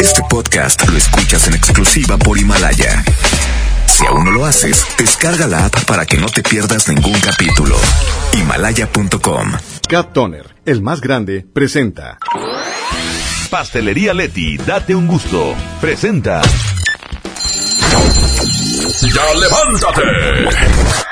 Este podcast lo escuchas en exclusiva por Himalaya. Si aún no lo haces, descarga la app para que no te pierdas ningún capítulo. Himalaya.com. Cat Toner, el más grande, presenta. Pastelería Leti, date un gusto. Presenta. ¡Ya levántate!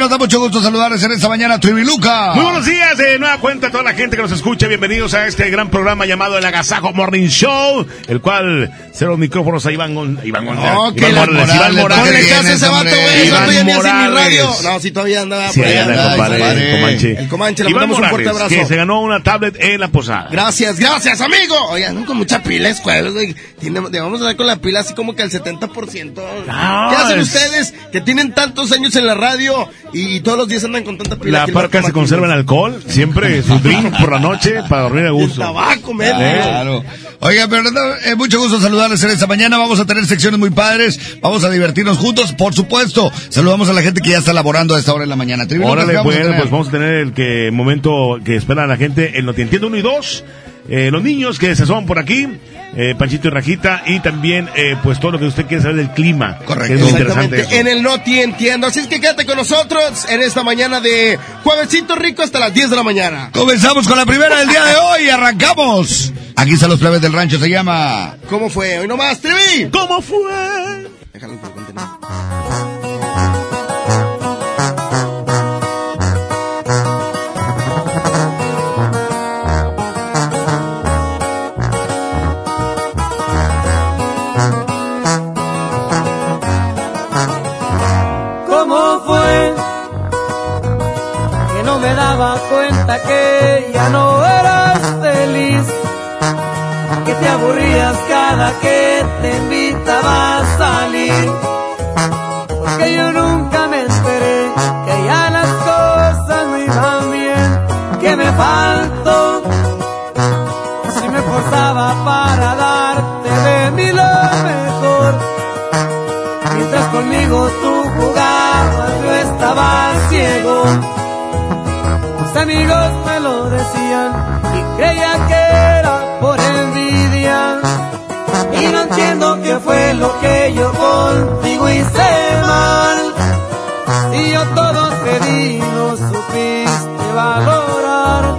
Nos da mucho gusto saludarles en esta mañana, Triviluca. Muy buenos días, de nueva cuenta a toda la gente que nos escucha. Bienvenidos a este gran programa llamado El Agasajo Morning Show, el cual cero micrófonos a Iván, Gon- Iván González. No, que Iván Morales, Morales, Iván no Morales. te ¿Qué hace vienes, ese vato, güey? Iván ¿No todavía ni hace Morales. radio? No, si todavía andaba Sí, por ahí, anda, compadre, compadre. Comanche. El Comanche, le mandamos un fuerte Morales, abrazo. que se ganó una tablet en la posada. Gracias, gracias, amigo. Oye, no con mucha pila es güey. Tiene- Debemos andar con la pila así como que al 70%. No, ¿Qué hacen es- ustedes que tienen tantos años en la radio y, y todos los días andan con tanta pila? La parca se conserva en alcohol, siempre su drink por la noche para dormir a El gusto. tabaco, men. Claro. Oiga, pero no, eh, mucho gusto saludarles en esta mañana. Vamos a tener secciones muy padres. Vamos a divertirnos juntos, por supuesto. Saludamos a la gente que ya está laborando a esta hora de la mañana. Órale, ¿qué vamos a bueno, tener? pues vamos a tener el que momento que espera la gente en Lo Te Entiendo 1 y 2. Eh, los niños que se asoman por aquí, eh, Panchito y Rajita, y también, eh, pues todo lo que usted quiere saber del clima. Correcto. que es muy interesante. Eso. en el No Te Entiendo. Así es que quédate con nosotros en esta mañana de Juevesito Rico hasta las 10 de la mañana. Comenzamos con la primera del día de hoy. Arrancamos. Aquí están los plebes del rancho. Se llama. ¿Cómo fue? Hoy nomás, Trivi. ¿Cómo fue? Déjalo que lo que ya no eras feliz? Que te aburrías cada que te invitaba a salir. Porque yo nunca me enteré que ya las cosas no iban bien. Que me faltó si me forzaba para darte de mí lo mejor. Mientras conmigo tú jugabas, yo estaba ciego. Amigos me lo decían y creía que era por envidia. Y no entiendo qué fue lo que yo contigo hice mal. Y yo todo te di, no supiste valorar.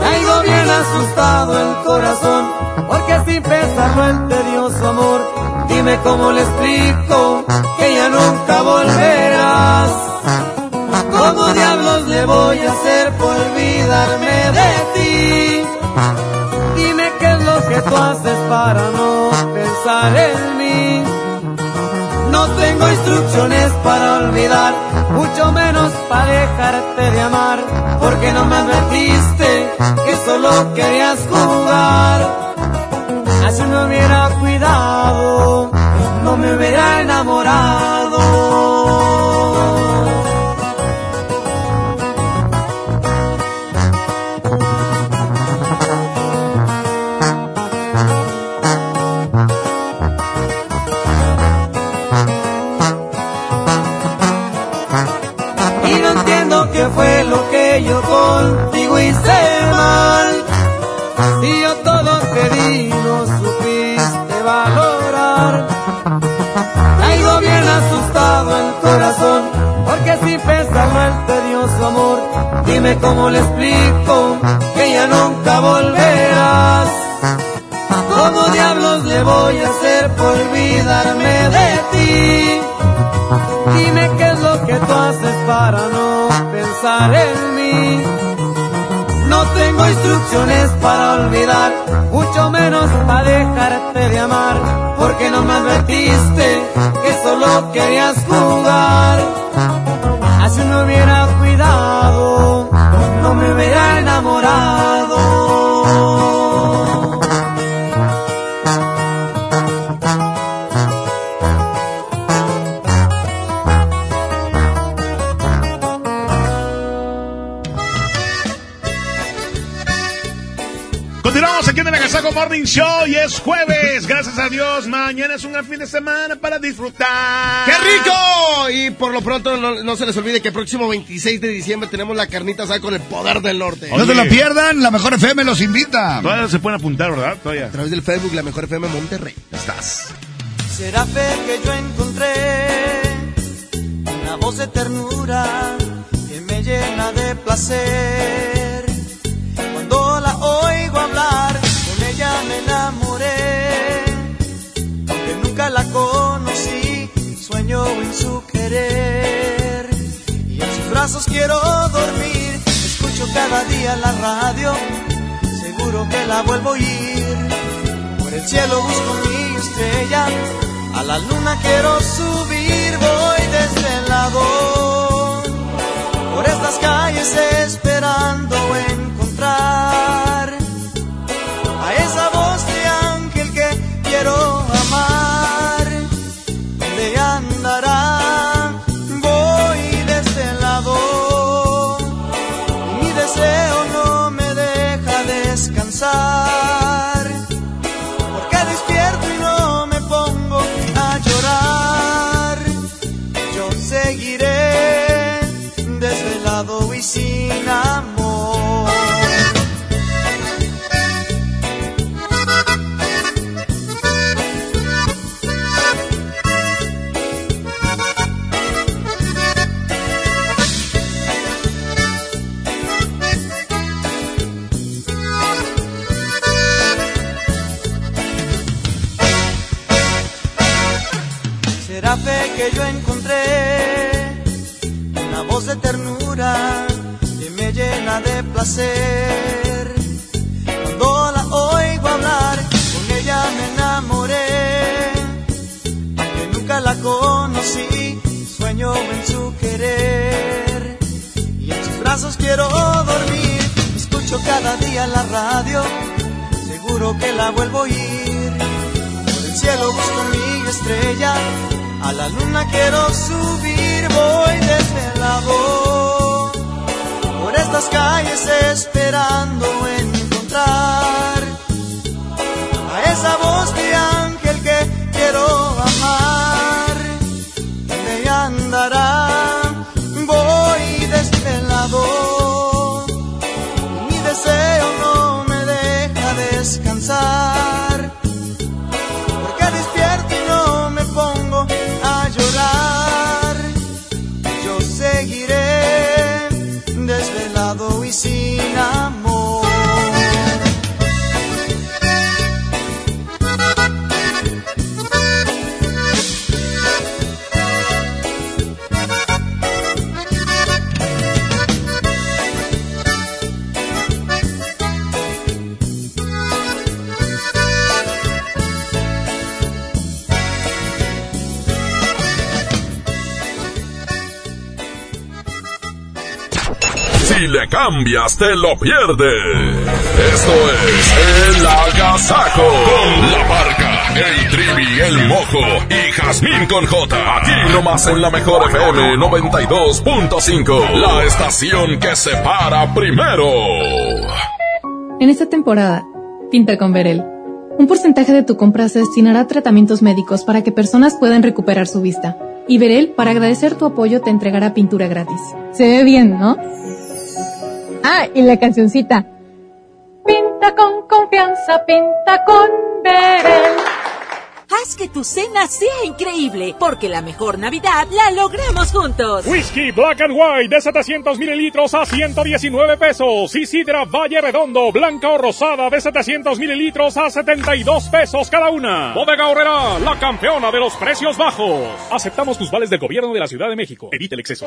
Traigo bien asustado el corazón, porque sin pensarlo el tedioso amor, dime cómo le explico que ya nunca volverás. ¿Cómo diablos le voy a hacer por olvidarme de ti? Dime qué es lo que tú haces para no pensar en mí. No tengo instrucciones para olvidar, mucho menos para dejarte de amar, porque no me advertiste que solo querías jugar. Así me hubiera cuidado, no me hubiera enamorado. Hice mal. Si yo todo te di, no supiste valorar. Traigo bien asustado el corazón, porque sin pensarlo el tedioso amor, dime cómo le explico que ya nunca volverás. ¿Cómo diablos le voy a hacer por olvidarme de ti? Dime qué es lo que tú haces para no pensar en mí. No tengo instrucciones para olvidar, mucho menos para dejarte de amar, porque no me advertiste que solo querías jugar. Así no hubiera cuidado, no me hubiera enamorado. Morning Show y es jueves. Gracias a Dios. Mañana es un fin de semana para disfrutar. ¡Qué rico! Y por lo pronto no, no se les olvide que el próximo 26 de diciembre tenemos la carnita asada con el poder del norte. No se lo pierdan, la mejor FM los invita. Todavía se pueden apuntar, ¿verdad? Todavía. A través del Facebook, la mejor FM Monterrey. Estás. Será fe que yo encontré una voz de ternura que me llena de placer. La conocí, sueño en su querer. Y en sus brazos quiero dormir. Escucho cada día la radio, seguro que la vuelvo a oír. Por el cielo busco mi estrella, a la luna quiero subir, voy desde el lado. Por estas calles esperando encontrar a esa voz de ángel que quiero placer. Cuando la oigo hablar, con ella me enamoré. Aunque nunca la conocí, sueño en su querer. Y en sus brazos quiero dormir. Escucho cada día la radio, seguro que la vuelvo a oír. Por el cielo busco mi estrella, a la luna quiero subir, voy desvelado. Por estas calles esperando encontrar a esa voz de cambias, te lo pierdes. Esto es El Agasajo. Con la parca, el trivi, el mojo y Jazmín con J. Aquí nomás en la mejor FM 92.5. La estación que se para primero. En esta temporada, pinta con Verel. Un porcentaje de tu compra se destinará a tratamientos médicos para que personas puedan recuperar su vista. Y Verel, para agradecer tu apoyo, te entregará pintura gratis. Se ve bien, ¿no? Ah, y la cancioncita. Pinta con confianza, pinta con Verel. Haz que tu cena sea increíble, porque la mejor Navidad la logramos juntos. Whisky Black and White de 700 mililitros a 119 pesos. Y sidra Valle Redondo, blanca o rosada de 700 mililitros a 72 pesos cada una. Bodega Horrera, la campeona de los precios bajos. Aceptamos tus vales del gobierno de la Ciudad de México. Evite el exceso.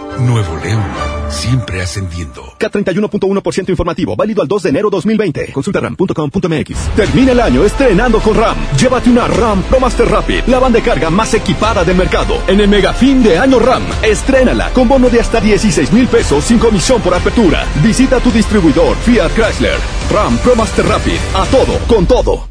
Nuevo León, siempre ascendiendo. K31.1% informativo, válido al 2 de enero 2020. Consulta ram.com.mx. Termina el año estrenando con RAM. Llévate una RAM Pro Master Rapid, la banda de carga más equipada del mercado. En el mega fin de año RAM, estrénala con bono de hasta 16 mil pesos sin comisión por apertura. Visita tu distribuidor Fiat Chrysler. RAM Pro Master Rapid, a todo, con todo.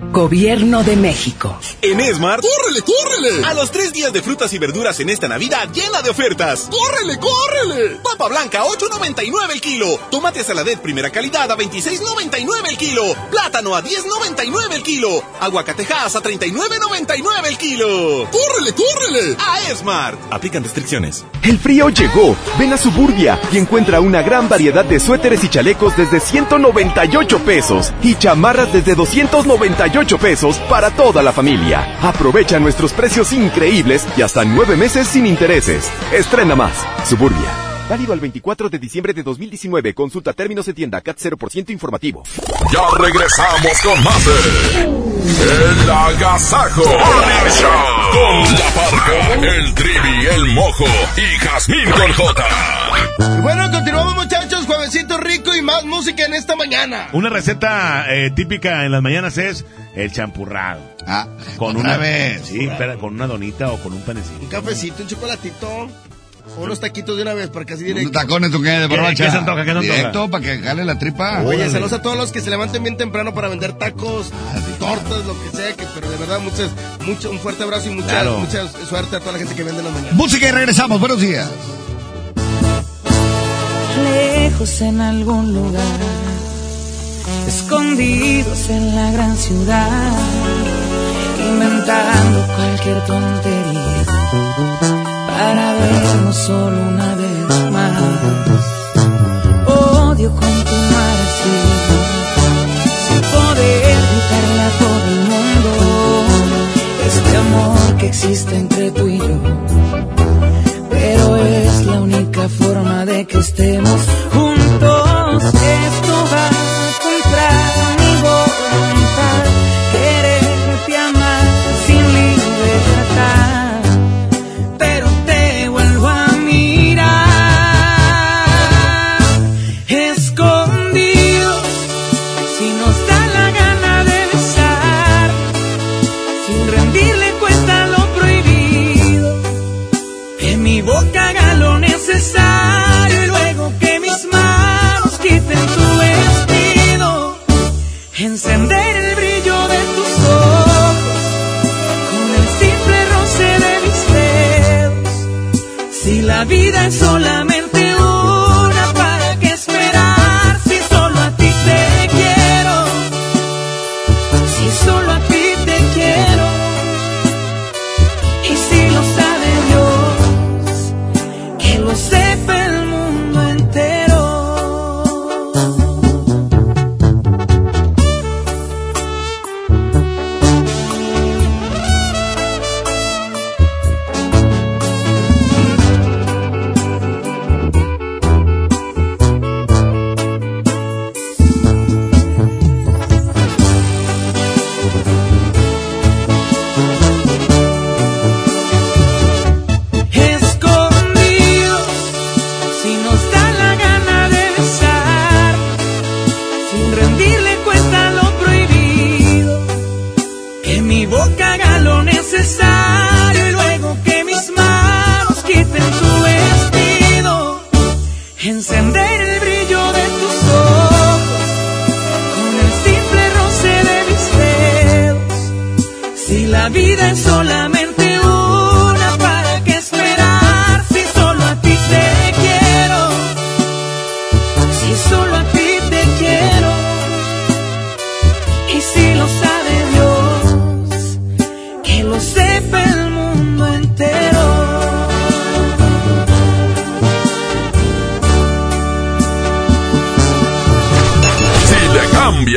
Gobierno de México. En Esmart, ¡córrele, córrele! A los tres días de frutas y verduras en esta Navidad llena de ofertas. ¡Córrele, córrele! Papa blanca, 8.99 el kilo. Tomate saladet primera calidad a 26.99 el kilo. Plátano a 10.99 el kilo. Aguacatejas a 39.99 el kilo. ¡Córrele, córrele! A Esmart. Aplican restricciones. El frío llegó. Ven a Suburbia y encuentra una gran variedad de suéteres y chalecos desde 198 pesos y chamarras desde 298 pesos para toda la familia. Aprovecha nuestros precios increíbles y hasta nueve meses sin intereses. Estrena más. Suburbia. Válido al 24 de diciembre de 2019. Consulta términos en tienda CAT 0% informativo. Ya regresamos con más El Agasajo con La Parca, el Trivi, el Mojo y Jazmín con J. Bueno, continuamos muchachos, juevesito rico y más música en esta mañana. Una receta eh, típica en las mañanas es el champurrado. Ah, con una vez. Sí, espera, con una donita o con un panecito. Un cafecito, un chocolatito. o Unos taquitos de una vez para que así directo. Unos tacones, ¿tú qué? De ¿Qué- barbacha. qué se antoja, qué se antoja? Directo, para que jale la tripa. Oye, saludos a todos los que se levanten bien temprano para vender tacos, Ah, tortas, lo que sea, que, pero de verdad muchas, mucho, un fuerte abrazo y mucha, Claro. mucha suerte a toda la gente que vende en la mañana. Música y regresamos. Buenos días. Lejos en algún lugar, escondidos en la gran ciudad, inventando cualquier tontería para vernos solo una vez más. Odio continuar así, sin poder gritarle a todo el mundo este amor que existe entre tú y yo pero es la única forma de que estemos juntos. Solamente rendirle cuenta lo prohibido. Que mi boca haga lo necesario.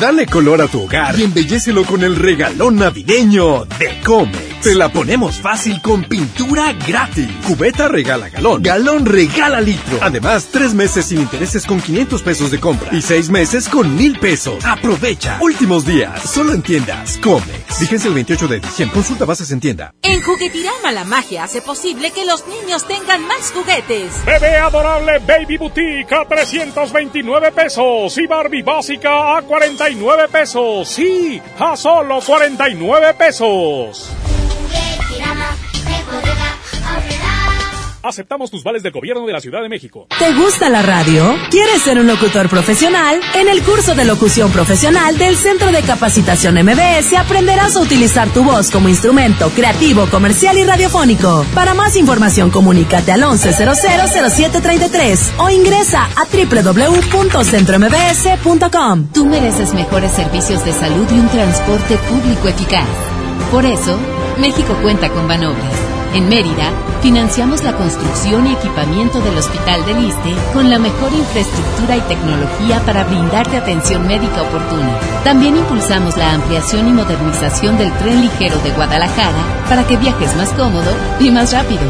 Dale color a tu hogar y embellecelo con el regalón navideño de Comex. Te la ponemos fácil con pintura gratis. Cubeta regala galón, galón regala litro. Además, tres meses sin intereses con 500 pesos de compra y seis meses con mil pesos. Aprovecha. Últimos días. Solo en tiendas Comex. Vigencia el 28 de diciembre. Consulta bases en tienda. En Juguetirama la magia hace posible que los niños tengan más juguetes. Bebé adorable Baby Boutique a 329 pesos y Barbie básica a 49 pesos. Sí, a solo 49 pesos. Aceptamos tus vales del gobierno de la Ciudad de México. ¿Te gusta la radio? ¿Quieres ser un locutor profesional? En el curso de locución profesional del Centro de Capacitación MBS aprenderás a utilizar tu voz como instrumento creativo, comercial y radiofónico. Para más información, comunícate al 11000733 o ingresa a www.centrombs.com. Tú mereces mejores servicios de salud y un transporte público eficaz. Por eso, México cuenta con Banobras. En Mérida, financiamos la construcción y equipamiento del Hospital del Iste con la mejor infraestructura y tecnología para brindarte atención médica oportuna. También impulsamos la ampliación y modernización del tren ligero de Guadalajara para que viajes más cómodo y más rápido.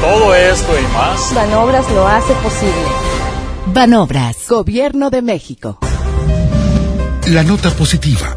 Todo esto y más. Banobras lo hace posible. Banobras, Gobierno de México. La nota positiva.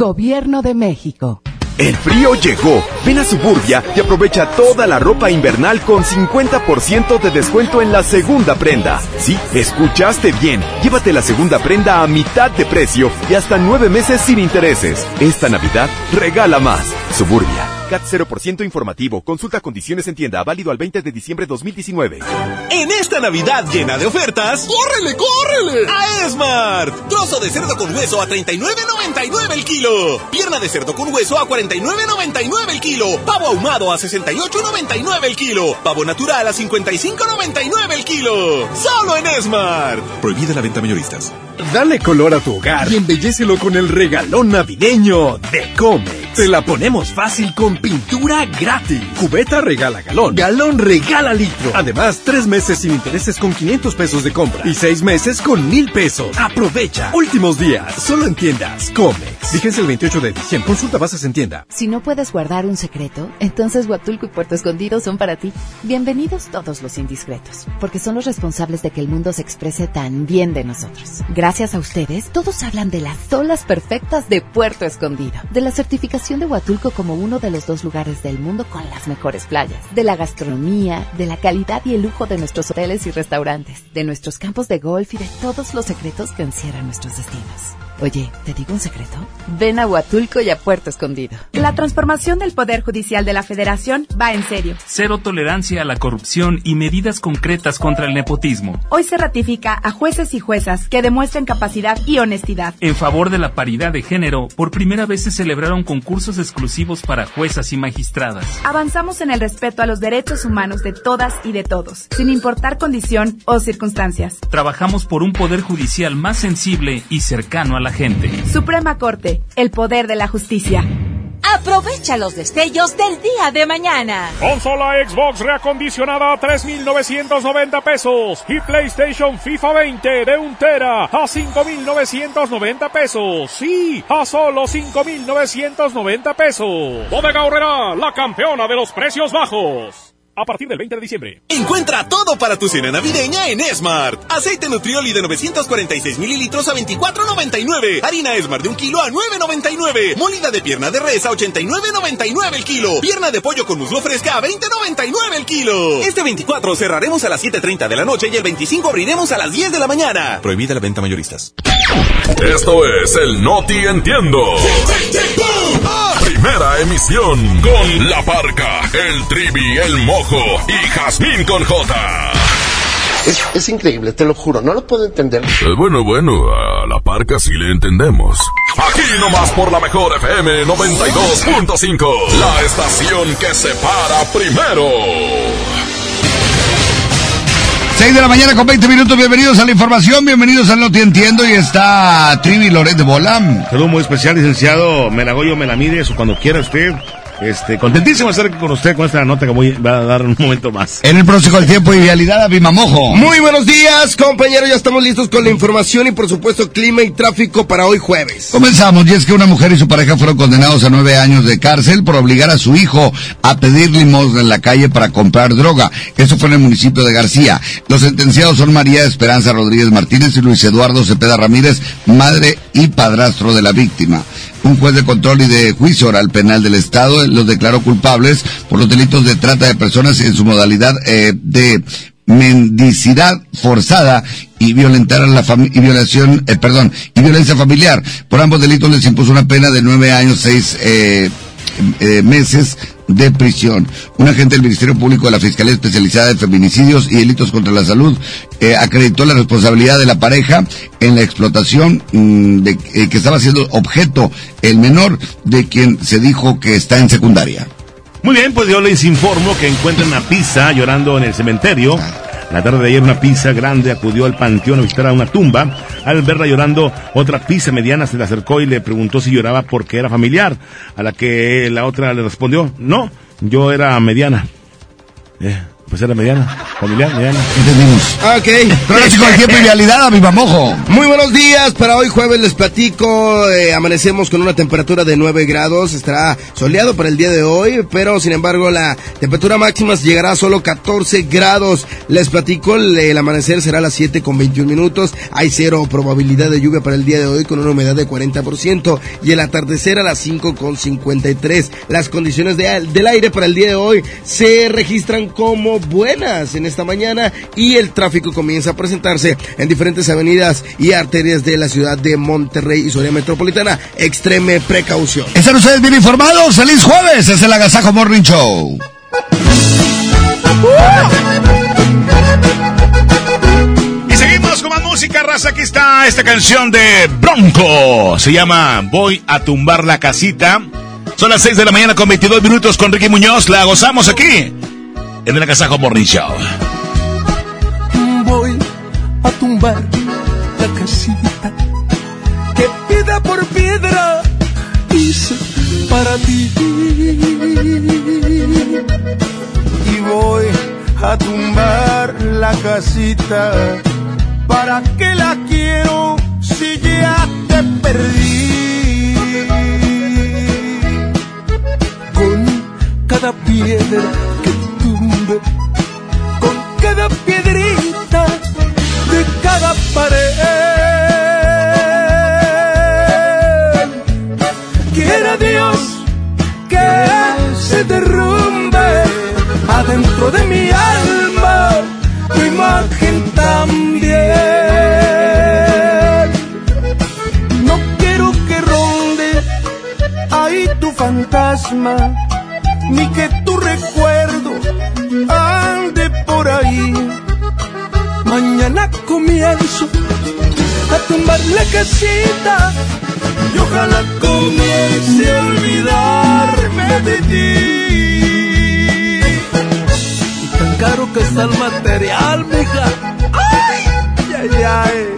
Gobierno de México. El frío llegó. Ven a Suburbia y aprovecha toda la ropa invernal con 50% de descuento en la segunda prenda. Sí, escuchaste bien. Llévate la segunda prenda a mitad de precio y hasta nueve meses sin intereses. Esta Navidad regala más. Suburbia. CAT 0% informativo. Consulta condiciones en tienda. Válido al 20 de diciembre 2019. En esta Navidad llena de ofertas, ¡córrele, córrele! A Esmart. Trozo de cerdo con hueso a 39.99 el kilo. Pierna de cerdo con hueso a 49.99 el kilo. Pavo ahumado a 68.99 el kilo. Pavo natural a 55.99 el kilo. Solo en Esmart. Prohibida la venta mayoristas. Dale color a tu hogar y embellecelo con el regalón navideño de Comex. Te la ponemos fácil con pintura gratis. Cubeta regala galón, galón regala litro. Además, tres meses sin intereses con 500 pesos de compra y seis meses con mil pesos. Aprovecha. Últimos días. Solo en tiendas Comex. Vigencia el 28 de diciembre. Consulta bases en tienda. Si no puedes guardar un secreto, entonces Huatulco y Puerto Escondido son para ti. Bienvenidos todos los indiscretos, porque son los responsables de que el mundo se exprese tan bien de nosotros. A ustedes, todos hablan de las olas perfectas de Puerto Escondido, de la certificación de Huatulco como uno de los dos lugares del mundo con las mejores playas, de la gastronomía, de la calidad y el lujo de nuestros hoteles y restaurantes, de nuestros campos de golf y de todos los secretos que encierran nuestros destinos. Oye, ¿te digo un secreto? Ven a Huatulco y a Puerto Escondido. La transformación del Poder Judicial de la Federación va en serio. Cero tolerancia a la corrupción y medidas concretas contra el nepotismo. Hoy se ratifica a jueces y juezas que demuestren capacidad y honestidad. En favor de la paridad de género, por primera vez se celebraron concursos exclusivos para juezas y magistradas. Avanzamos en el respeto a los derechos humanos de todas y de todos, sin importar condición o circunstancias. Trabajamos por un Poder Judicial más sensible y cercano a la gente. Suprema Corte, el poder de la justicia. Aprovecha los destellos del día de mañana. Consola Xbox reacondicionada a 3,990 pesos. Y PlayStation FIFA 20 de un tera a 5,990 pesos. Sí, a solo 5,990 pesos. Bodega Horrera, la campeona de los precios bajos a partir del 20 de diciembre. Encuentra todo para tu cena navideña en Smart. Aceite Nutrioli de 946 mililitros a 24.99. Harina Smart de un kilo a 9.99. Molida de pierna de res a 89.99 el kilo. Pierna de pollo con muslo fresca a 20.99 el kilo. Este 24 cerraremos a las 7.30 de la noche y el 25 abriremos a las 10 de la mañana. Prohibida la venta mayoristas. Esto es el Noti Entiendo. Primera emisión con La Parca, el Trivi, el Mojo y Jazmín con J. Es, es increíble, te lo juro, no lo puedo entender. Eh, bueno, bueno, a La Parca sí le entendemos. Aquí nomás por la mejor FM 92.5, la estación que se para primero. 6 de la mañana con 20 minutos, bienvenidos a la información, bienvenidos al No Te Entiendo y está Trivi Loret de Bolam. Saludo muy especial, licenciado Melagoyo Melamides, o cuando quiera usted. Este, contentísimo de estar con usted con esta nota que voy a dar un momento más. En el próximo del tiempo y vialidad a Bimamojo. Muy buenos días, compañeros. Ya estamos listos con la información y, por supuesto, clima y tráfico para hoy jueves. Comenzamos, y es que una mujer y su pareja fueron condenados a nueve años de cárcel por obligar a su hijo a pedir limosna en la calle para comprar droga. Eso fue en el municipio de García. Los sentenciados son María Esperanza Rodríguez Martínez y Luis Eduardo Cepeda Ramírez, madre y padrastro de la víctima. Un juez de control y de juicio oral penal del Estado los declaró culpables por los delitos de trata de personas en su modalidad eh, de mendicidad forzada y violentar a la y violación, eh, perdón, y violencia familiar. Por ambos delitos les impuso una pena de nueve años, seis eh, eh, meses de prisión. Un agente del Ministerio Público de la Fiscalía Especializada en Feminicidios y Delitos contra la Salud eh, acreditó la responsabilidad de la pareja en la explotación mm, de, eh, que estaba siendo objeto el menor de quien se dijo que está en secundaria. Muy bien, pues yo les informo que encuentran una pizza llorando en el cementerio. La tarde de ayer una pizza grande acudió al panteón a visitar a una tumba. Al verla llorando, otra pizza mediana se le acercó y le preguntó si lloraba porque era familiar. A la que la otra le respondió, no, yo era mediana. Eh, pues era mediana, familiar, mediana. Entendimos. Ok. Pronóstico del tiempo y vialidad a Vivamojo. Muy buenos días. Para hoy jueves les platico. eh, amanecemos con una temperatura de 9 grados. Estará soleado para el día de hoy, pero sin embargo la temperatura máxima llegará a solo 14 grados. Les platico, el, el amanecer será a las 7 con 21 minutos. Hay cero probabilidad de lluvia para el día de hoy con una humedad de 40% y el atardecer a las 5 con 53. Las condiciones de- del aire para el día de hoy se registran como buenas en esta mañana y el tráfico comienza a presentarse en diferentes avenidas y arterias de la ciudad de Monterrey y su área metropolitana. Extreme precaución. Están ustedes bien informados. ¡Feliz jueves! Es el Agasajo Morning Show. Y seguimos con más música, raza. Aquí está esta canción de Bronco. Se llama Voy a tumbar la casita. Son las 6 de la mañana con 22 minutos con Ricky Muñoz. La gozamos aquí en el Agasajo Morning Show. Voy a tumbar la casita que piedra por piedra hice para ti. Y voy a tumbar la casita. ¿Para qué la quiero si ya te perdí? Con cada piedra con cada piedrita de cada pared. Quiera Dios que se derrumbe adentro de mi alma tu imagen también. No quiero que ronde ahí tu fantasma, ni que tu recuerdo ande por ahí. Mañana comienzo a tumbar la casita y ojalá comience a olvidarme de ti. Y tan caro que está el material, mija. ¡Ay! ¡Ay, ay! Con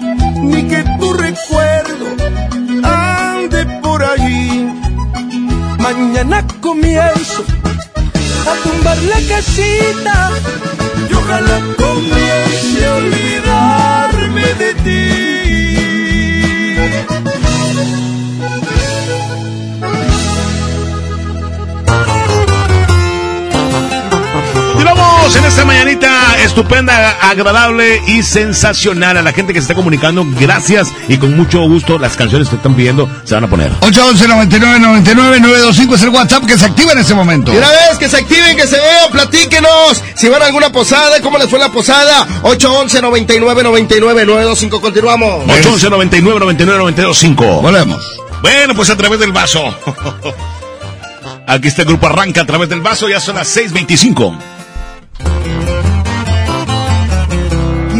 ni que tu recuerdo ande por allí. Mañana comienzo a tumbar la casita y ojalá comience a olvidarme de ti. En esta mañanita estupenda, agradable y sensacional. A la gente que se está comunicando, gracias y con mucho gusto las canciones que están pidiendo se van a poner. 811 99 99 925 es el WhatsApp que se activa en este momento. Y una vez que se activen, que se vean, platíquenos. Si van a alguna posada, ¿cómo les fue la posada? 811 99 99 925 Continuamos. 811 99 99 925 Volvemos. Bueno, pues a través del vaso. Aquí este grupo arranca a través del vaso, ya son las 6.25.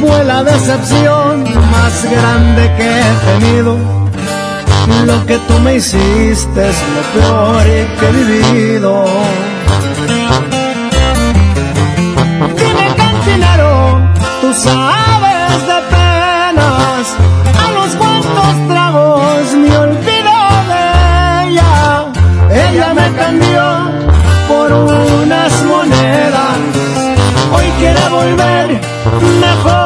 fue la decepción más grande que he tenido. Lo que tú me hiciste es lo peor que he vivido. Dime cantinero, tú sabes de penas, a los cuantos tragos me olvido de ella. Ella me cambió por unas monedas, hoy quiere volver mejor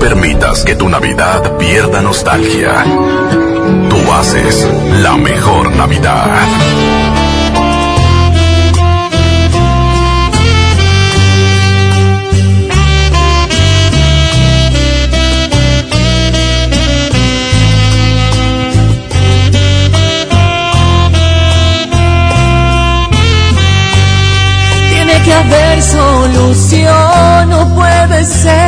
Permitas que tu Navidad pierda nostalgia. Tú haces la mejor Navidad. Tiene que haber solución, no puede ser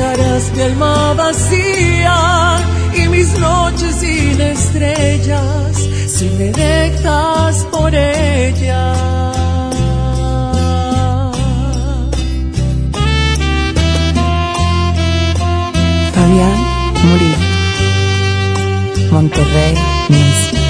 Dejarás mi alma vacía y mis noches sin estrellas si me dejas por ella. Fabián Murillo. Monterrey Music.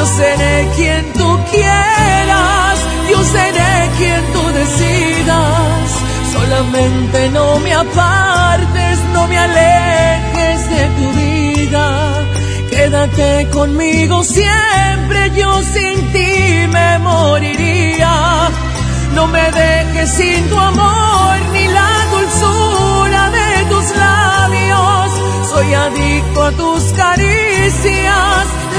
yo seré quien tú quieras, yo seré quien tú decidas. Solamente no me apartes, no me alejes de tu vida. Quédate conmigo siempre, yo sin ti me moriría. No me dejes sin tu amor ni la dulzura de tus labios. Soy adicto a tus caricias,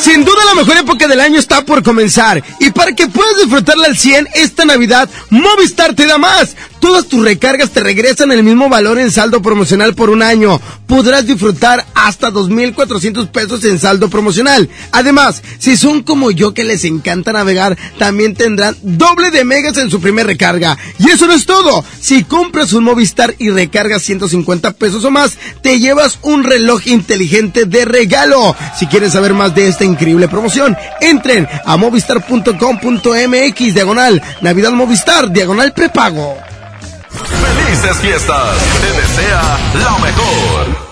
Sin duda la mejor época del año está por comenzar y para que puedas disfrutarla al 100 esta Navidad, Movistar te da más. Todas tus recargas te regresan el mismo valor en saldo promocional por un año. Podrás disfrutar hasta 2.400 pesos en saldo promocional. Además, si son como yo que les encanta navegar, también tendrán doble de megas en su primer recarga. Y eso no es todo. Si compras un Movistar y recargas 150 pesos o más, te llevas un reloj inteligente de regalo. Si quieres saber más de esta increíble promoción, entren a movistar.com.mx diagonal Navidad Movistar diagonal prepago. Felices fiestas. Te desea lo mejor.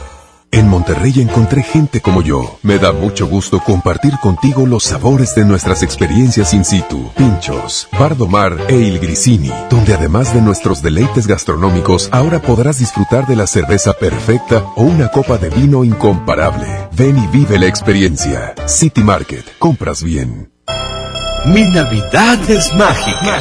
En Monterrey encontré gente como yo. Me da mucho gusto compartir contigo los sabores de nuestras experiencias in situ. Pinchos, Bardomar e Il Grisini, donde además de nuestros deleites gastronómicos, ahora podrás disfrutar de la cerveza perfecta o una copa de vino incomparable. Ven y vive la experiencia. City Market, compras bien. Mi Navidad es mágica.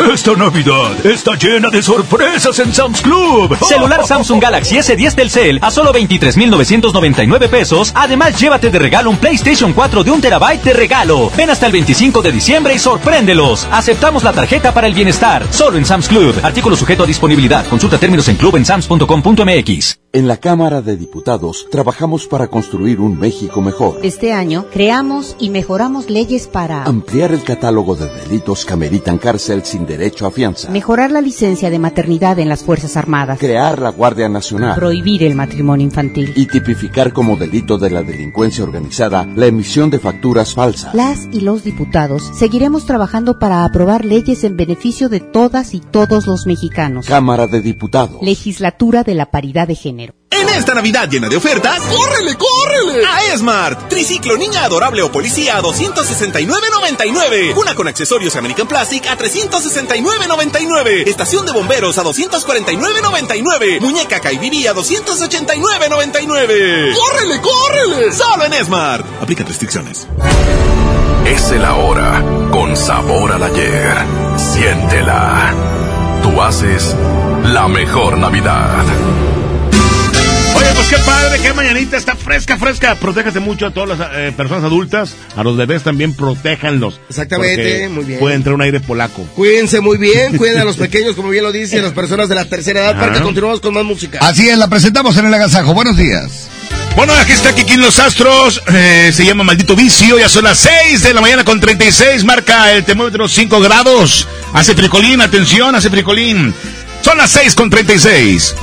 Esta Navidad está llena de sorpresas en Sam's Club. Celular Samsung Galaxy S10 Telcel a solo 23,999 pesos. Además, llévate de regalo un PlayStation 4 de un terabyte de regalo. Ven hasta el 25 de diciembre y sorpréndelos. Aceptamos la tarjeta para el bienestar. Solo en Sam's Club. Artículo sujeto a disponibilidad. Consulta términos en clubensams.com.mx. En la Cámara de Diputados trabajamos para construir un México mejor. Este año creamos y mejoramos leyes para ampliar el catálogo de delitos que ameritan cárcel sin derecho a fianza, mejorar la licencia de maternidad en las Fuerzas Armadas, crear la Guardia Nacional, prohibir el matrimonio infantil y tipificar como delito de la delincuencia organizada la emisión de facturas falsas. Las y los diputados seguiremos trabajando para aprobar leyes en beneficio de todas y todos los mexicanos. Cámara de Diputados. Legislatura de la Paridad de Género. En esta Navidad llena de ofertas, ¡córrele, córrele! A Esmart. Triciclo niña adorable o policía a 269.99. Una con accesorios American Plastic a 369.99. Estación de bomberos a 249.99. Muñeca Kaibibi a 289.99. ¡Córrele, córrele! Solo en Esmart. Aplica restricciones. Es el ahora con sabor al ayer. Siéntela. Tú haces la mejor Navidad. Qué padre, qué mañanita, está fresca, fresca. Protéjate mucho a todas las eh, personas adultas, a los bebés también, protéjanlos. Exactamente, muy bien. Puede entrar un aire polaco. Cuídense muy bien, cuiden a los pequeños, como bien lo dicen, las personas de la tercera edad, para que continuemos con más música. Así es, la presentamos en el agasajo. Buenos días. Bueno, aquí está Kikín Los Astros, eh, se llama Maldito Vicio, ya son las 6 de la mañana con 36, marca el termómetro 5 grados. Hace fricolín, atención, hace fricolín. Son las 6 con 36.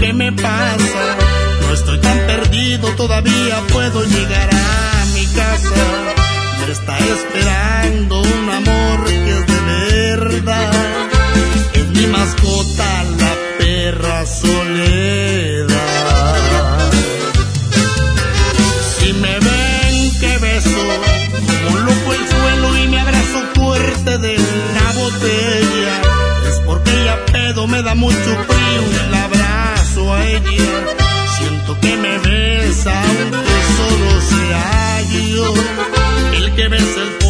Que me pasa. No estoy tan perdido, todavía puedo llegar a mi casa. Me está esperando un amor que es de verdad. Es mi mascota, la perra soledad. Si me ven que beso como loco el suelo y me abrazo fuerte de la botella, es porque ella pedo me da mucho besa aunque solo sea yo el que besa el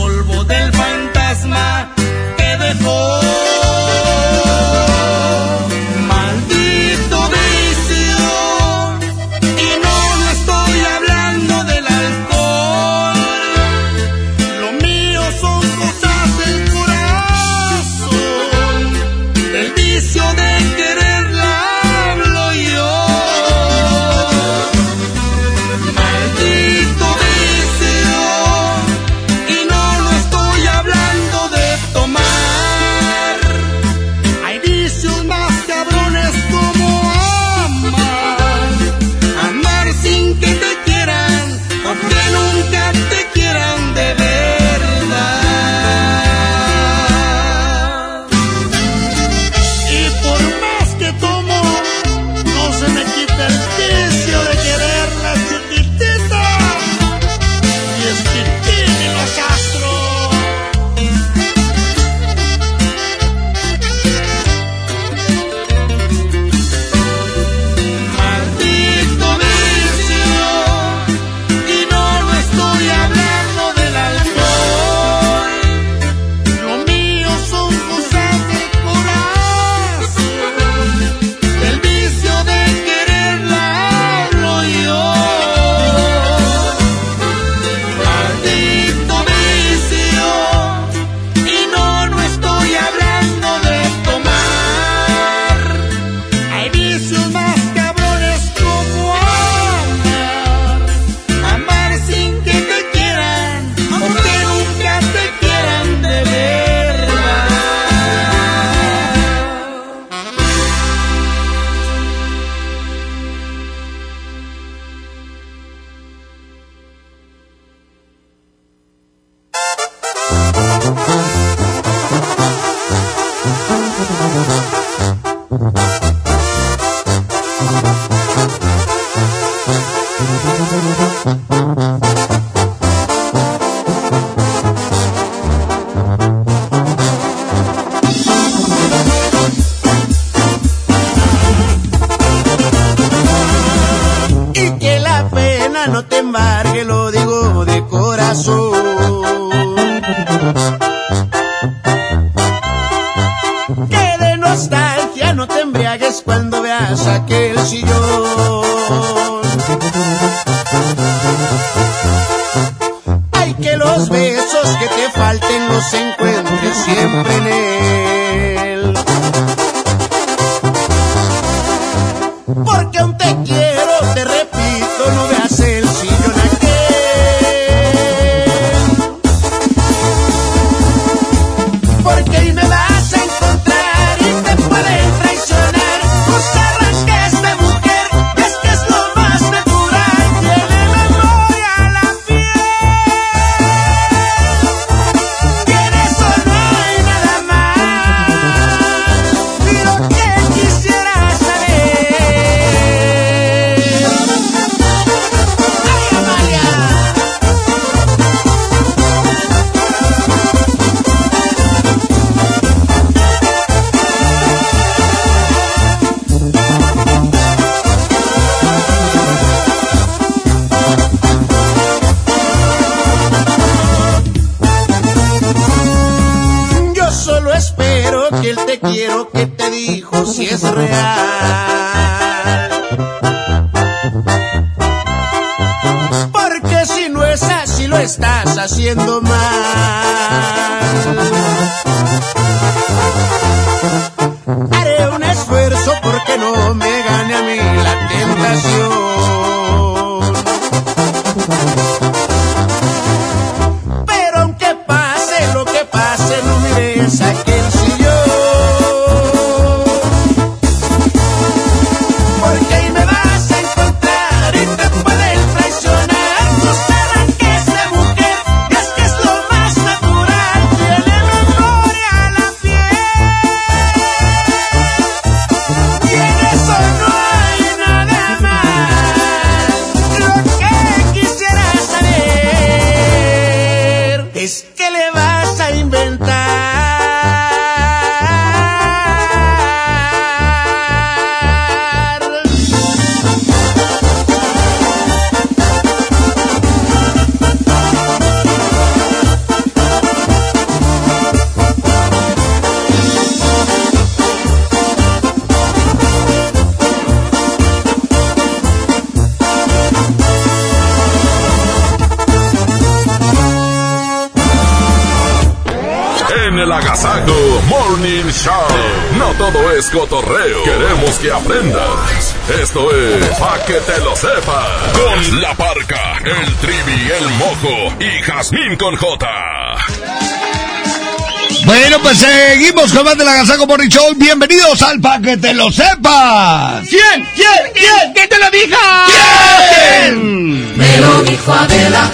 seguimos con más de la Gazaco Morning Show. Bienvenidos al Pa' que te lo sepas. ¿Quién? ¿Quién? ¿Quién? ¿Quién te lo dijo? ¿Quién? Me lo dijo Adela.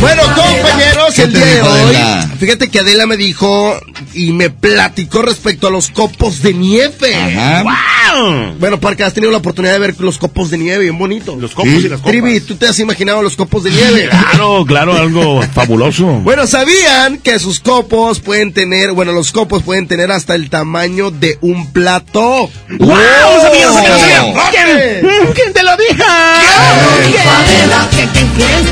Bueno, compañeros, ¿Qué el día de hoy, Adela? fíjate que Adela me dijo y me platicó respecto a los copos de nieve. Ajá. ¡Wow! Bueno, Parque, has tenido la oportunidad de ver los copos de nieve, bien bonitos. Los copos y las copas. Trivi, ¿tú te has imaginado los copos de nieve? Claro, claro, algo fabuloso. Bueno, ¿sabían que sus copos pueden tener, bueno, los copos pueden tener hasta el tamaño de un plato? ¡Wow! ¡No sabía, sabía, no sabía! ¿Quién? ¿Quién te lo dijo? ¿Quién? ¿Quién?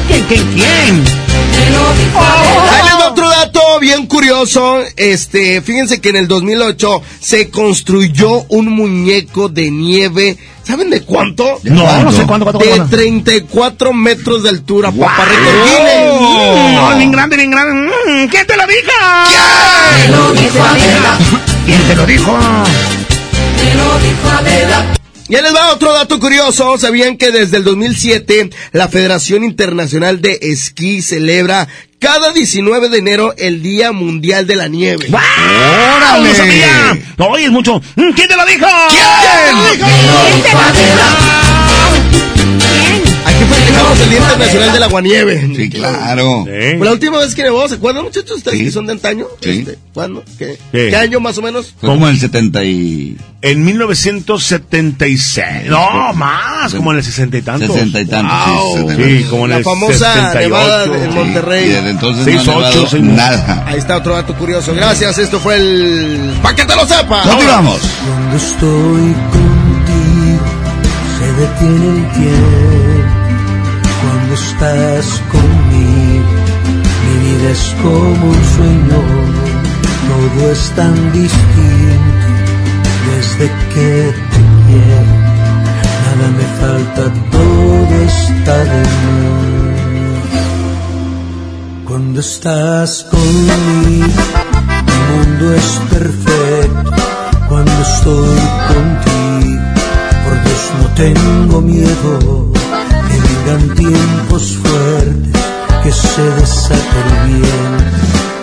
¿Quién? ¿Quién? ¿Quién? Ahí les va otro dato bien curioso. Este, fíjense que en el 2008 se construyó un muñeco de nieve. ¿Saben de cuánto? No, no sé cuánto, cuánto, De cuánto. 34 metros de altura, papá. Mm, Guinness. No, bien grande, bien grande. Mm, ¿Quién te lo dijo? ¿Quién? Me lo dijo. ¿Quién te lo dijo? Me lo dijo Adela. Y ahí les va otro dato curioso. ¿Sabían que desde el 2007 la Federación Internacional de Esquí celebra cada 19 de enero el Día Mundial de la Nieve? ¡Órale! ¡No sabía! ¡Oye, es mucho! ¿Quién te lo dijo? ¿Quién? ¿Quién te lo dijo? Aquí festejamos el Día Internacional de el aguanieve. Sí, claro. Pues la última vez que nevó, ¿se acuerdan, muchachos? Ustedes que son de antaño. Sí. Este, ¿Cuándo? ¿Qué? ¿Qué? ¿Qué año más o menos? Como en el 70 y... En 1976. No, más, como en el 60 y tantos. 60 y tantos, sí, Wow. 70. Sí, como en La el famosa 78. nevada de- en Sí. Monterrey. Y desde entonces Seis, no ha ocho, nevado seis, nada. Ahí está otro dato curioso. Gracias, esto fue el... ¡Pa' que te lo sepa! Continuamos. Cuando estoy contigo se detiene el tiempo. Cuando estás conmigo mi vida es como un sueño. Todo es tan distinto desde que te quiero. Nada me falta, todo está de más. Cuando estás conmigo mi mundo es perfecto cuando estoy contigo. Por Dios no tengo miedo tiempos fuertes, que se bien.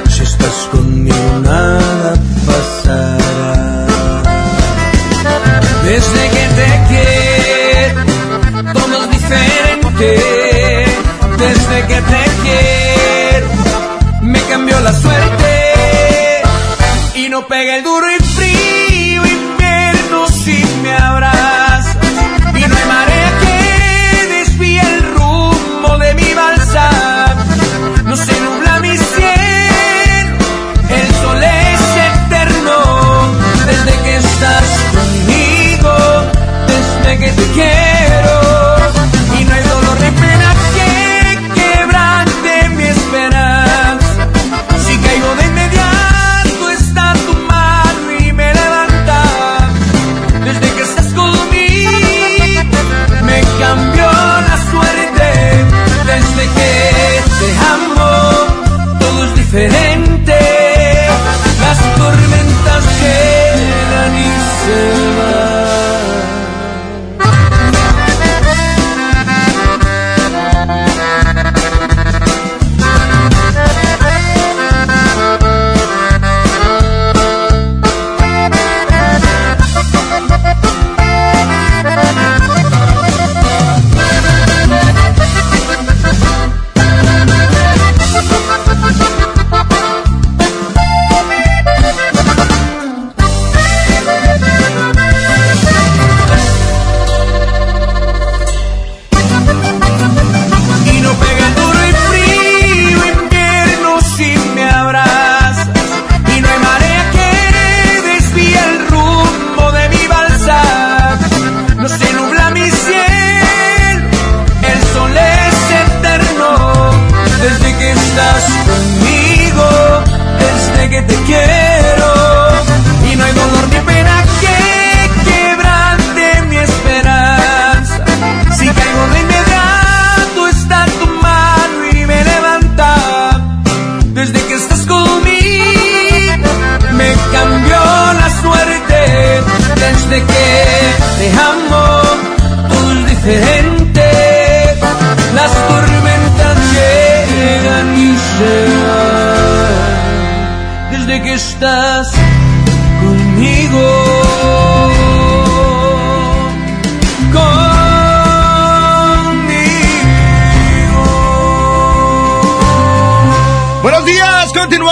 Si estás conmigo nada pasará. Desde que te quiero, todo es diferente. Desde que te quiero, me cambió la suerte. Y no pega el duro y frío again.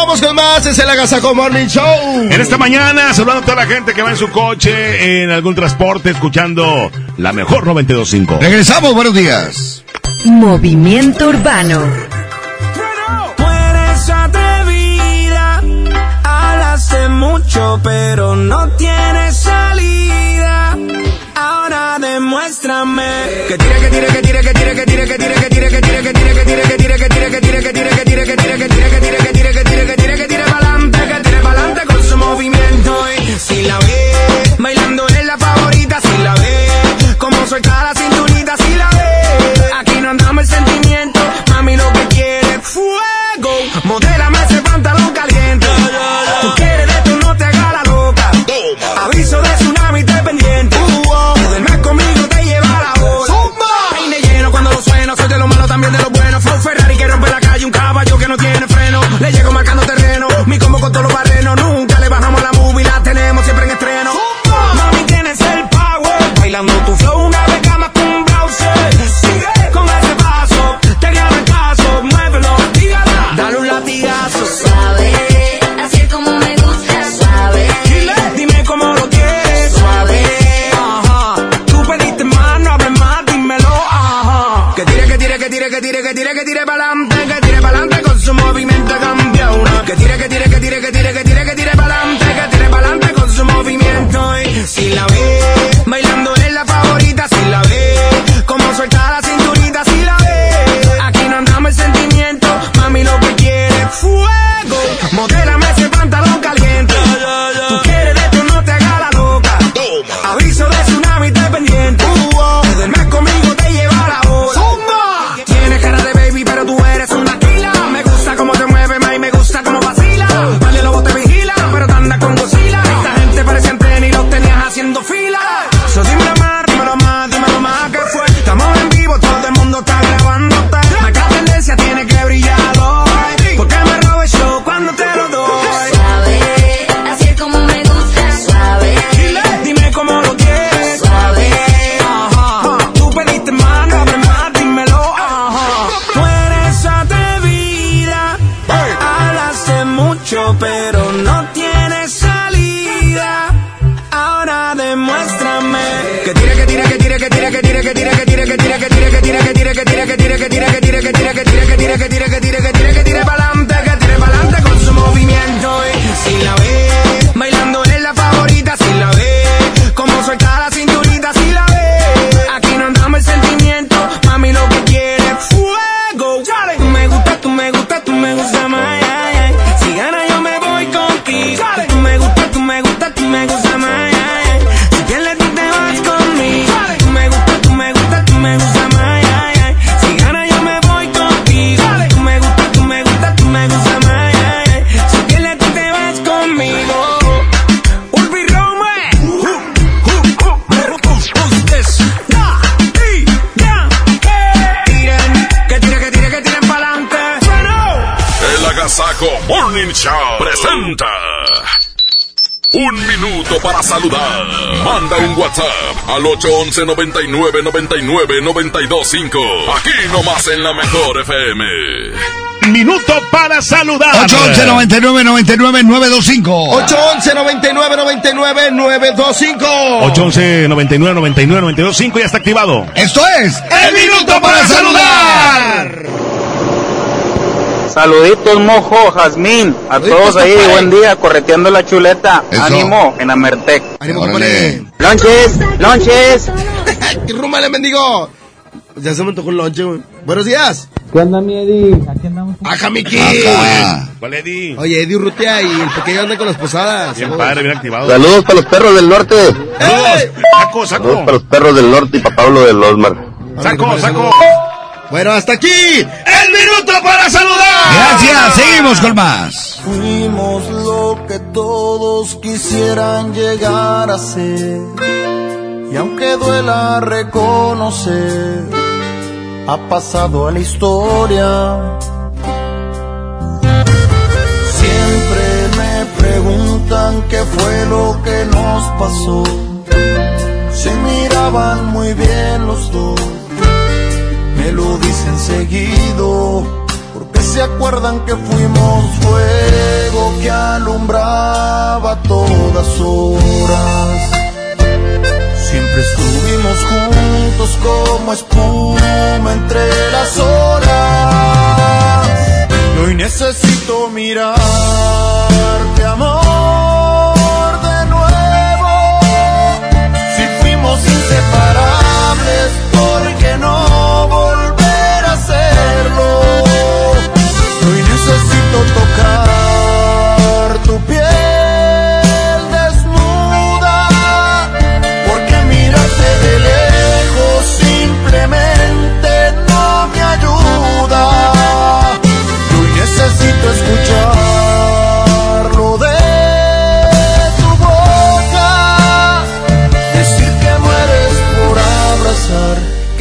Continuamos con más. Es el Agasajo Morning Show. En esta mañana, saludando a toda la gente que va en su coche, en algún transporte, escuchando la mejor 92.5. Regresamos, buenos días. Movimiento Urbano. Tú eres atrevida, hablas de mucho, pero no tienes salida. Ahora demuéstrame que tire, que tire, que tire, que tire, que tire, que tire, que tire, que tire, que tire, que tire, minuto para saludar. Manda un WhatsApp al 811 99 99 925. Aquí nomás en la mejor FM. Minuto para saludar. 811 99 99 925. 811 99 99 925. 811 99 99 925 ya está activado. Esto es El Minuto para Saludar. Saluditos, mojo, Jazmín. A todos ahí, buen día, correteando la chuleta. Ánimo en Amertec. Ánimo, compadre. Lonches, lonches. Rúmale, mendigo. Ya se me tocó un lonche, güey. Buenos días. ¿Qué onda, mi Eddie? Aquí andamos. ¡Ajá, Miki! ¿Cuál Eddie? Oye, Eddie Urrutia y el pequeño anda con las posadas. Bien padre, bien activado. Saludos para los perros del norte. Saco, Saludos saco. para los perros del norte y para Pablo del Osmar. Saco, saco. Bueno, hasta aquí. El minuto para saludar. Gracias, seguimos con más. Fuimos lo que todos quisieran llegar a ser. Y aunque duela reconocer, ha pasado a la historia. Siempre me preguntan qué fue lo que nos pasó. Se miraban muy bien los dos, me lo dicen seguido porque se acuerdan que fuimos fuego que alumbraba todas horas. Siempre estuvimos juntos como espuma entre las horas. Y hoy necesito mirarte, amor, somos inseparables, porque no volver a serlo? Hoy necesito tocar.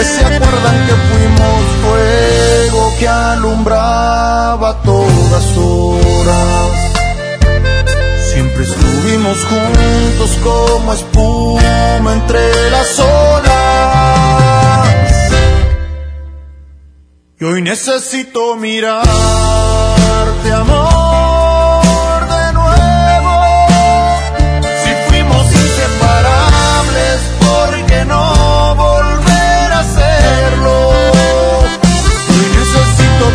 que se acuerdan que fuimos fuego que alumbraba todas horas. Siempre estuvimos juntos como espuma entre las olas. Y hoy necesito mirarte, amor.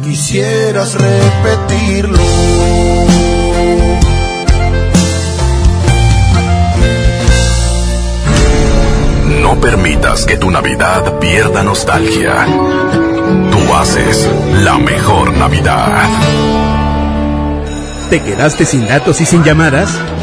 quisieras repetirlo. No permitas que tu Navidad pierda nostalgia. Tú haces la mejor Navidad. ¿Te quedaste sin datos y sin llamadas?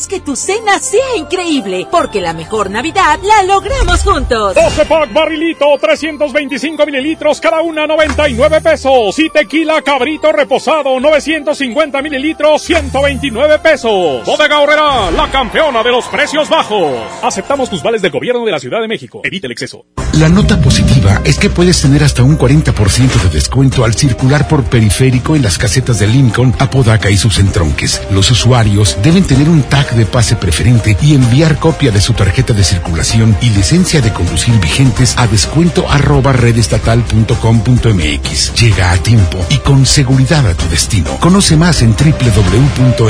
Haz que tu cena sea increíble, porque la mejor Navidad la logramos juntos. 12 pack barrilito, 325 mililitros, cada una 99 pesos. Y tequila cabrito reposado, 950 mililitros, 129 pesos. Bodega Horrera, la campeona de los precios bajos. Aceptamos tus vales del gobierno de la Ciudad de México. Evite el exceso. La nota positiva es que puedes tener hasta un 40% de descuento al circular por periférico en las casetas de Lincoln, Apodaca y sus entronques. Los usuarios deben tener un tag de pase preferente y enviar copia de su tarjeta de circulación y licencia de conducir vigentes a descuento arroba redestatal.com.mx. Llega a tiempo y con seguridad a tu destino. Conoce más en www.nl.gov.mx.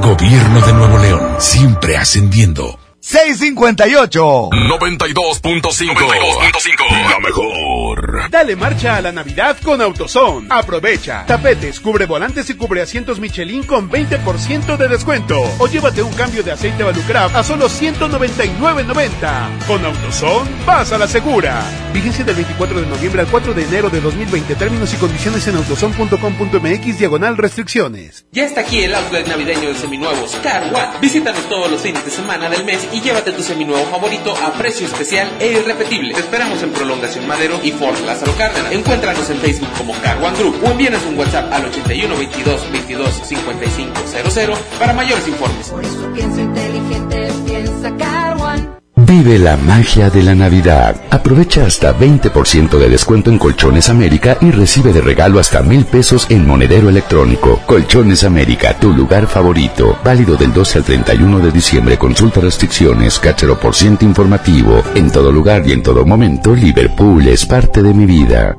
Gobierno de Nuevo León, siempre ascendiendo. 658 92.5 La mejor. Dale marcha a la Navidad con AutoZone. Aprovecha. Tapetes, cubre volantes y cubre asientos Michelin con 20% de descuento. O llévate un cambio de aceite Valucraft a solo 199.90. Con AutoZone, vas a la segura. Vigencia del 24 de noviembre al 4 de enero de 2020. Términos y condiciones en autozone.com.mx diagonal restricciones. Ya está aquí el outlet navideño de seminuevos Car One. Visítanos todos los fines de semana del mes y llévate tu seminuevo favorito a precio especial e irrepetible. Te esperamos en Prolongación Madero y Fort Lázaro Cárdenas. Encuéntranos en Facebook como Car One Group o envíanos un WhatsApp al 81 22 22 55 00 para mayores informes. Pienso inteligente, piensa. Vive la magia de la Navidad. Aprovecha hasta 20% de descuento en Colchones América y recibe de regalo hasta mil pesos en monedero electrónico. Colchones América, tu lugar favorito. Válido del 12 al 31 de diciembre. Consulta restricciones, cachero por ciento informativo. En todo lugar y en todo momento, Liverpool es parte de mi vida.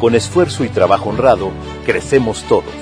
Con esfuerzo y trabajo honrado, crecemos todos.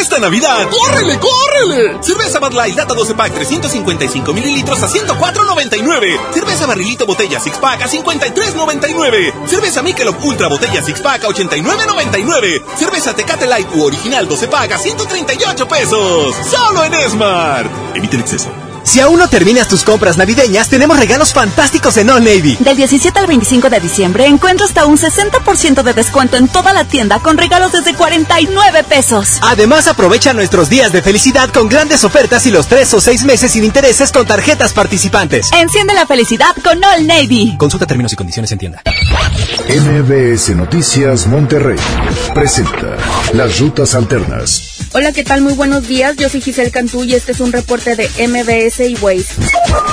Esta Navidad, ¡córrele, córrele! Cerveza Bud Light Lata 12 Pack 355 mililitros a 104.99. Cerveza Barrilito Botella Six Pack a 53.99. Cerveza Michelob Ultra Botella Six Pack a 89.99. Cerveza Tecate Light u Original 12 Pack a 138 pesos. Solo en Smart. Evite el exceso. Si aún no terminas tus compras navideñas, tenemos regalos fantásticos en All Navy. Del 17 al 25 de diciembre encuentra hasta un 60% de descuento en toda la tienda con regalos desde 49 pesos. Además, aprovecha nuestros días de felicidad con grandes ofertas y los 3 o 6 meses sin intereses con tarjetas participantes. Enciende la felicidad con All Navy. Consulta términos y condiciones en tienda. MBS Noticias Monterrey presenta Las Rutas Alternas. Hola, ¿qué tal? Muy buenos días. Yo soy Giselle Cantú y este es un reporte de MBS y Waze.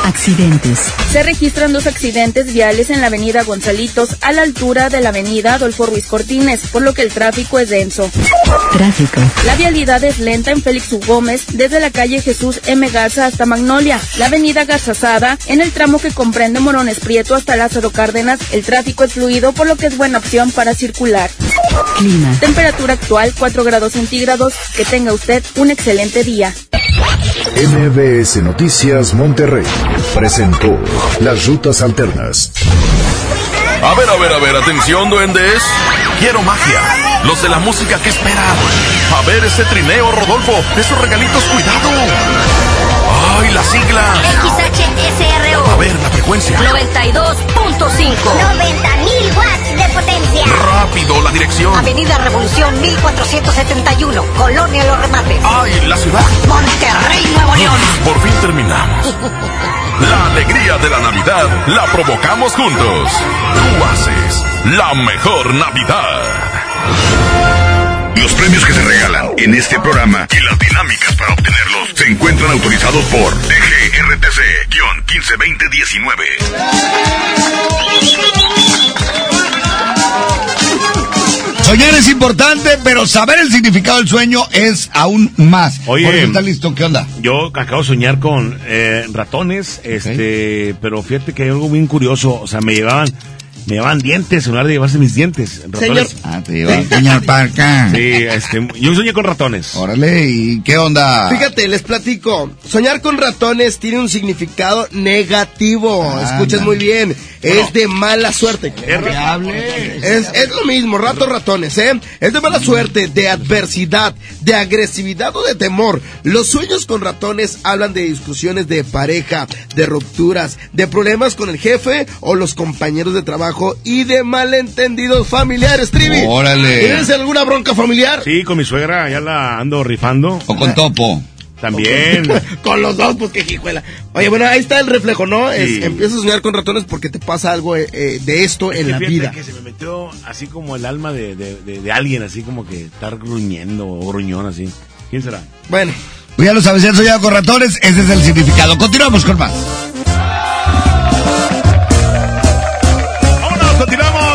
Accidentes. Se registran dos accidentes viales en la avenida Gonzalitos a la altura de la avenida Adolfo Ruiz Cortines, por lo que el tráfico es denso. Tráfico. La vialidad es lenta en Félix U. Gómez desde la calle Jesús M. Garza hasta Magnolia. La avenida Garzazada en el tramo que comprende Morones Prieto hasta Lázaro Cárdenas. El tráfico es fluido, por lo que es buena opción para circular. Clima. Temperatura actual 4 grados centígrados. Tenga usted un excelente día. MBS Noticias Monterrey presentó Las Rutas Alternas. A ver, a ver, a ver, atención, duendes. Quiero magia. Los de la música que esperan. A ver ese trineo, Rodolfo. Esos regalitos, cuidado. ¡Ay, la sigla! XHSRO. A ver, la frecuencia. 92.5. 90.000 watts de potencia. Rápido, la dirección. Avenida Revolución 1471. Colonia Los Remates. ¡Ay, la ciudad! Monterrey, Nuevo León. Por fin terminamos. La alegría de la Navidad la provocamos juntos. Tú haces la mejor Navidad. Los premios que se regalan en este programa y las dinámicas para obtenerlos se encuentran autorizados por DGRTC-152019. Soñar es importante, pero saber el significado del sueño es aún más. Oye, Por eso ¿está listo? ¿Qué onda? Yo acabo de soñar con eh, ratones, este, pero fíjate que hay algo bien curioso, o sea, me llevaban, me llevaban dientes, en lugar de llevarse mis dientes. Ratones. Ah, te llevan señor Parca. Sí, este, yo soñé con ratones. Órale, ¿y qué onda? Fíjate, les platico. Soñar con ratones tiene un significado negativo. Anda. Escuchas muy bien. Bueno. es de mala suerte. Es, es lo mismo, ratos ratones, ¿eh? Es de mala suerte, de adversidad, de agresividad o de temor. Los sueños con ratones hablan de discusiones de pareja, de rupturas, de problemas con el jefe o los compañeros de trabajo y de malentendidos familiares, Trivi. Órale. ¿Tienes alguna bronca familiar? Sí, con mi suegra ya la ando rifando. O con Topo. También. con los dos, pues qué hijuela. Oye, bueno, ahí está el reflejo, ¿no? Es- Sí. empiezas a soñar con ratones porque te pasa algo eh, eh, de esto en que la vida. que se me metió así como el alma de, de, de- de alguien, así como que estar gruñendo o gruñón así. ¿Quién será? Bueno. Pues ya lo sabes, si han soñado con ratones, ese es el significado. Continuamos con más.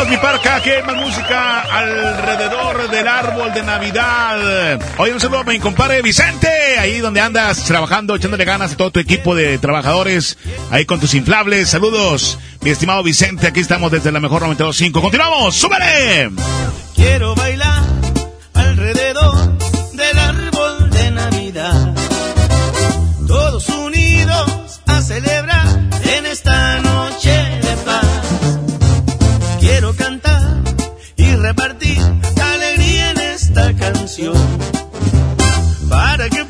Mi parca, que más música alrededor del árbol de Navidad. Hoy un saludo a mi compadre Vicente, ahí donde andas trabajando, echándole ganas a todo tu equipo de trabajadores, ahí con tus inflables. Saludos, mi estimado Vicente, aquí estamos desde la mejor 92.5. Continuamos, súbele. Quiero bailar canción. Para que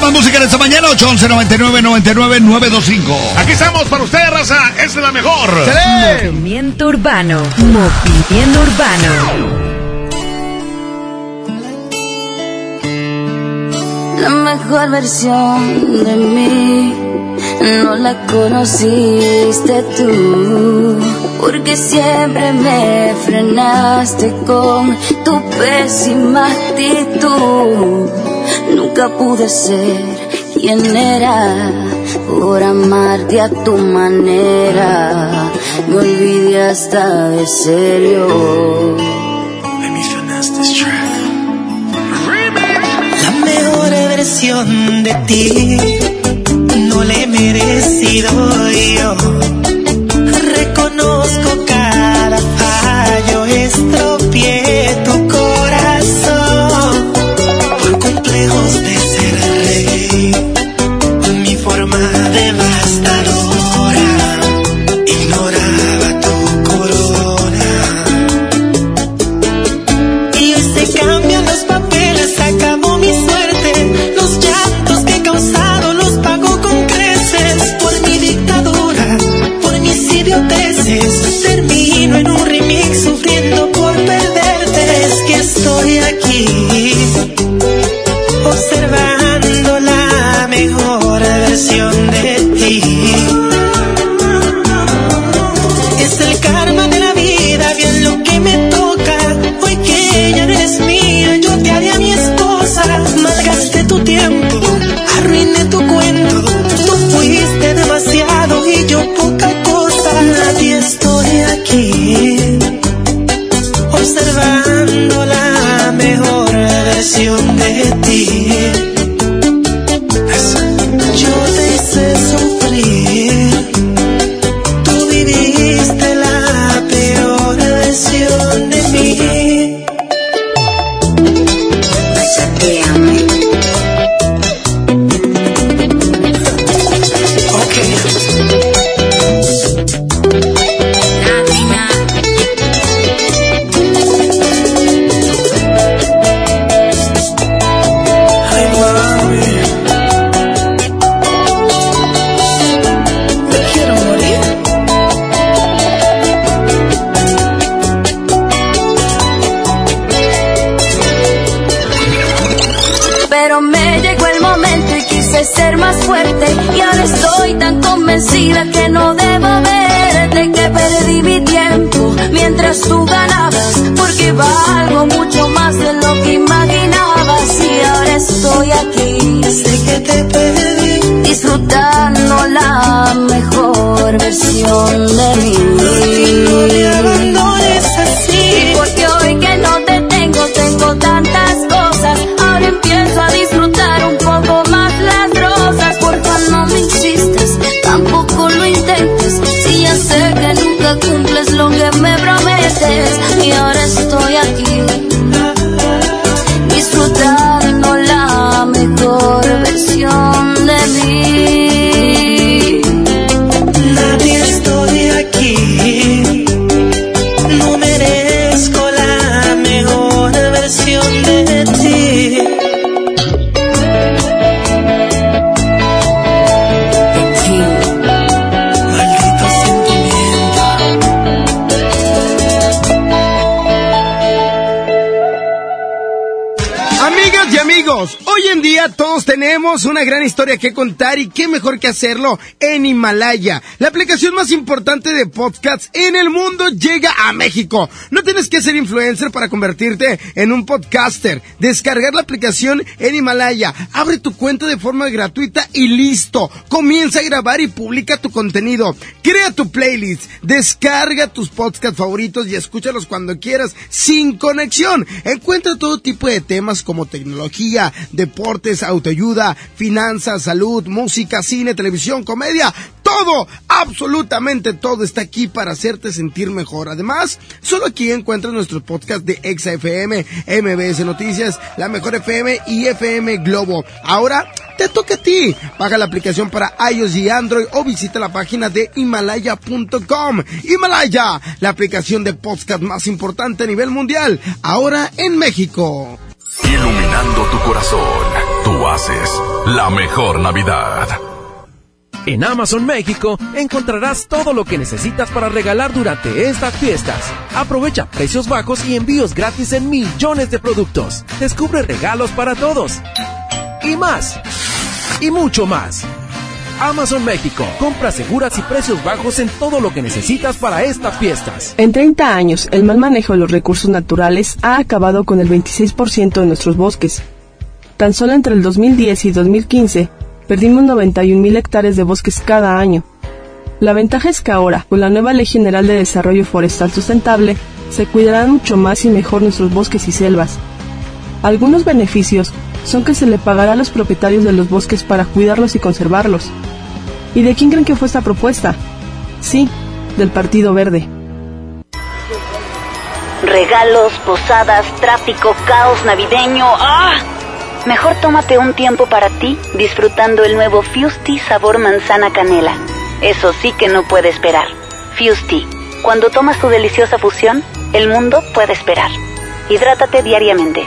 Más música en esta mañana, 811 99 99 925. Aquí estamos para usted, raza. Es la mejor. Movimiento Urbano. Movimiento Urbano. La mejor versión de mí no la conociste tú, porque siempre me frenaste con tu pésima actitud. Nunca pude ser quien era por amarte a tu manera. Me olvidé hasta de serio. La mejor versión de ti no la he merecido yo. Reconozco cada fallo, estropeé historia que contar y qué mejor que hacerlo en Himalaya. La aplicación más importante de podcasts en el mundo llega a México. No tienes que ser influencer para convertirte en un podcaster. Descargar la aplicación en Himalaya. Abre tu cuenta de forma gratuita y listo. Comienza a grabar y publica tu contenido. Crea tu playlist. Descarga tus podcasts favoritos y escúchalos cuando quieras sin conexión. Encuentra todo tipo de temas como tecnología, deportes, autoayuda, finanzas, salud, música, cine, televisión, comedia. Todo, absolutamente todo está aquí para hacerte sentir mejor. Además, solo aquí encuentras nuestros podcasts de Exa FM, MBS Noticias, La Mejor FM y FM Globo. Ahora te toca a ti. Baja la aplicación para iOS y Android o visita la página de himalaya.com. Himalaya, la aplicación de podcast más importante a nivel mundial, ahora en México. Iluminando tu corazón, tu haces la mejor Navidad. En Amazon México encontrarás todo lo que necesitas para regalar durante estas fiestas. Aprovecha precios bajos y envíos gratis en millones de productos. Descubre regalos para todos. Y más. Y mucho más. Amazon México. Compras seguras y precios bajos en todo lo que necesitas para estas fiestas. En 30 años, el mal manejo de los recursos naturales ha acabado con el 26% de nuestros bosques. Tan solo entre el 2010 y 2015, perdimos 91.000 hectáreas de bosques cada año. La ventaja es que ahora, con la nueva Ley General de Desarrollo Forestal Sustentable, se cuidarán mucho más y mejor nuestros bosques y selvas. Algunos beneficios son que se le pagará a los propietarios de los bosques para cuidarlos y conservarlos. ¿Y de quién creen que fue esta propuesta? Sí, del Partido Verde. Regalos, posadas, tráfico, caos navideño. ¡Ah! Mejor tómate un tiempo para ti disfrutando el nuevo Fusti sabor manzana canela. Eso sí que no puede esperar. Fusti. Cuando tomas tu deliciosa fusión, el mundo puede esperar. Hidrátate diariamente.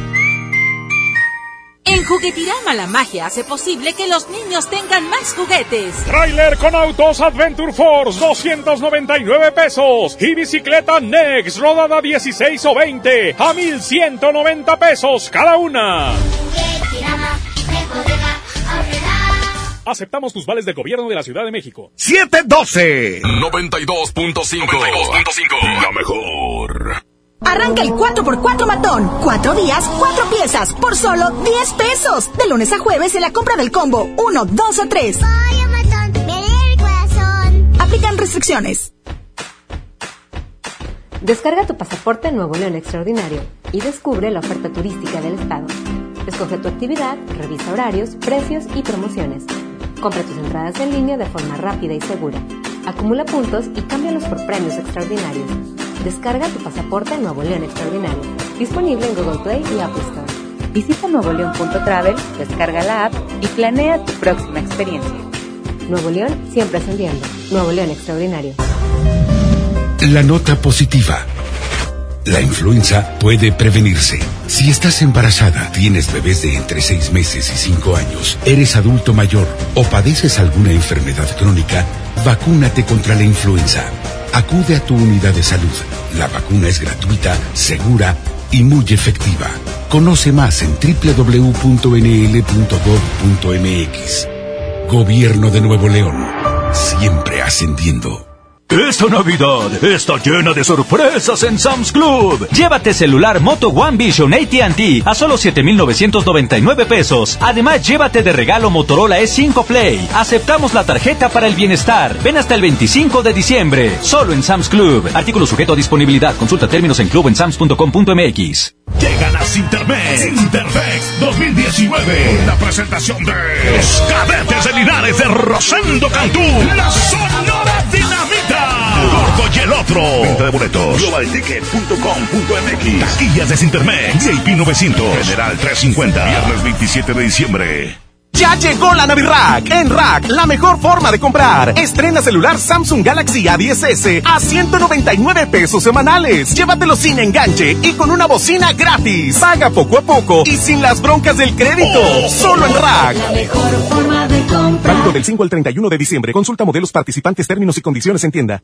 En Juguetirama la magia hace posible que los niños tengan más juguetes. Trailer con autos Adventure Force 299 pesos y bicicleta Next rodada 16 o 20 a 1190 pesos cada una. Aceptamos tus vales del gobierno de la Ciudad de México. 712 92.5 La mejor. Arranca el 4x4 matón. Cuatro días, cuatro piezas, por solo 10 pesos. De lunes a jueves en la compra del combo 1, 2 o 3. Aplican restricciones. Descarga tu pasaporte Nuevo León Extraordinario y descubre la oferta turística del estado. Escoge tu actividad, revisa horarios, precios y promociones. Compra tus entradas en línea de forma rápida y segura. Acumula puntos y cámbialos por premios extraordinarios. Descarga tu pasaporte Nuevo León Extraordinario. Disponible en Google Play y Apple Store. Visita nuevoleón.travel, descarga la app y planea tu próxima experiencia. Nuevo León siempre ascendiendo. Nuevo León Extraordinario. La nota positiva. La influenza puede prevenirse. Si estás embarazada, tienes bebés de entre 6 meses y 5 años, eres adulto mayor o padeces alguna enfermedad crónica, vacúnate contra la influenza. Acude a tu unidad de salud. La vacuna es gratuita, segura y muy efectiva. Conoce más en www.nl.gov.mx. Gobierno de Nuevo León. Siempre ascendiendo. Esta Navidad está llena de sorpresas en Sam's Club. Llévate celular Moto One Vision AT&T a solo 7,999 pesos. Además, llévate de regalo Motorola E5 Play. Aceptamos la tarjeta para el bienestar. Ven hasta el 25 de diciembre. Solo en Sam's Club. Artículo sujeto a disponibilidad. Consulta términos en clubensams.com.mx. Llegan a Sintermex. Sintermex 2019. La presentación de los cadetes de Linares de Rosendo Cantú. La. Gordo y el otro. Venta de boletos. Globalticket.com.mx. Taquillas de Sintermex. VIP 900. General 350. Viernes 27 de diciembre. Ya llegó la Navirack. En Rack, la mejor forma de comprar. Estrena celular Samsung Galaxy A10s a 199 pesos semanales. Llévatelo sin enganche y con una bocina gratis. Paga poco a poco y sin las broncas del crédito. Solo en Rack. La mejor forma de comprar. Válido del 5 al 31 de diciembre. Consulta modelos participantes, términos y condiciones en tienda.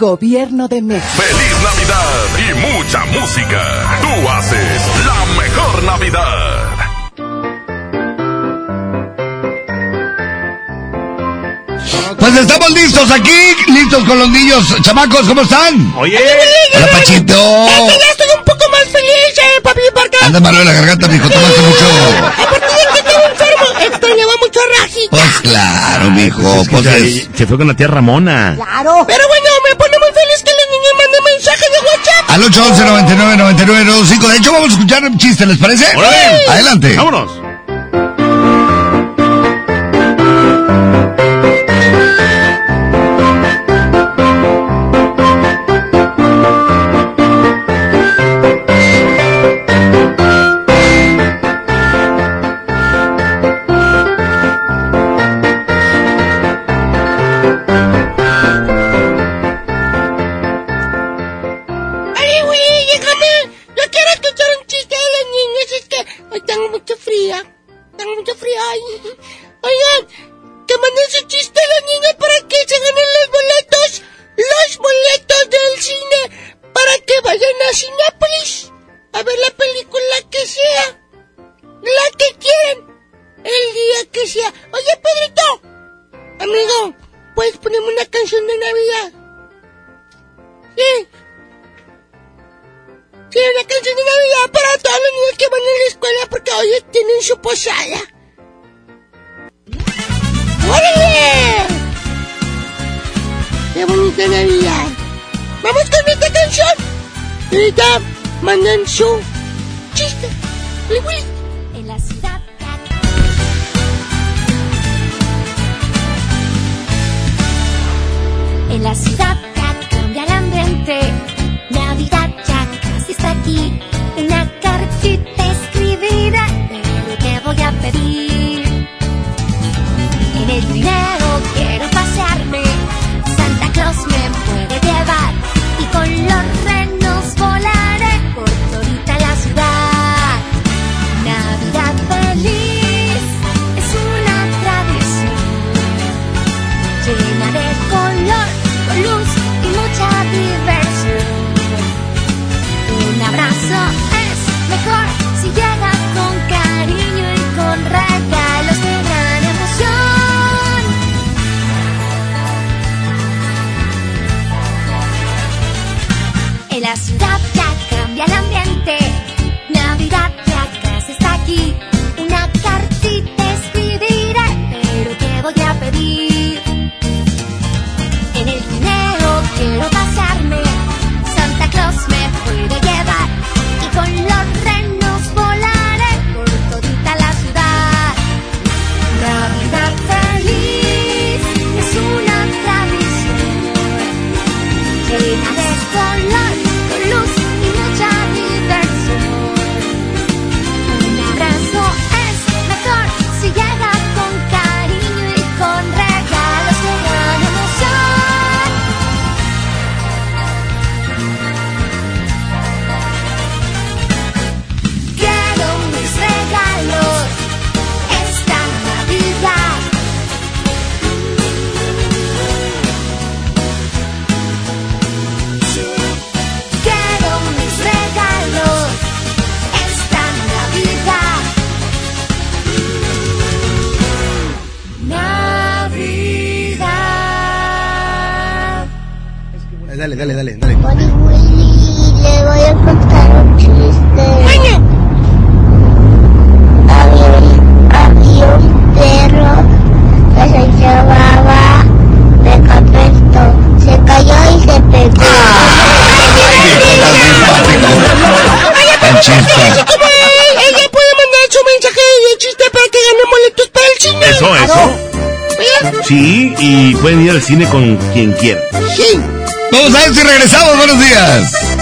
Gobierno de México. ¡Feliz Navidad! Y mucha música. Tú haces la mejor Navidad. Pues estamos listos aquí, listos con los niños. Chamacos, ¿cómo están? Oye. Hola, Pachito. Ya estoy un poco más feliz, eh, papi, por porque... Anda malo de la garganta, mijo, tomaste mucho. Aparte de que tengo un esto le va mucho rajita. Pues claro, mijo. Pues, pues es... Se fue con la tía Ramona. Claro. Pero bueno, me pone muy feliz que la niña mande mensaje de WhatsApp. Al 811 99 99 De hecho, vamos a escuchar un chiste, ¿les parece? Sí. Adelante. Vámonos. pueden al cine con quien quieran. Sí. Vamos a ver si regresamos. Buenos días.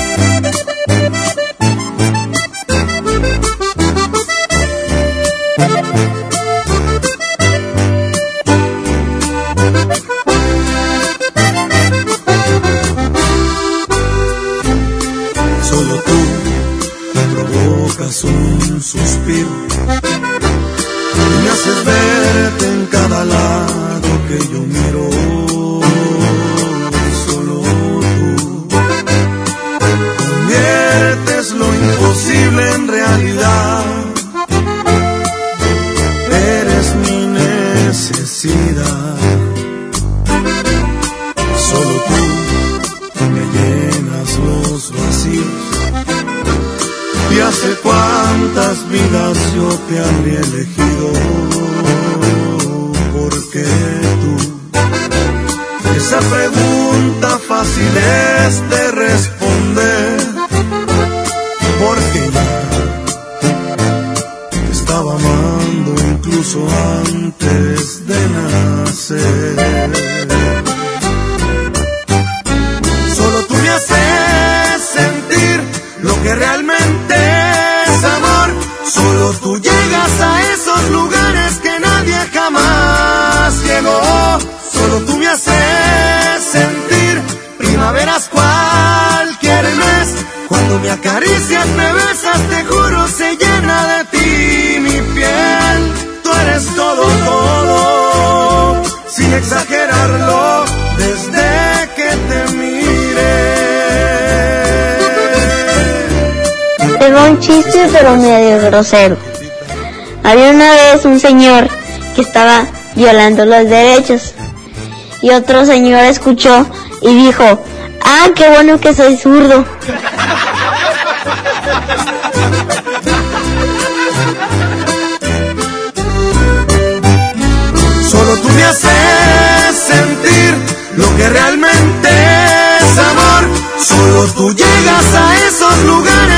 Había una vez un señor que estaba violando los derechos y otro señor escuchó y dijo, ah, qué bueno que soy zurdo. Solo tú me haces sentir lo que realmente es amor. Solo tú llegas a esos lugares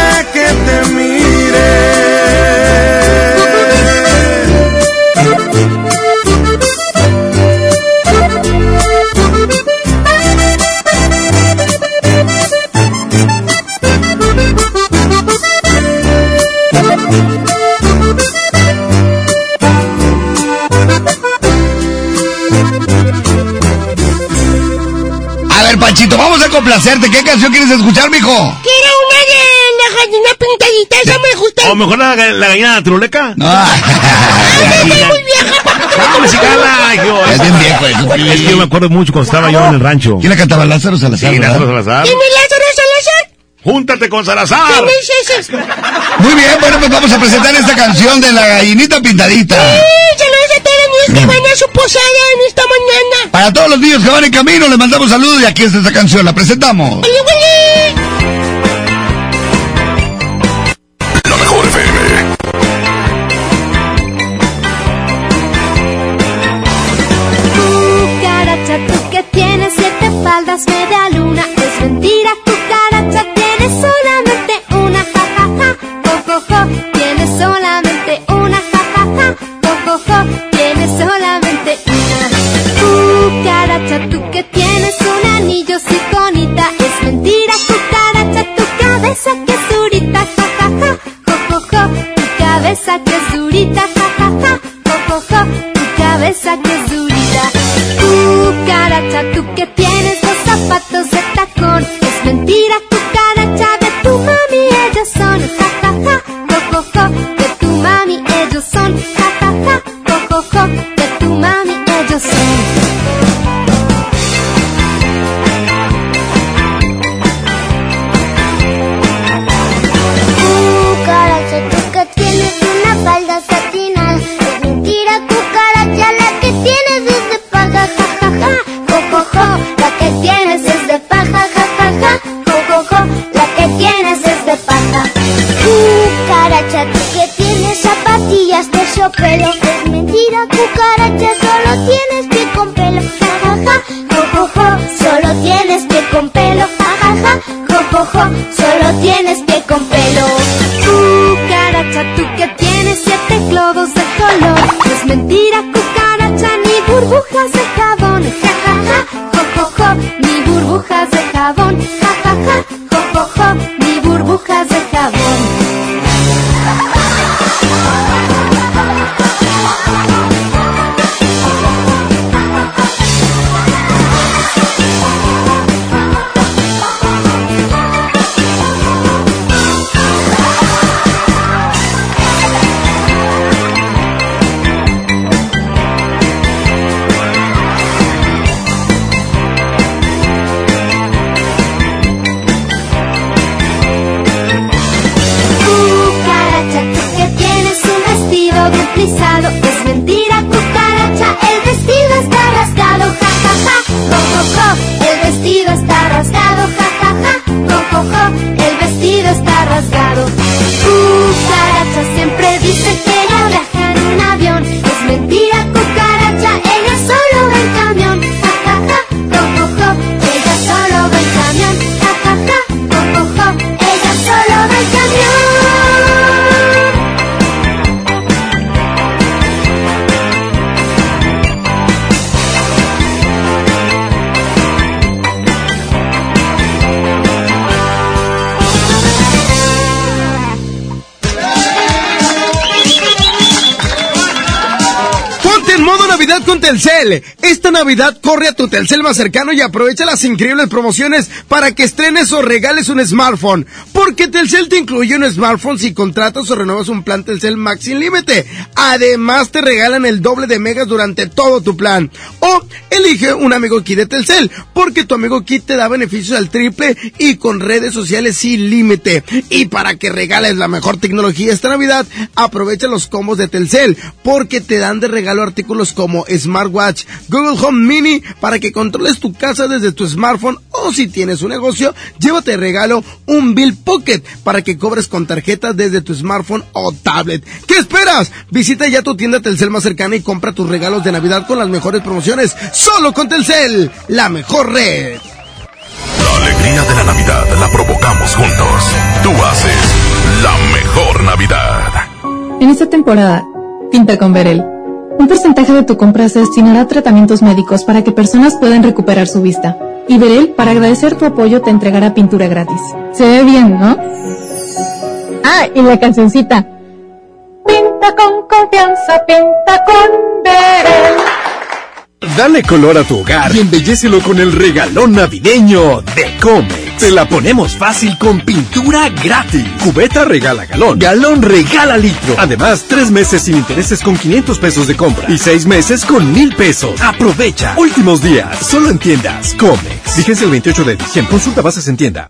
Vamos a complacerte. ¿Qué canción quieres escuchar, mijo? Quiero una de la gallina pintadita, esa me gusta. ¿O mejor la, la gallina truleca? No. Ay, no, muy vieja, papá. ¡Dame, chicala, hijo! Es bien viejo eso. Es que yo me acuerdo mucho cuando estaba yo en el rancho. ¿Quién la cantaba? Lázaro Salazar. Sí. Lázaro Salazar. ¿Quién es Lázaro Salazar? ¡Júntate con Salazar! ¿Quién es ese? Muy bien, bueno, pues vamos a presentar esta canción de la gallinita pintadita. Que van a su posada en esta mañana. Para todos los niños que van en camino, les mandamos saludos y aquí está esta canción, la presentamos. ¡Oye, güey! La mejor FM. Cucaracha, tú que tienes siete faldas, media luna. Es mentira, cabeza que Esta Navidad corre a tu Telcel más cercano y aprovecha las increíbles promociones para que estrenes o regales un smartphone. Porque Telcel te incluye un smartphone si contratas o renuevas un plan Telcel Max sin límite. Además te regalan el doble de megas durante todo tu plan. O elige un amigo kit de Telcel porque tu amigo kit te da beneficios al triple y con redes sociales sin límite. Y para que regales la mejor tecnología esta Navidad, aprovecha los combos de Telcel porque te dan de regalo artículos como Smartwatch, Google Home Mini para que controles tu casa desde tu smartphone o si tienes un negocio, llévate de regalo un Bill Pocket para que cobres con tarjeta desde tu smartphone o tablet. ¿Qué esperas? Visita ya tu tienda Telcel más cercana y compra tus regalos de Navidad con las mejores promociones. Solo con Telcel, la mejor red. La alegría de la Navidad la provocamos juntos. Tú haces la mejor Navidad. En esta temporada, pinta con Verel. Un porcentaje de tu compra se destinará a tratamientos médicos para que personas puedan recuperar su vista. Y Verel, para agradecer tu apoyo, te entregará pintura gratis. Se ve bien, ¿no? Ah, y la cancioncita. Pinta con confianza, pinta con Verel. Dale color a tu hogar y embellecelo con el regalón navideño de Comex. Te la ponemos fácil con pintura gratis. Cubeta regala galón. Galón regala litro. Además, tres meses sin intereses con 500 pesos de compra. Y seis meses con mil pesos. Aprovecha. Últimos días. Solo en tiendas. Comex. Vigencia el 28 de diciembre. Consulta bases en tienda.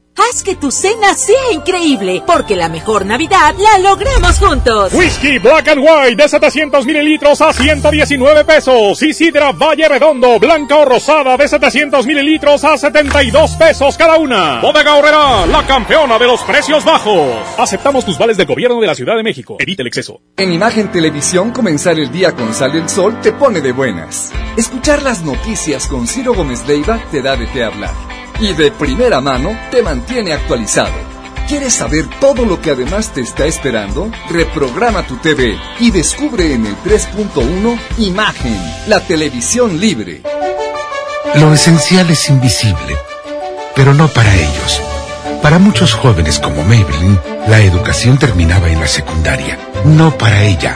Haz que tu cena sea increíble, porque la mejor Navidad la logramos juntos. Whisky Black and White de 700 mililitros a 119 pesos. Y sidra Valle Redondo, blanca o rosada de 700 mililitros a 72 pesos cada una. Bodega Horrera, la campeona de los precios bajos. Aceptamos tus vales del gobierno de la Ciudad de México. Evite el exceso. En Imagen Televisión, comenzar el día con Sal del Sol te pone de buenas. Escuchar las noticias con Ciro Gómez Leiva te da de qué hablar. Y de primera mano te mantiene actualizado. ¿Quieres saber todo lo que además te está esperando? Reprograma tu TV y descubre en el 3.1 Imagen, la televisión libre. Lo esencial es invisible, pero no para ellos. Para muchos jóvenes como Maybelline, la educación terminaba en la secundaria. No para ella.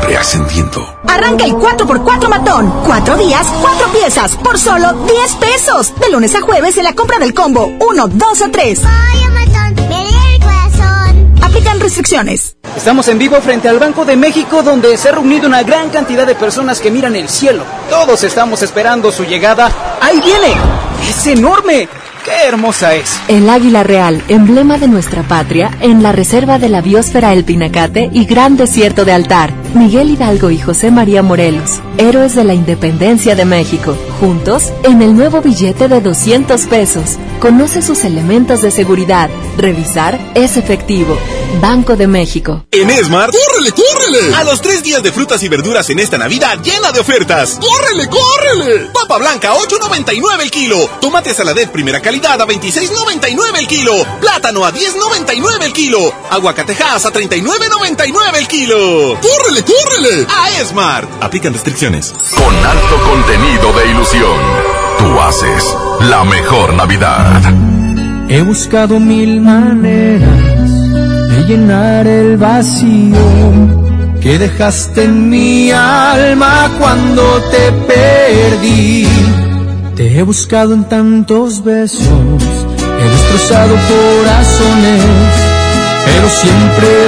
reascendiendo. Arranca el 4x4 matón. Cuatro días, cuatro piezas, por solo 10 pesos. De lunes a jueves en la compra del combo 1, 2 o 3. Aplican restricciones. Estamos en vivo frente al Banco de México donde se ha reunido una gran cantidad de personas que miran el cielo. Todos estamos esperando su llegada. ¡Ahí viene! ¡Es enorme! ¡Qué hermosa es! El águila real, emblema de nuestra patria, en la reserva de la biosfera El Pinacate y Gran Desierto de Altar. Miguel Hidalgo y José María Morelos, héroes de la independencia de México. Juntos, en el nuevo billete de 200 pesos. Conoce sus elementos de seguridad. Revisar es efectivo. Banco de México. En Esmart, ¡córrele, córrele! A los tres días de frutas y verduras en esta Navidad llena de ofertas. ¡Córrele, córrele! Papa blanca, 8.99 el kilo. Tomate saladet primera calidad a 26.99 el kilo. Plátano a 10.99 el kilo. Aguacatejas a 39.99 el kilo. ¡Córrele, córrele! A Esmart. Aplican restricciones. Con alto contenido de ilusión, tú haces la mejor Navidad. He buscado mil maneras de llenar el vacío que dejaste en mi alma cuando te perdí. Te he buscado en tantos besos, he destrozado corazones, pero siempre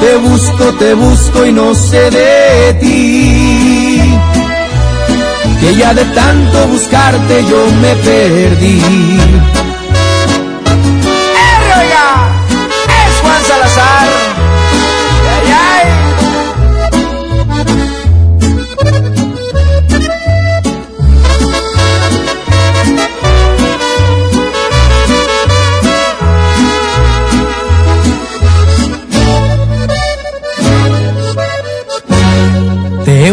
Te busco, te busco y no sé de ti. Que ya de tanto buscarte yo me perdí.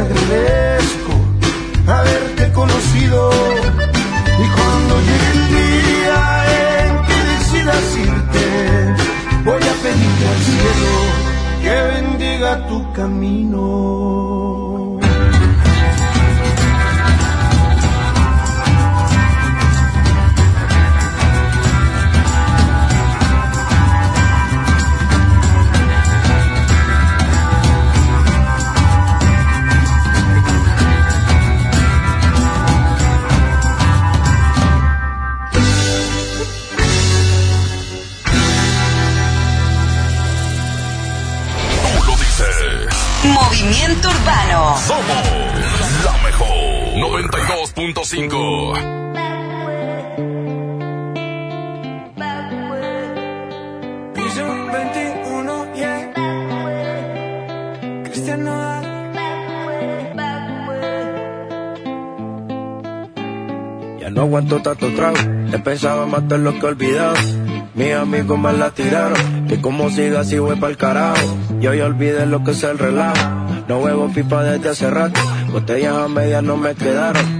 Que agradezco haberte conocido. Y cuando llegue el día en que decidas irte, voy a pedirle al cielo que bendiga tu camino. 92.5. Piso 21, yeah. Cristian Nodal. Ya no aguanto tanto trago, he pensado en matar lo que he olvidado. Mis amigos me la tiraron, que como siga así voy pa'l carajo. Yo ya olvidé lo que es el relajo, no huevo pipa desde hace rato. Botellas a medias no me quedaron,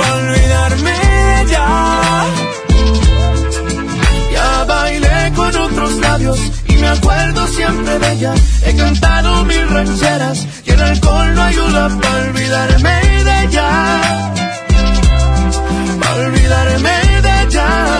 Olvidarme de ya. Ya bailé con otros labios y me acuerdo siempre de ella. He cantado mil rancheras y el alcohol no ayuda para olvidarme de ella. Olvidarme de ella.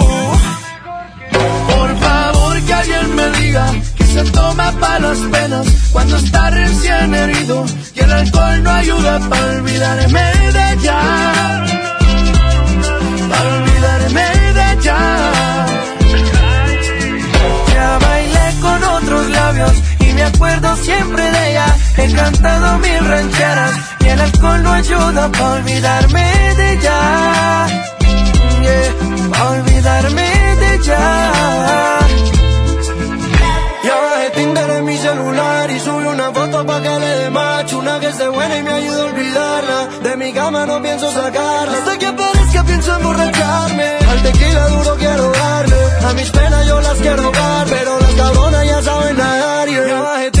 Alguien me diga que se toma para las penas cuando está recién herido y el alcohol no ayuda para olvidarme de ella. Para olvidarme de ella. Ya bailé con otros labios y me acuerdo siempre de ella. He cantado mil rancheras y el alcohol no ayuda para olvidarme de ella. Yeah, pa' olvidarme de. Ya una foto pa' que le dé macho Una que esté buena y me ayude a olvidarla. De mi cama no pienso sacarla. Hasta que aparezca pienso emborracharme. Al tequila duro quiero darle. A mis penas yo las quiero ahogar Pero las cabronas ya saben nadar yeah.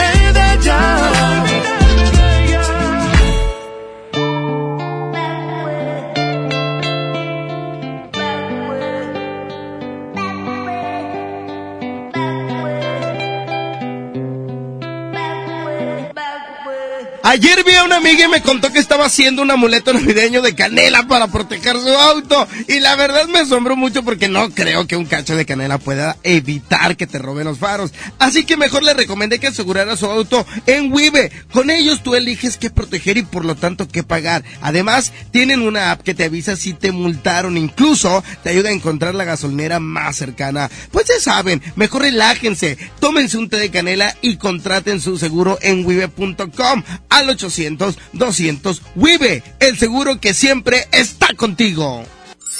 Ayer vi a una amiga y me contó que estaba haciendo un amuleto navideño de canela para proteger su auto. Y la verdad me asombró mucho porque no creo que un cacho de canela pueda evitar que te roben los faros. Así que mejor le recomendé que asegurara su auto en Wibe. Con ellos tú eliges qué proteger y por lo tanto qué pagar. Además, tienen una app que te avisa si te multaron. Incluso te ayuda a encontrar la gasolinera más cercana. Pues ya saben, mejor relájense, tómense un té de canela y contraten su seguro en wibe.com al 800-200 WIBE, el seguro que siempre está contigo.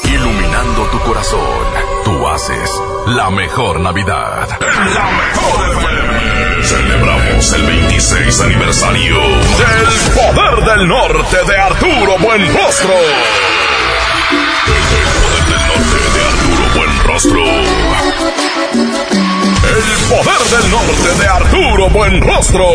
Iluminando tu corazón, tú haces la mejor Navidad. La mejor FM. Celebramos el 26 aniversario del Poder del Norte de Arturo Buenrostro. El Poder del Norte de Arturo Buenrostro. El Poder del Norte de Arturo Buenrostro.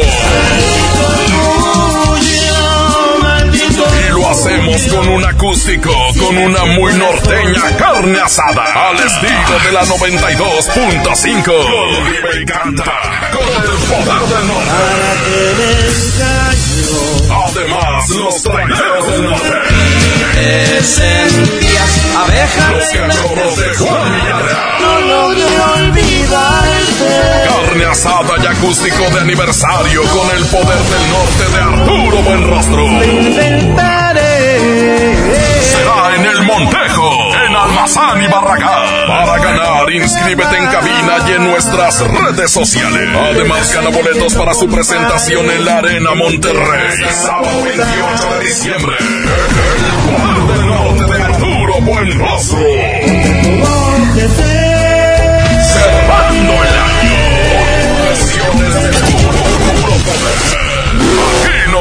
Y lo hacemos con un acústico, con una muy norteña carne asada, al estilo de la 92.5. Con Vive y canta, con el poder del norte. Además, los traineros del norte. Te sentías abeja de Juan. No logré olvidarte. Carne asada y acústico de aniversario con el poder del norte de Arturo Buenrostro. Será en el Montejo, en Almazán y Barragán. Para ganar, inscríbete en cabina y en nuestras redes sociales. Además, gana boletos para su presentación en la Arena Monterrey. Sábado 28 de diciembre. El poder del norte de Arturo Buenrostro.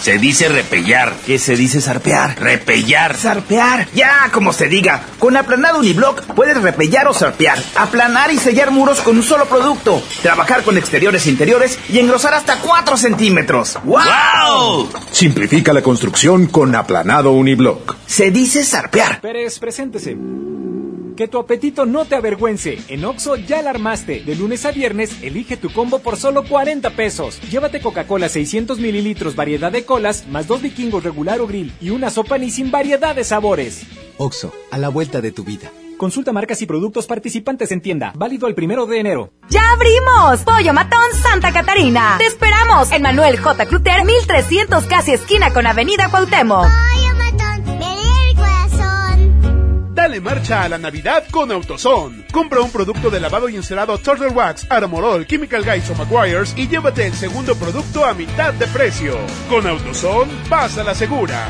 Se dice repellar. ¿Qué se dice zarpear? Repellar. Zarpear. Ya, como se diga. Con aplanado uniblock puedes repellar o zarpear. Aplanar y sellar muros con un solo producto. Trabajar con exteriores e interiores y engrosar hasta 4 centímetros. ¡Wow! Simplifica la construcción con aplanado uniblock. Se dice zarpear. Pérez, preséntese. Que tu apetito no te avergüence. En Oxo ya la armaste. De lunes a viernes, elige tu combo por solo 40 pesos. Llévate Coca-Cola 600 mililitros, variedad de colas, más dos vikingos regular o grill y una sopa ni sin variedad de sabores. Oxo, a la vuelta de tu vida. Consulta marcas y productos participantes en tienda. Válido el primero de enero. ¡Ya abrimos! Pollo Matón Santa Catarina. Te esperamos en Manuel J. Cluter, 1300 casi esquina con Avenida Cuauhtémoc. Dale marcha a la Navidad con AutoZone. Compra un producto de lavado y encerado Turtle Wax, Armorol, Chemical Guys o McGuire's y llévate el segundo producto a mitad de precio. Con AutoZone, vas a la segura.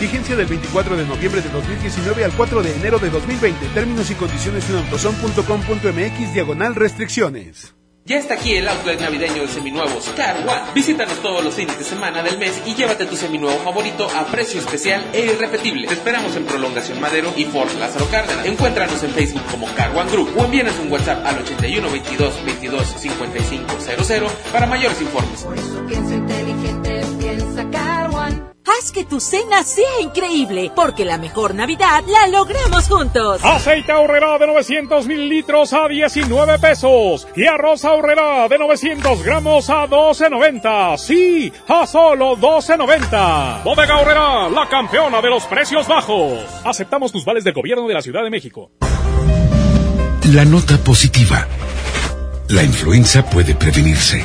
Vigencia del 24 de noviembre de 2019 al 4 de enero de 2020. Términos y condiciones en autozone.com.mx diagonal restricciones. Ya está aquí el outlet navideño de seminuevos Car One. Visítanos todos los fines de semana del mes y llévate tu seminuevo favorito a precio especial e irrepetible. Te esperamos en Prolongación Madero y Fort Lázaro Cárdenas. Encuéntranos en Facebook como Car One Group o envíanos un WhatsApp al 81 22 22 55 00 para mayores informes. Haz que tu cena sea increíble, porque la mejor Navidad la logramos juntos. Aceite ahorrera de 900 mililitros a 19 pesos. Y arroz ahorrera de 900 gramos a 12.90. Sí, a solo 12.90. Bodega ahorrera, la campeona de los precios bajos. Aceptamos tus vales del gobierno de la Ciudad de México. La nota positiva. La influenza puede prevenirse.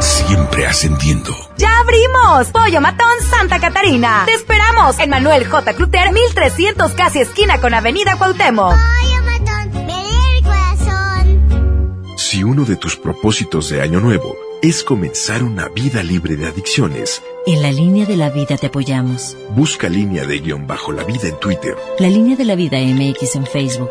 Siempre ascendiendo. ¡Ya abrimos! Pollo Matón Santa Catarina. Te esperamos en Manuel J. Cluter, 1300 casi esquina con Avenida Cuauhtémoc. Si uno de tus propósitos de año nuevo es comenzar una vida libre de adicciones, En la línea de la vida te apoyamos. busca línea de guion bajo la vida en Twitter, La línea de la vida MX en Facebook.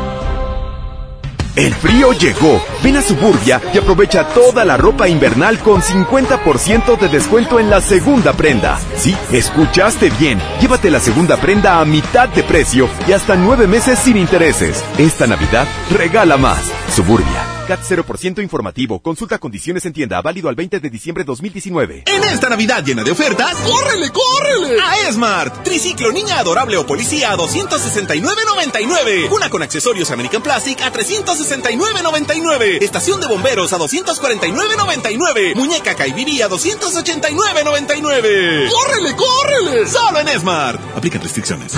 El frío llegó. Ven a Suburbia y aprovecha toda la ropa invernal con 50% de descuento en la segunda prenda. Sí, escuchaste bien. Llévate la segunda prenda a mitad de precio y hasta nueve meses sin intereses. Esta Navidad regala más. Suburbia. CAT 0% informativo. Consulta condiciones en tienda. Válido al 20 de diciembre 2019. En esta Navidad llena de ofertas, ¡córrele, córrele! A Esmart. Triciclo niña adorable o policía a 269.99. Una con accesorios American Plastic a 369.99. Estación de bomberos a 249.99. Muñeca Kaibirí a 289.99. ¡Córrele, córrele! Solo en Esmart. Aplican restricciones.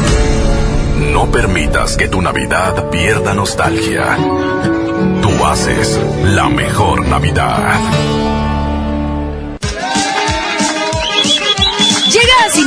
No permitas que tu Navidad pierda nostalgia. La mejor Navidad. Llega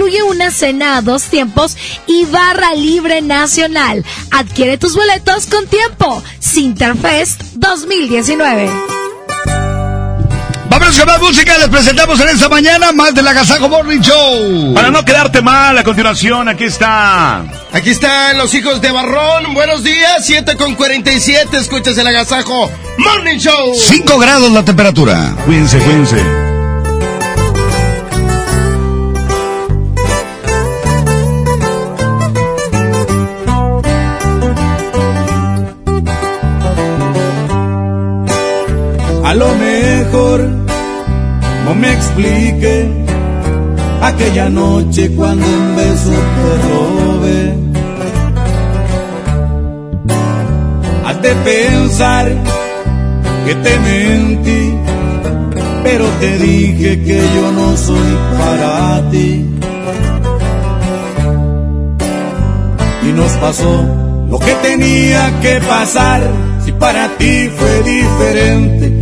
una cena a dos tiempos y barra libre nacional. Adquiere tus boletos con tiempo. Sinterfest 2019. Vámonos con más música, les presentamos en esta mañana más del Agasajo Morning Show. Para no quedarte mal, a continuación, aquí está. Aquí están los hijos de Barrón. Buenos días, 7 con 47. Escuchas el Agasajo Morning Show. 5 grados la temperatura. Cuídense, cuídense. No me explique aquella noche cuando un beso te robé. Has pensar que te mentí, pero te dije que yo no soy para ti. Y nos pasó lo que tenía que pasar, si para ti fue diferente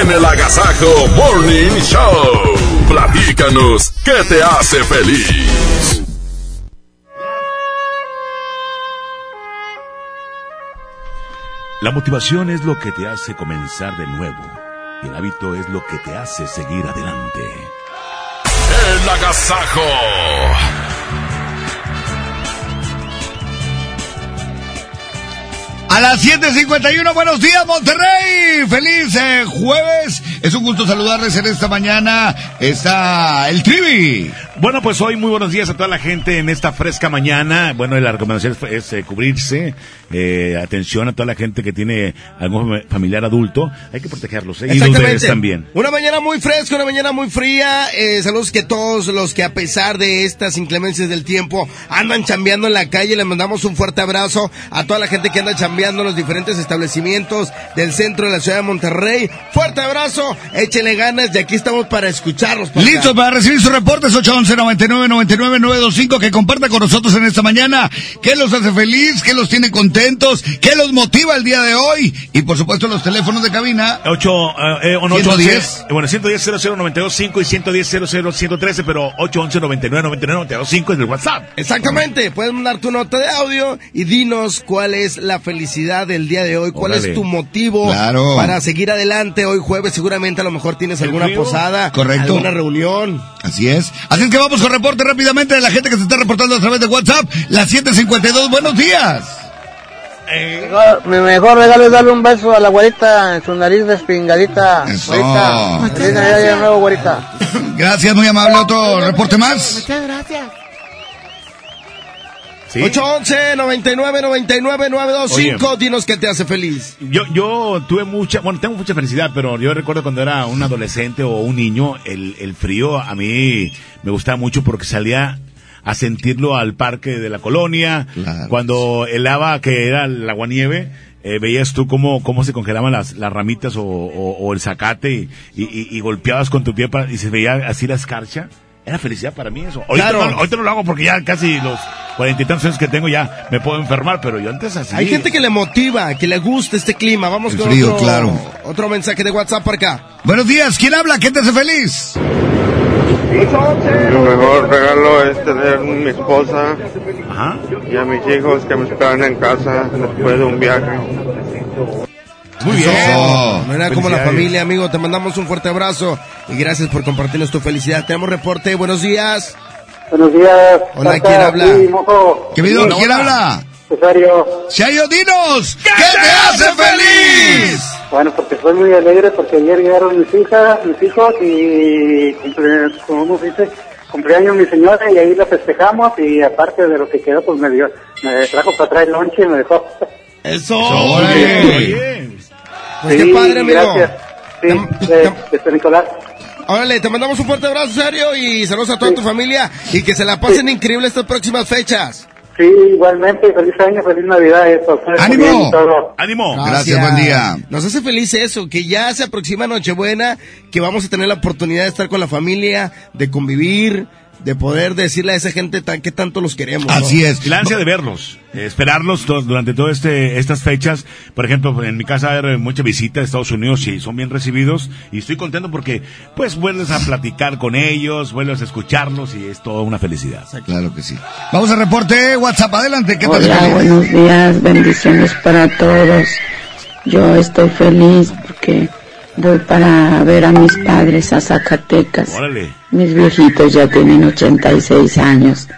En el Agasajo Morning Show, platícanos qué te hace feliz. La motivación es lo que te hace comenzar de nuevo y el hábito es lo que te hace seguir adelante. El Agasajo. A las 7.51, buenos días Monterrey, feliz eh, jueves, es un gusto saludarles en esta mañana, está el Trivi. Bueno, pues hoy muy buenos días a toda la gente en esta fresca mañana. Bueno, la recomendación es, es, eh, cubrirse. Eh, atención a toda la gente que tiene algún fam- familiar adulto. Hay que protegerlos. ¿eh? Y los bebés Exactamente. también. Una mañana muy fresca, una mañana muy fría. Eh, saludos que todos los que a pesar de estas inclemencias del tiempo andan chambeando en la calle, les mandamos un fuerte abrazo a toda la gente que anda chambeando en los diferentes establecimientos del centro de la ciudad de Monterrey. Fuerte abrazo, échenle ganas, de aquí estamos para escucharlos. papá. Listo para recibir sus reportes 811 99 99 925 que comparta con nosotros en esta mañana qué los hace feliz, qué los tiene contentos, qué los motiva el día de hoy y por supuesto los teléfonos de cabina 8, eh, 110. 811, bueno, 110 00 925 y 110 00 113, pero 811 99 99 925 es el WhatsApp. Exactamente, puedes mandar tu nota de audio y dinos cuál es la felicidad del día de hoy, cuál Órale. es tu motivo Claro. para seguir adelante hoy jueves. Seguramente a lo mejor tienes alguna posada, Correcto. alguna reunión. Así es. Así es que vamos con reporte rápidamente de la gente que se está reportando a través de WhatsApp. Las 752, buenos días. Mejor- Mi mejor regalo es darle un beso a la güerita en su nariz despingadita. Eso. Güerita, feliz Navidad de nuevo, güerita. Gracias, muy amable. Otro reporte más. Muchas gracias. 811 99 99 925, Oye. dinos qué te hace feliz. Yo, yo tuve mucha, bueno, tengo mucha felicidad, pero yo recuerdo cuando era un adolescente o un niño, el, el frío a mí me gustaba mucho porque salía a sentirlo al parque de la colonia, cuando helaba que era el aguanieve, eh, veías tú cómo, cómo se congelaban las, las ramitas o, o- o el zacate y- y golpeabas con tu pie para- y se veía así la escarcha. Era felicidad para mí eso. Ahorita, Claro. no, ahorita no lo hago porque ya casi los cuarenta y tantos años que tengo ya me puedo enfermar, pero yo antes así. Hay gente que le motiva, que le gusta este clima. Vamos El con frío, otro, claro. otro mensaje de WhatsApp para acá. Buenos días, ¿quién habla? ¿Qué te hace feliz? Mi mejor regalo es tener a mi esposa y a mis hijos que me esperan en casa después de un viaje. Muy bien. No era como la familia, amigo. Te mandamos un fuerte abrazo y gracias por compartirnos tu felicidad. Tenemos reporte. Buenos días. Buenos días. Hola, Tata, ¿quién habla? sí, mojo. ¿Qué video? Sí, ¿Quién habla? Cesario. Chayo, dinos. ¿Qué te hace feliz? Bueno, porque estoy muy alegre porque ayer llegaron mis hijas, mis hijos y cumple, ¿cómo se dice? Cumpleaños mi señora y ahí la festejamos y aparte de lo que quedó pues me dio, me trajo para traer lonche y me dejó. Eso. Oye. Pues Sí, qué padre, amigo. Gracias. Sí, de, de San Nicolás. Órale, te mandamos un fuerte abrazo, serio, y saludos a toda tu familia y que se la pasen increíble estas próximas fechas. Sí, igualmente, feliz año, feliz Navidad. eh, y todo. ¡Ánimo! Gracias, buen día. Nos hace feliz eso, que ya se aproxima Nochebuena, que vamos a tener la oportunidad de estar con la familia, de convivir, de poder decirle a esa gente tan, que tanto los queremos. ¿no? Así es. La ansia de verlos, eh, esperarlos to- durante todas este, estas fechas. Por ejemplo, en mi casa hay mucha visita de Estados Unidos y son bien recibidos. Y estoy contento porque, pues, vuelves a platicar con ellos, vuelves a escucharlos y es toda una felicidad. Claro que sí. Vamos al reporte, WhatsApp, adelante. ¿Qué Hola, feliz? buenos días, bendiciones para todos. Yo estoy feliz porque voy para ver a mis padres a Zacatecas. Órale. Mis viejitos ya tienen 86 años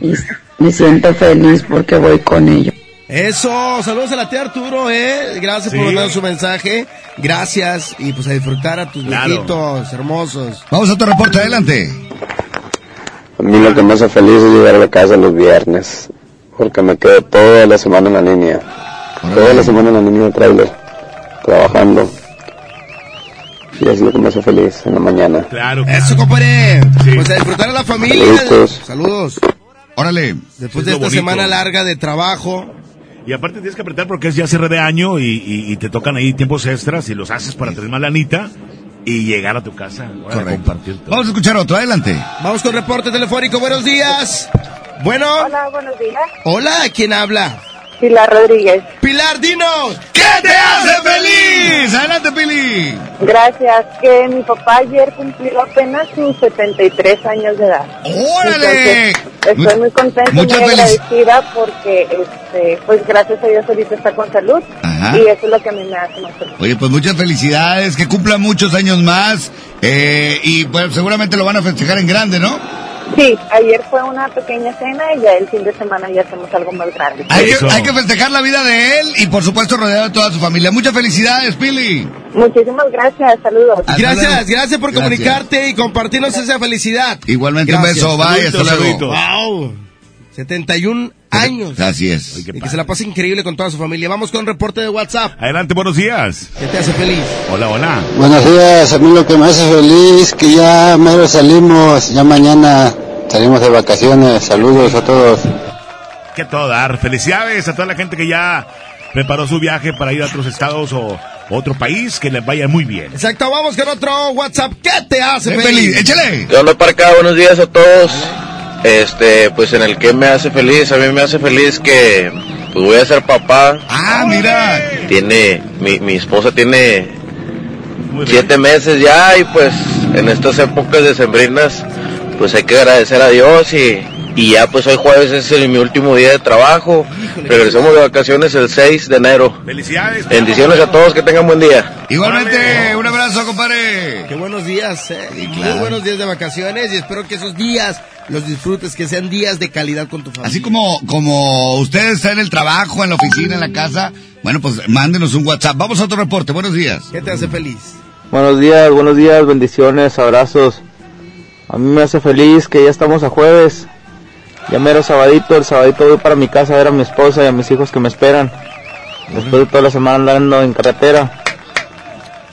y me siento feliz porque voy con ellos. Eso, saludos a la tía Arturo, eh. Gracias por mandar su mensaje. Gracias. Y pues a disfrutar a tus Claro. viejitos hermosos. Vamos a tu reporte, adelante. A mí lo que me hace feliz es llegar a la casa los viernes, porque me quedo toda la semana en la línea. Toda la semana en la línea de trailer, trabajando. Y es lo que me hace feliz en la mañana. Claro. Eso, compadre. Pues a disfrutar a la familia. Saludos. Órale. Después Es de esta bonito. semana larga de trabajo. Y aparte tienes que apretar porque es ya cierre de año y, y- y te tocan ahí tiempos extras y los haces para tener más lanita y llegar a tu casa. Órale, Correcto. compartir todo. Vamos a escuchar otro, adelante. Vamos con reporte telefónico. Buenos días. Bueno. Hola, buenos días. Hola, ¿quién habla? Pilar Rodríguez. Pilar, dinos. ¿Qué te hace feliz? Adelante, Pili. Gracias. Que mi papá ayer cumplió apenas sus 73 años de edad. ¡Órale! Entonces, estoy muy contenta, muy Muchas felici- agradecida porque, este, pues gracias a Dios ahorita está con salud Ajá. y eso es lo que a mí me hace más feliz. Oye, pues muchas felicidades, que cumpla muchos años más eh, y pues seguramente lo van a festejar en grande, ¿no? Sí, ayer fue una pequeña cena y ya el fin de semana ya hacemos algo más grande. Hay que, hay que festejar la vida de él y por supuesto rodeado de toda su familia. Muchas felicidades, Pili. Muchísimas gracias, saludos. Gracias, gracias por Gracias. comunicarte y compartirnos esa felicidad. Igualmente Gracias. un beso, bye, hasta luego. Wow. 71 años. Así es. Y que se la pase increíble con toda su familia. Vamos con reporte de WhatsApp. Adelante, buenos días. ¿Qué te hace feliz? Hola, hola. Buenos días, a mí lo que me hace feliz que ya mero salimos, ya mañana salimos de vacaciones, saludos a todos. Que todo dar. Felicidades a toda la gente que ya preparó su viaje para ir a otros estados o otro país, que les vaya muy bien. Exacto, vamos con otro WhatsApp. ¿Qué te hace feliz? Pili, échale. ¿Qué onda, Parca? Buenos días a todos. Este, pues en el que me hace feliz, a mí me hace feliz que pues, voy a ser papá. Ah, mira. Tiene, mi, mi esposa tiene siete meses ya y pues en estas épocas decembrinas pues hay que agradecer a Dios y, y ya pues hoy jueves es el- mi último día de trabajo. Regresamos de vacaciones el 6 de enero. Felicidades. Bendiciones a todos, que tengan buen día. Igualmente, un abrazo, compadre. Qué buenos días, eh. claro. Muy buenos días de vacaciones y espero que esos días los disfrutes, que sean días de calidad con tu familia. Así como, como usted está en el trabajo, en la oficina, en la casa, bueno, pues mándenos un WhatsApp. Vamos a otro reporte. Buenos días. ¿Qué te hace feliz? Buenos días, buenos días, bendiciones, abrazos. A mí me hace feliz que ya estamos a jueves. Ya mero sabadito, el sabadito voy para mi casa a ver a mi esposa y a mis hijos que me esperan. Después de toda la semana andando en carretera.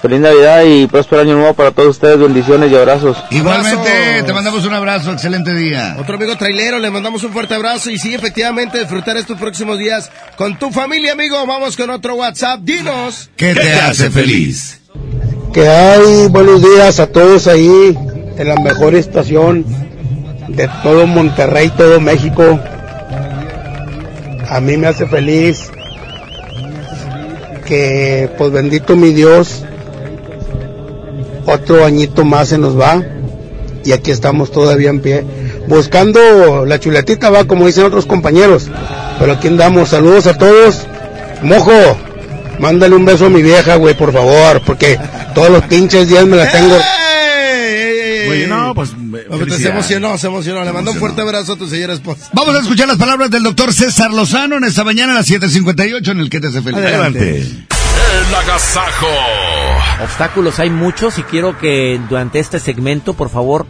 Feliz Navidad y próspero año nuevo para todos ustedes, bendiciones y abrazos. Igualmente, Abrazos. te mandamos un abrazo. Excelente día. Otro amigo trailero, le mandamos un fuerte abrazo y sí, efectivamente, disfrutar estos próximos días con tu familia, amigo. Vamos con otro WhatsApp. Dinos. ¿Qué te hace feliz? Que hay buenos días a todos ahí en la mejor estación de todo Monterrey, todo México. A mí me hace feliz que, pues bendito mi Dios, otro añito más se nos va y aquí estamos todavía en pie. Buscando la chuletita va, como dicen otros compañeros. Pero aquí andamos. Saludos a todos. Mojo, mándale un beso a mi vieja, güey, por favor, porque todos los pinches días me la tengo. No, pues. No, se emocionó, se emocionó. Le mando un fuerte abrazo a tu señora esposa. Vamos a escuchar las palabras del doctor César Lozano en esta mañana a las 7.58 en el que te hace feliz. Adelante. El agasajo. Obstáculos hay muchos y quiero que durante este segmento, por favor,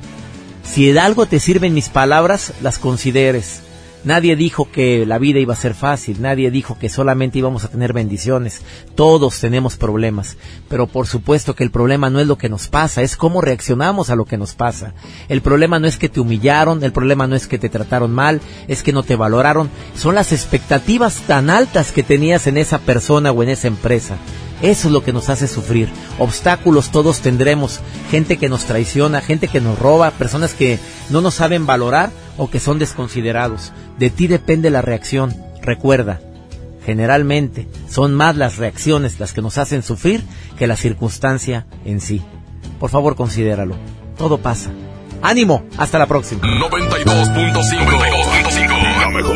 si de algo te sirven mis palabras, las consideres. Nadie dijo que la vida iba a ser fácil, nadie dijo que solamente íbamos a tener bendiciones. Todos tenemos problemas, pero por supuesto que el problema no es lo que nos pasa, es cómo reaccionamos a lo que nos pasa. El problema no es que te humillaron, el problema no es que te trataron mal, es que no te valoraron, son las expectativas tan altas que tenías en esa persona o en esa empresa. Eso es lo que nos hace sufrir. Obstáculos todos tendremos. Gente que nos traiciona, gente que nos roba, personas que no nos saben valorar o que son desconsiderados. De ti depende la reacción. Recuerda, generalmente son más las reacciones las que nos hacen sufrir que la circunstancia en sí. Por favor, considéralo. Todo pasa. Ánimo, hasta la próxima. 92.5. La mejor.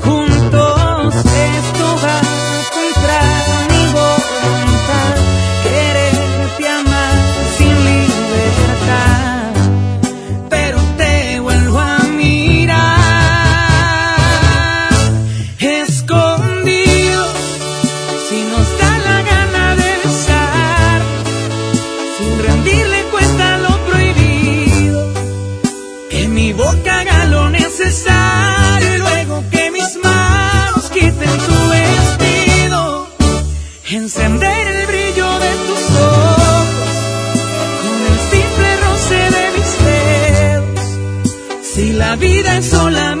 la vida es solamente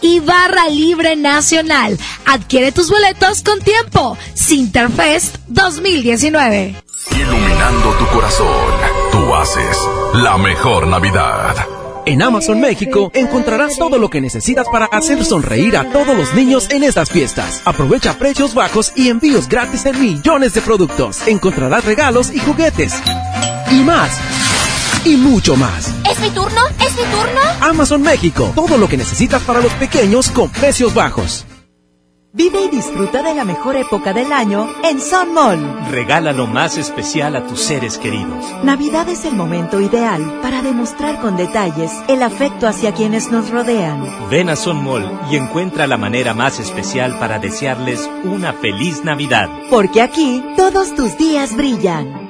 y barra libre nacional. Adquiere tus boletos con tiempo. Sinterfest 2019. Iluminando tu corazón. Tú haces la mejor Navidad. En Amazon México encontrarás todo lo que necesitas para hacer sonreír a todos los niños en estas fiestas. Aprovecha precios bajos y envíos gratis en millones de productos. Encontrarás regalos y juguetes. Y más. Y mucho más. ¿Es mi turno? ¿Es mi turno? Amazon México. Todo lo que necesitas para los pequeños con precios bajos. Vive y disfruta de la mejor época del año en Sun Mall. Regala lo más especial a tus seres queridos. Navidad es el momento ideal para demostrar con detalles el afecto hacia quienes nos rodean. Ven a Son Mall y encuentra la manera más especial para desearles una feliz Navidad. Porque aquí todos tus días brillan.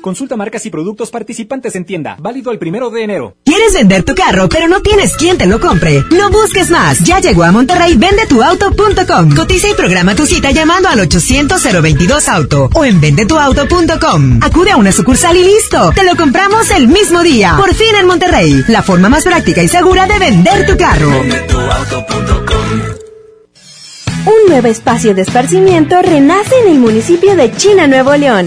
Consulta marcas y productos participantes en tienda. Válido el primero de enero. ¿Quieres vender tu carro, pero no tienes quien te lo compre? No busques más. Ya llegó a Monterrey vendetuauto.com. Cotiza y programa tu cita llamando al 800-022 Auto o en vendetuauto.com. Acude a una sucursal y listo. Te lo compramos el mismo día. Por fin en Monterrey. La forma más práctica y segura de vender tu carro. Un nuevo espacio de esparcimiento renace en el municipio de China, Nuevo León.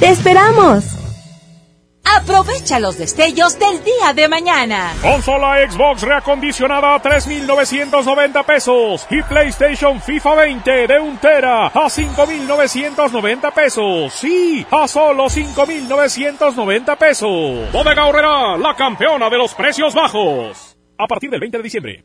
¡Te esperamos! Aprovecha los destellos del día de mañana. Consola Xbox reacondicionada a 3,990 pesos. Y PlayStation FIFA 20 de un tera a 5,990 pesos. Sí, a solo 5,990 pesos. Bodega Horrera, la campeona de los precios bajos. A partir del 20 de diciembre.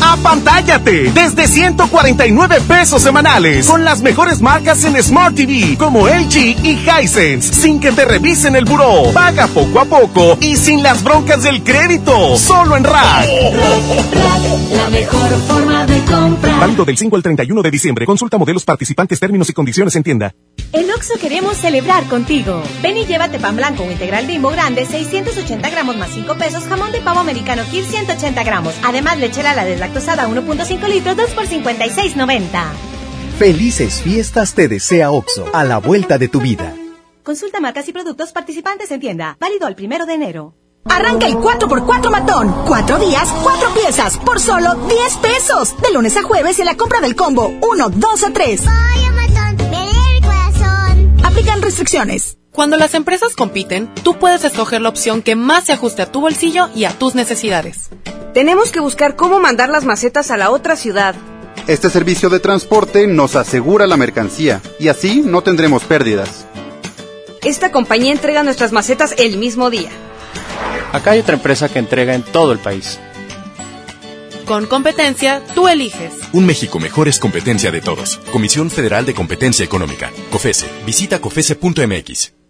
¡Apantállate! Desde 149 pesos semanales. Con las mejores marcas en Smart TV, como LG y Hisense. Sin que te revisen el buró. Paga poco a poco y sin las broncas del crédito. Solo en Rack. La mejor forma de. Válido del 5 al 31 de diciembre. Consulta modelos participantes, términos y condiciones en tienda. En Oxo queremos celebrar contigo. Ven y llévate pan blanco o integral bimbo grande, 680 gramos más 5 pesos, jamón de pavo americano Kir 180 gramos. Además, lechera la deslactosada 1.5 litros, 2 por 56.90. Felices fiestas te desea Oxo, a la vuelta de tu vida. Consulta marcas y productos participantes en tienda. Válido el primero de enero. Arranca el 4x4 matón. Cuatro días, cuatro piezas, por solo 10 pesos. De lunes a jueves en la compra del combo 1, 2 a 3. Aplican restricciones. Cuando las empresas compiten, tú puedes escoger la opción que más se ajuste a tu bolsillo y a tus necesidades. Tenemos que buscar cómo mandar las macetas a la otra ciudad. Este servicio de transporte nos asegura la mercancía y así no tendremos pérdidas. Esta compañía entrega nuestras macetas el mismo día. Acá hay otra empresa que entrega en todo el país. Con competencia, tú eliges. Un México mejor es competencia de todos. Comisión Federal de Competencia Económica. COFESE. Visita COFESE.mx.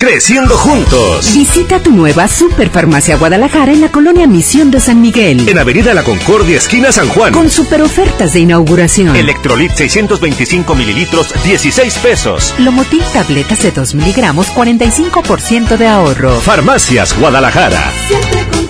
Creciendo juntos. Visita tu nueva Superfarmacia Guadalajara en la colonia Misión de San Miguel. En Avenida La Concordia, esquina San Juan. Con super ofertas de inauguración. Electrolit 625 mililitros, 16 pesos. Lomotil tabletas de 2 miligramos, 45% de ahorro. Farmacias Guadalajara. Siempre contigo.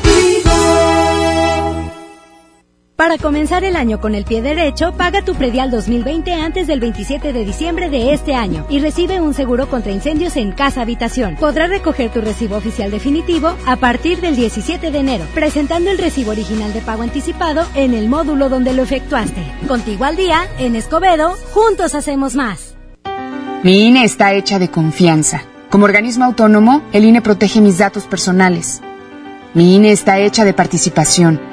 Para comenzar el año con el pie derecho, paga tu predial 2020 antes del 27 de diciembre de este año y recibe un seguro contra incendios en casa habitación. Podrás recoger tu recibo oficial definitivo a partir del 17 de enero, presentando el recibo original de pago anticipado en el módulo donde lo efectuaste. Contigo al día, en Escobedo, juntos hacemos más. Mi INE está hecha de confianza. Como organismo autónomo, el INE protege mis datos personales. Mi INE está hecha de participación.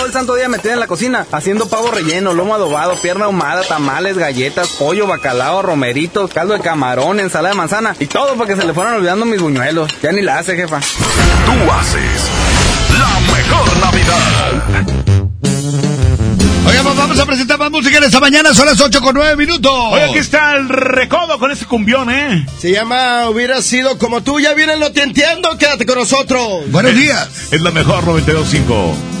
todo el santo día metida en la cocina, haciendo pavo relleno, lomo adobado, pierna ahumada, tamales, galletas, pollo, bacalao, romeritos, caldo de camarón, ensalada de manzana y todo porque se le fueron olvidando mis buñuelos. Ya ni la hace, jefa. Tú haces la mejor Navidad. Oigan, pues vamos a presentar más música en esta mañana, son las 8 con 9 minutos. Oye, aquí está el recodo con ese cumbión, ¿eh? Se llama Hubiera sido como tú, ya vienen, no te entiendo, quédate con nosotros. Buenos días. Es la mejor 925.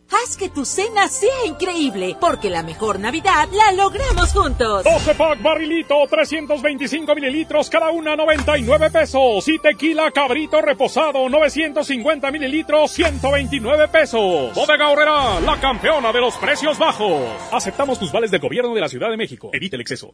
Haz que tu cena sea increíble, porque la mejor Navidad la logramos juntos. 12 pack barrilito, 325 mililitros, cada una 99 pesos. Y tequila cabrito reposado, 950 mililitros, 129 pesos. Bodega Horrera, la campeona de los precios bajos. Aceptamos tus vales de gobierno de la Ciudad de México. Evite el exceso.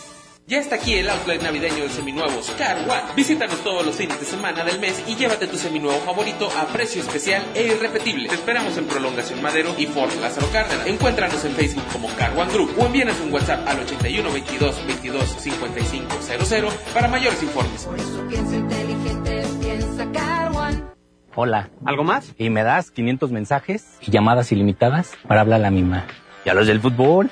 Ya está aquí el outlet navideño de seminuevos Car One. Visítanos todos los fines de semana del mes y llévate tu seminuevo favorito a precio especial e irrepetible. Te esperamos en Prolongación Madero y Fort Lázaro Cárdenas. Encuéntranos en Facebook como Car One Group o envíanos un WhatsApp al 81 22 22 55 00 para mayores informes. Por eso piensa inteligente, piensa Car One. Hola. ¿Algo más? Y me das 500 mensajes y llamadas ilimitadas para hablar a la misma. ¿Y a los del fútbol?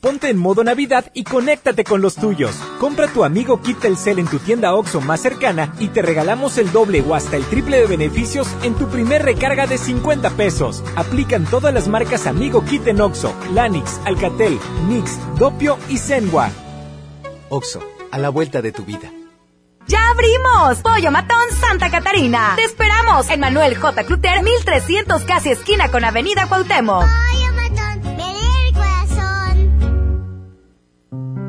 Ponte en modo Navidad y conéctate con los tuyos. Compra tu amigo Kit Telcel en tu tienda OXO más cercana y te regalamos el doble o hasta el triple de beneficios en tu primer recarga de 50 pesos. Aplican todas las marcas Amigo Kit en OXO, Lanix, Alcatel, Mix, Dopio y Zenwa. OXO, a la vuelta de tu vida. ¡Ya abrimos! Pollo Matón Santa Catarina. Te esperamos en Manuel J. Cluter, 1300 casi esquina con Avenida Cuauhtémoc.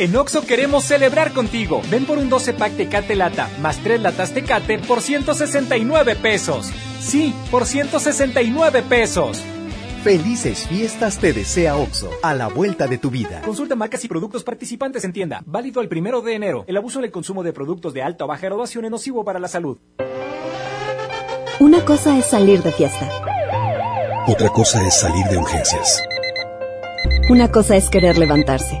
En Oxo queremos celebrar contigo. Ven por un 12 pack Tecate Lata más 3 latas Tecate por 169 pesos. Sí, por 169 pesos. Felices fiestas te desea OXO, a la vuelta de tu vida. Consulta marcas y productos participantes en tienda. Válido el primero de enero. El abuso en el consumo de productos de alta o baja graduación es nocivo para la salud. Una cosa es salir de fiesta. Otra cosa es salir de urgencias. Una cosa es querer levantarse.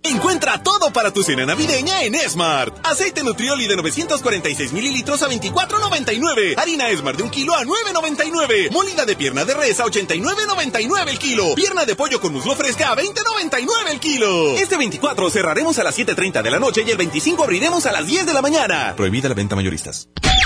Encuentra todo para tu cena navideña en Smart. Aceite Nutrioli de 946 mililitros a 24.99. Harina Smart de un kilo a 9.99. Molida de pierna de res a 89.99 el kilo. Pierna de pollo con muslo fresca a 20.99 el kilo. Este 24 cerraremos a las 7.30 de la noche y el 25 abriremos a las 10 de la mañana. Prohibida la venta mayoristas.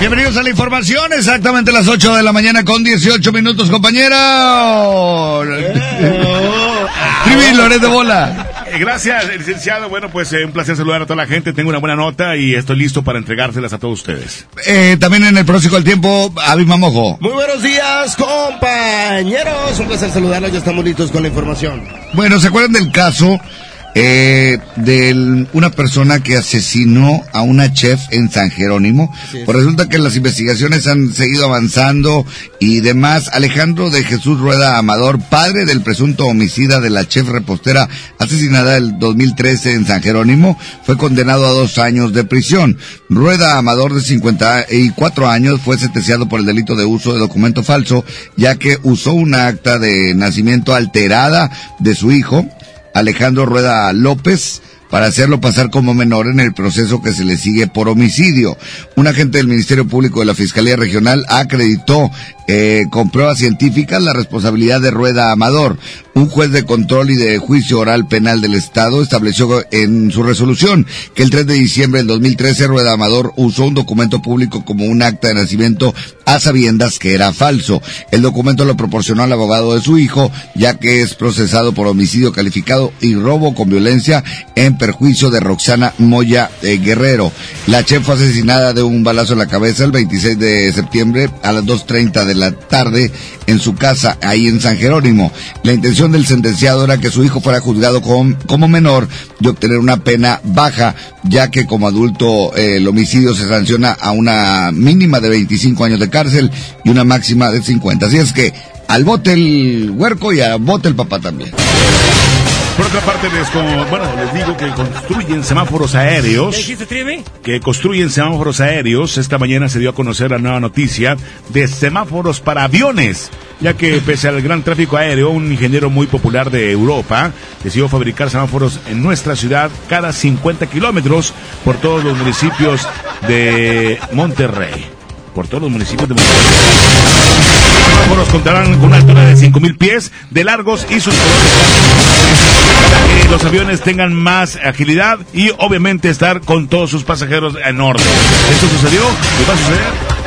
Bienvenidos a la información, exactamente las 8 de la mañana con 18 minutos, compañero. Trivi, Loret de Bola. Eh, Gracias, licenciado. Bueno, pues eh, un placer saludar a toda la gente. Tengo una buena nota y estoy listo para entregárselas a todos ustedes. Eh, también en el próximo del tiempo, Avi Mamojo. Muy buenos días, compañeros. Un placer saludarlos. Ya estamos listos con la información. Bueno, ¿se acuerdan del caso eh, de una persona que asesinó a una chef en San Jerónimo. Pues resulta que las investigaciones han seguido avanzando y demás. Alejandro de Jesús Rueda Amador, padre del presunto homicida de la chef repostera asesinada el 2013 en San Jerónimo, fue condenado a dos años de prisión. Rueda Amador, de 54 años, fue sentenciado por el delito de uso de documento falso, ya que usó una acta de nacimiento alterada de su hijo, Alejandro Rueda López, para hacerlo pasar como menor en el proceso que se le sigue por homicidio. Un agente del Ministerio Público de la Fiscalía Regional acreditó eh, con pruebas científicas la responsabilidad de Rueda Amador. Un juez de control y de juicio oral penal del Estado estableció en su resolución que el 3 de diciembre del 2013 Rueda Amador usó un documento público como un acta de nacimiento a sabiendas que era falso. El documento lo proporcionó al abogado de su hijo, ya que es procesado por homicidio calificado y robo con violencia en perjuicio de Roxana Moya eh, Guerrero. La chef fue asesinada de un balazo en la cabeza el 26 de septiembre a las 2.30 de la tarde en su casa, ahí en San Jerónimo. La intención del sentenciado era que su hijo fuera juzgado como menor y obtener una pena baja, ya que como adulto eh, el homicidio se sanciona a una mínima de 25 años de cárcel y una máxima de 50. Así es que al bote el huerco y al bote el papá también. Por otra parte, les, bueno, les digo que construyen semáforos aéreos. Que construyen semáforos aéreos. Esta mañana se dio a conocer la nueva noticia de semáforos para aviones. Ya que pese al gran tráfico aéreo, un ingeniero muy popular de Europa decidió fabricar semáforos en nuestra ciudad cada 50 kilómetros por todos los municipios de Monterrey. Por todos los municipios de Monterrey. Los semáforos contarán con una altura de 5.000 pies de largos y sus para que los aviones tengan más agilidad y obviamente estar con todos sus pasajeros en orden. Esto sucedió y va a suceder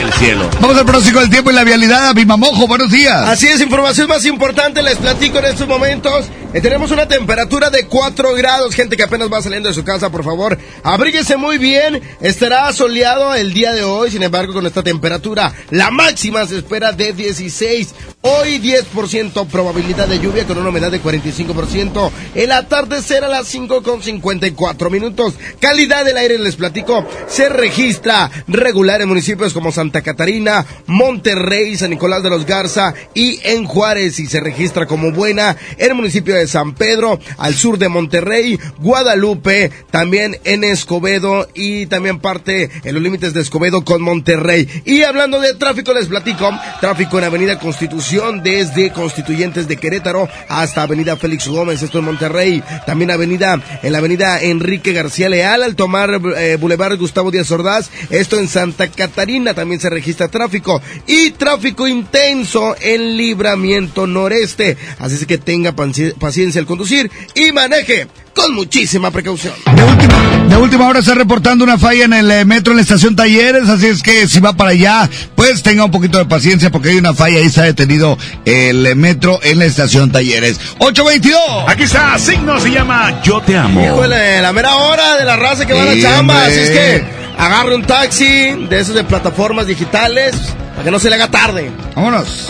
el cielo. Vamos al pronóstico del tiempo y la vialidad. Bimamojo, buenos días. Así es, información más importante les platico en estos momentos. Eh, tenemos una temperatura de 4 grados. Gente que apenas va saliendo de su casa, por favor, abríguese muy bien. Estará soleado el día de hoy, sin embargo, con esta temperatura, la máxima se espera de 16. Hoy 10% probabilidad de lluvia con una humedad de 45%. El atardecer a las 5 con 54 minutos. Calidad del aire, les platico, se registra regular en municipios como Santa Catarina, Monterrey, San Nicolás de los Garza y en Juárez. Y se registra como buena en el municipio de San Pedro, al sur de Monterrey, Guadalupe, también en Escobedo y también parte en los límites de Escobedo con Monterrey. Y hablando de tráfico, les platico, tráfico en Avenida Constitución desde Constituyentes de Querétaro hasta Avenida Félix Gómez, esto en Monterrey. También avenida, en la Avenida Enrique García Leal al tomar eh, Boulevard Gustavo Díaz Ordaz, esto en Santa Catarina también se registra tráfico y tráfico intenso en Libramiento Noreste. Así es que tenga paciencia al conducir y maneje con muchísima precaución. De última, de última hora está reportando una falla en el eh, metro en la estación Talleres, así es que si va para allá, pues tenga un poquito de paciencia porque hay una falla y está detenido el eh, metro en la estación Talleres. 822. Aquí está, signo se llama Yo te amo. Híjole, la mera hora de la raza que va a la chamba, así es que agarre un taxi de esos de plataformas digitales para que no se le haga tarde. Vámonos.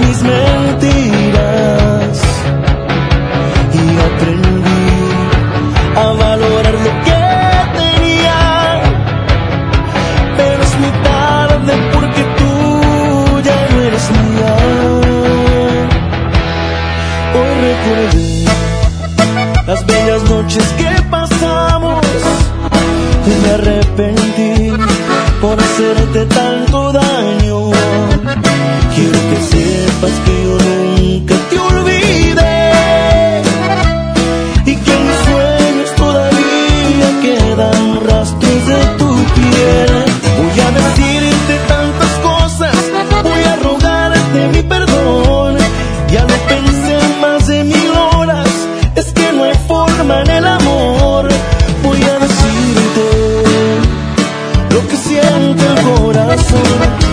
Mis mentiras y aprendí a valorar lo que tenía, pero es muy tarde porque tú ya no eres mía. Hoy recordé las bellas noches que pasamos y me arrepentí por hacerte tanto daño. Quiero que sepas que yo nunca te olvidé y que en mis sueños todavía quedan rastros de tu piel. Voy a decirte tantas cosas, voy a rogarte mi perdón. Ya lo pensé más de mil horas, es que no hay forma en el amor. Voy a decirte lo que siente el corazón.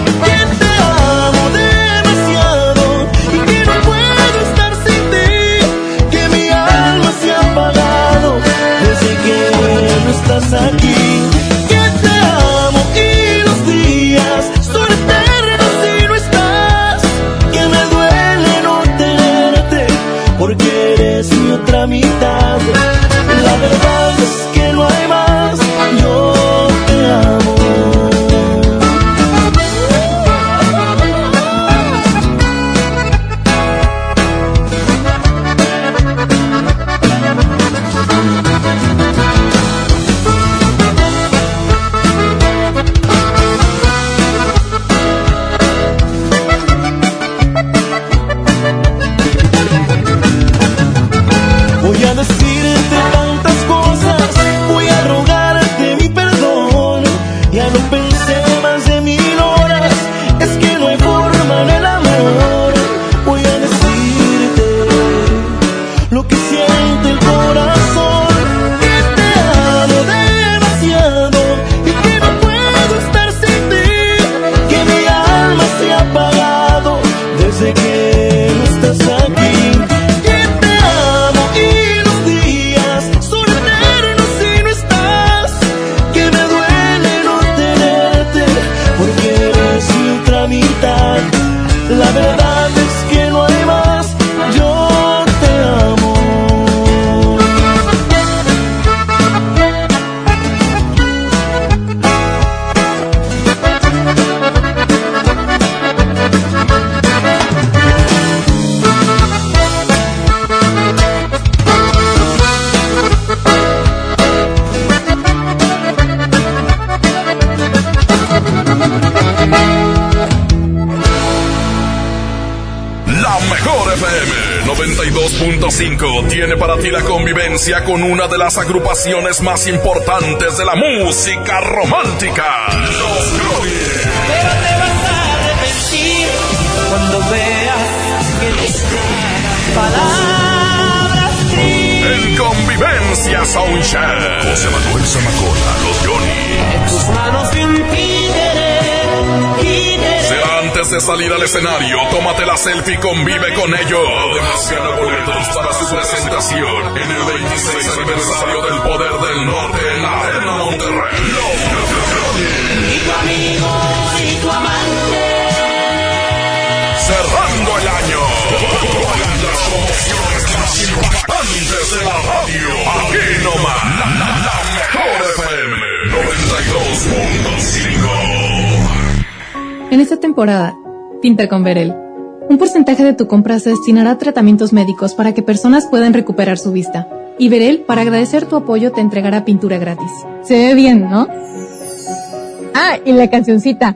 La convivencia con una de las agrupaciones más importantes de la música romántica. Los Goodies. Pero te vas a arrepentir cuando veas que tus palabras En Convivencia Soundcheck. José Manuel Zamacola, los Johnny. en tus manos antes de salir al escenario, tómate la selfie y convive con ellos. Además, gana boletos para su presentación en el 26 aniversario del Poder del Norte en la Arena Monterrey. Y amigo y tu amante. Cerrando el año. Impactantes de la radio. Aquí nomás. La, la mejor FM 92.5. En esta temporada, pinta con Verel. Un porcentaje de tu compra se destinará a tratamientos médicos para que personas puedan recuperar su vista. Y Verel, para agradecer tu apoyo, te entregará pintura gratis. Se ve bien, ¿no? Ah, y la cancioncita.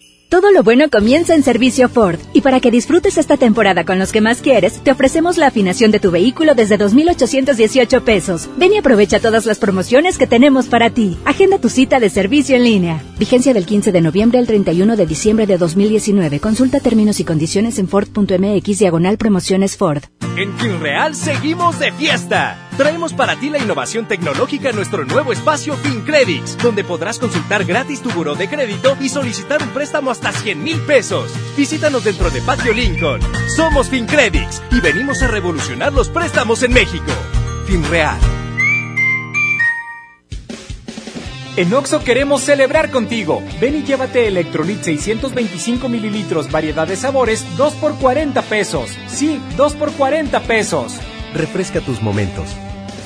Todo lo bueno comienza en Servicio Ford. Y para que disfrutes esta temporada con los que más quieres, te ofrecemos la afinación de tu vehículo desde 2,818 pesos. Ven y aprovecha todas las promociones que tenemos para ti. Agenda tu cita de servicio en línea. Vigencia del 15 de noviembre al 31 de diciembre de 2019. Consulta términos y condiciones en Ford.mx diagonal promociones Ford. En FinReal seguimos de fiesta. Traemos para ti la innovación tecnológica en nuestro nuevo espacio FinCredits, donde podrás consultar gratis tu buró de crédito y solicitar un préstamo hasta 100 mil pesos. Visítanos dentro de Patio Lincoln. Somos FinCredits y venimos a revolucionar los préstamos en México. FinReal. En Oxo queremos celebrar contigo. Ven y llévate Electrolit 625 mililitros, variedad de sabores, 2 por 40 pesos. Sí, 2 por 40 pesos. Refresca tus momentos.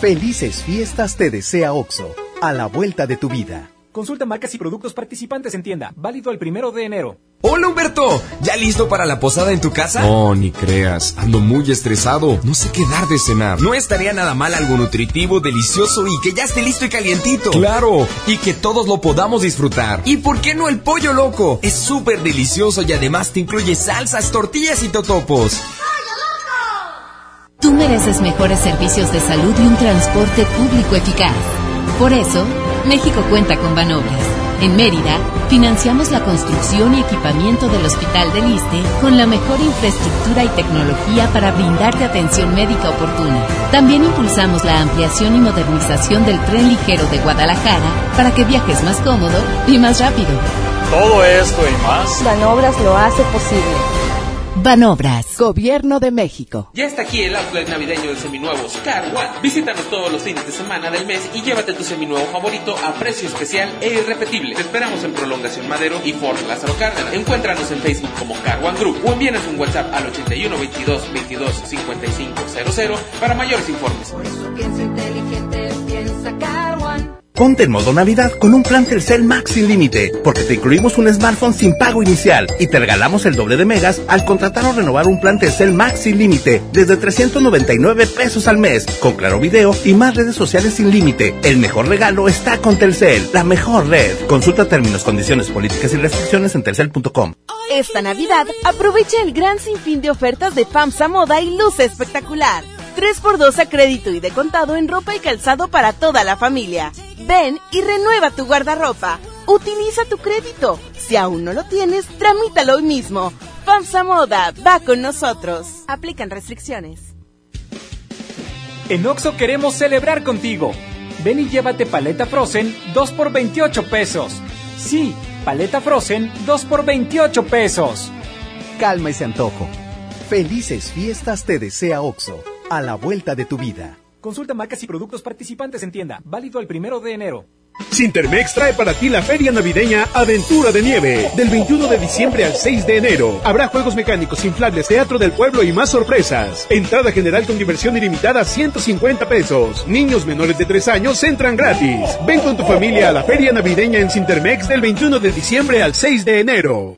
Felices fiestas te desea OXO, a la vuelta de tu vida. Consulta marcas y productos participantes en tienda. Válido el primero de enero. Hola Humberto, ¿ya listo para la posada en tu casa? No, ni creas, ando muy estresado, no sé qué dar de cenar. No estaría nada mal algo nutritivo, delicioso y que ya esté listo y calientito. Claro, y que todos lo podamos disfrutar. ¿Y por qué no el pollo loco? Es súper delicioso y además te incluye salsas, tortillas y totopos. Tú mereces mejores servicios de salud y un transporte público eficaz. Por eso, México cuenta con Banobras. En Mérida, financiamos la construcción y equipamiento del Hospital del Iste con la mejor infraestructura y tecnología para brindarte atención médica oportuna. También impulsamos la ampliación y modernización del tren ligero de Guadalajara para que viajes más cómodo y más rápido. Todo esto y más. Banobras lo hace posible. Banobras, Gobierno de México. Ya está aquí el outlet navideño de seminuevos Car One. Visítanos todos los fines de semana del mes y llévate tu seminuevo favorito a precio especial e irrepetible. Te esperamos en Prolongación Madero y Fort Lázaro Cárdenas. Encuéntranos en Facebook como Car One Group o envíanos un WhatsApp al 81 22 22 55 00 para mayores informes. Piensa inteligente, piensa Car One. Ponte en modo Navidad con un plan Telcel Max sin límite, porque te incluimos un smartphone sin pago inicial y te regalamos el doble de megas al contratar o renovar un plan Telcel Max sin límite desde 399 pesos al mes, con claro video y más redes sociales sin límite. El mejor regalo está con Telcel, la mejor red. Consulta términos, condiciones, políticas y restricciones en telcel.com. Esta Navidad, aprovecha el gran sinfín de ofertas de FAMSA Moda y luce espectacular. 3x2 a crédito y de contado en ropa y calzado para toda la familia. Ven y renueva tu guardarropa. Utiliza tu crédito. Si aún no lo tienes, tramítalo hoy mismo. FAMSA Moda va con nosotros. Aplican restricciones. En Oxo queremos celebrar contigo. Ven y llévate paleta Frozen 2 por 28 pesos. Sí, paleta Frozen 2 por 28 pesos. Calma ese antojo. Felices fiestas te desea Oxo, a la vuelta de tu vida. Consulta marcas y productos participantes en tienda. Válido el primero de enero. Sintermex trae para ti la feria navideña Aventura de Nieve. Del 21 de diciembre al 6 de enero. Habrá juegos mecánicos, inflables, teatro del pueblo y más sorpresas. Entrada general con diversión ilimitada 150 pesos. Niños menores de 3 años entran gratis. Ven con tu familia a la feria navideña en Sintermex del 21 de diciembre al 6 de enero.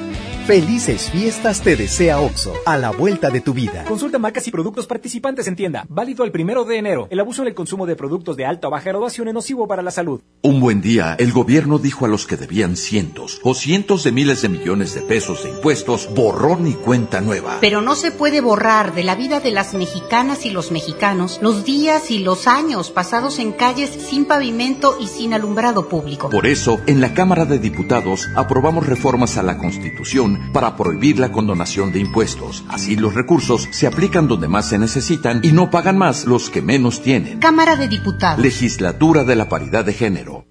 Felices fiestas te desea Oxo, a la vuelta de tu vida. Consulta marcas y productos participantes en tienda. Válido el primero de enero. El abuso en el consumo de productos de alta o baja graduación es nocivo para la salud. Un buen día, el gobierno dijo a los que debían cientos o cientos de miles de millones de pesos de impuestos, borrón y cuenta nueva. Pero no se puede borrar de la vida de las mexicanas y los mexicanos los días y los años pasados en calles sin pavimento y sin alumbrado público. Por eso, en la Cámara de Diputados aprobamos reformas a la Constitución para prohibir la condonación de impuestos. Así los recursos se aplican donde más se necesitan y no pagan más los que menos tienen. Cámara de Diputados. Legislatura de la Paridad de Género.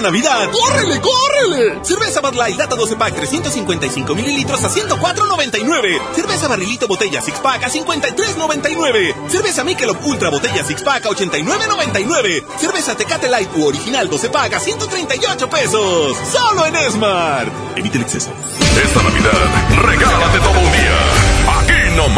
Esta Navidad, ¡córrele, córrele! Cerveza Bud Light Lata 12 Pack 355 mililitros a 104.99. Cerveza Barrilito Botella Six Pack a 53.99. Cerveza Michelob Ultra Botella Six Pack a 89.99. Cerveza Tecate Light u Original 12 Pack a 138 pesos. Solo en Smart. Evite el exceso. Esta Navidad, regálate todo un día. Aquí no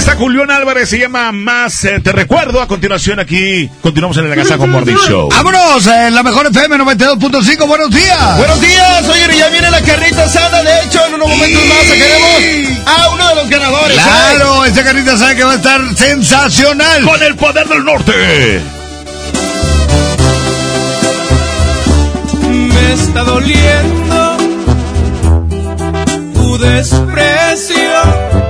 está Julián Álvarez, se llama Más eh, Te Recuerdo. A continuación aquí, continuamos en la casa con Mordi Show. ¡Vámonos! En la mejor FM 92.5, buenos días. Buenos días, oye, ya viene la carrita asada. De hecho, en unos momentos más sacaremos a uno de los ganadores. ¿eh? Claro, esa carita sabe que va a estar sensacional. Con el poder del norte. Me está doliendo tu desprecio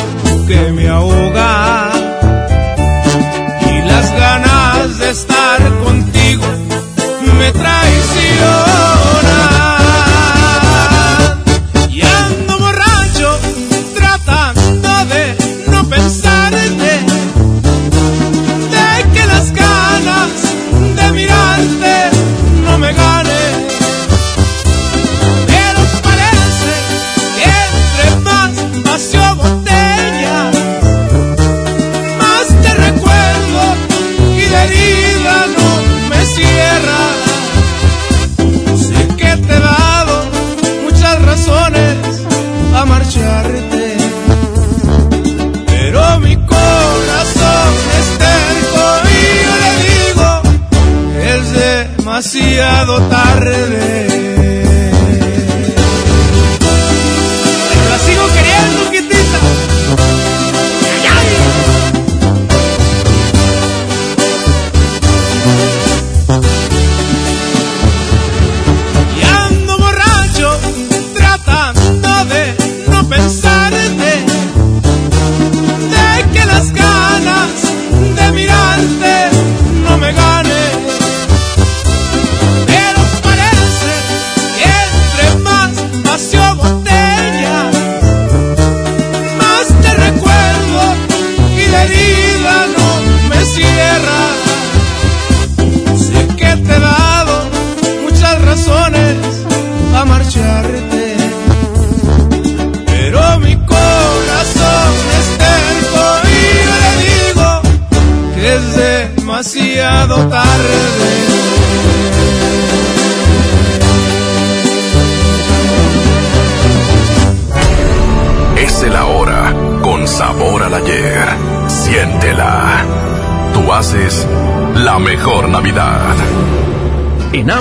que me ahoga y las ganas de estar contigo me traicionan.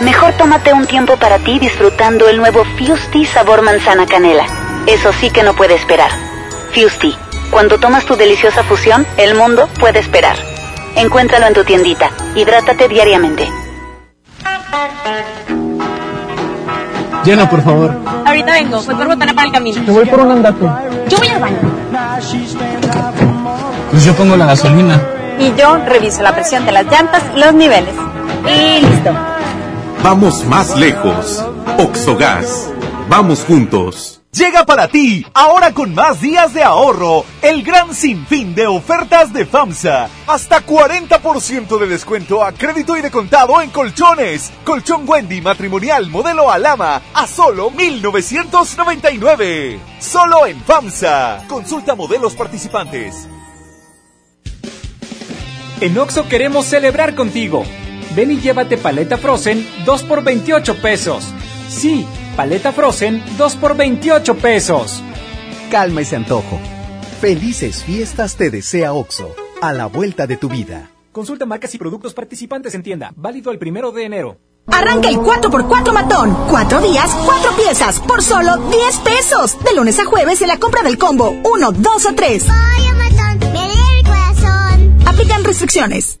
Mejor tómate un tiempo para ti disfrutando el nuevo Fusti sabor manzana canela. Eso sí que no puede esperar. Fusti, cuando tomas tu deliciosa fusión, el mundo puede esperar. Encuéntralo en tu tiendita. Hidrátate diariamente. Llena, por favor. Ahorita vengo, voy por botana para el camino. Te voy por un andate. Yo voy al baño. Pues yo pongo la gasolina. Y yo reviso la presión de las llantas y los niveles. Y listo. Vamos más lejos. Oxogas. Vamos juntos. Llega para ti, ahora con más días de ahorro, el gran sinfín de ofertas de FAMSA. Hasta 40% de descuento a crédito y de contado en colchones. Colchón Wendy matrimonial modelo Alama a solo 1999. Solo en FAMSA. Consulta modelos participantes. En Oxo queremos celebrar contigo. Ven y llévate paleta Frozen 2 por 28 pesos. Sí, paleta Frozen 2 por 28 pesos. Calma ese antojo. Felices fiestas te desea OXO, a la vuelta de tu vida. Consulta marcas y productos participantes en tienda. Válido el primero de enero. Arranca el 4x4 matón. Cuatro días, cuatro piezas, por solo 10 pesos. De lunes a jueves en la compra del combo 1, 2 o 3. Aplican restricciones.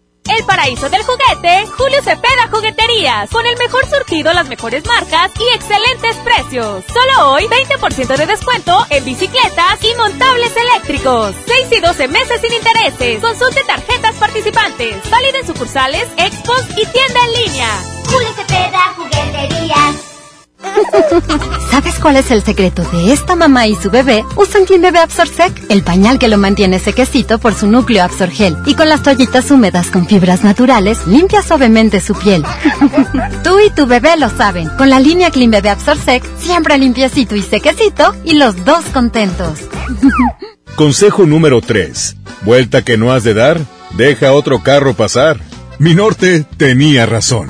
El paraíso del juguete, Julio Cepeda Jugueterías, con el mejor surtido, las mejores marcas y excelentes precios. Solo hoy, 20% de descuento en bicicletas y montables eléctricos. 6 y 12 meses sin intereses. Consulte tarjetas participantes. Válida en sucursales, expos y tienda en línea. Julio Cepeda Jugueterías. ¿Sabes cuál es el secreto de esta mamá y su bebé? Usan Clean Bebé Absorsec, el pañal que lo mantiene sequecito por su núcleo Absorgel. Y con las toallitas húmedas con fibras naturales, limpia suavemente su piel. Tú y tu bebé lo saben. Con la línea Clean Bebé Absorsec, siempre limpiecito y sequecito, y los dos contentos. Consejo número 3. Vuelta que no has de dar, deja otro carro pasar. Mi norte tenía razón.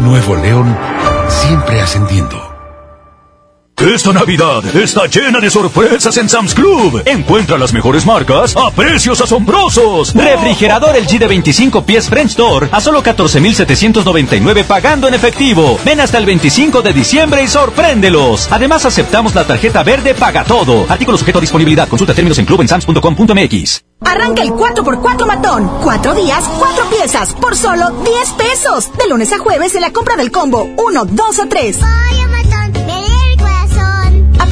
Nuevo León, siempre ascendiendo. Esta Navidad está llena de sorpresas en Sam's Club. Encuentra las mejores marcas a precios asombrosos. Refrigerador LG de 25 pies French Door a solo 14,799 pagando en efectivo. Ven hasta el 25 de diciembre y sorpréndelos. Además aceptamos la tarjeta verde Paga Todo. Artículo sujeto a disponibilidad. Consulta términos en clubensams.com.mx. Arranca el 4x4 matón. Cuatro días, cuatro piezas, por solo 10 pesos. De lunes a jueves en la compra del combo 1, 2 o 3.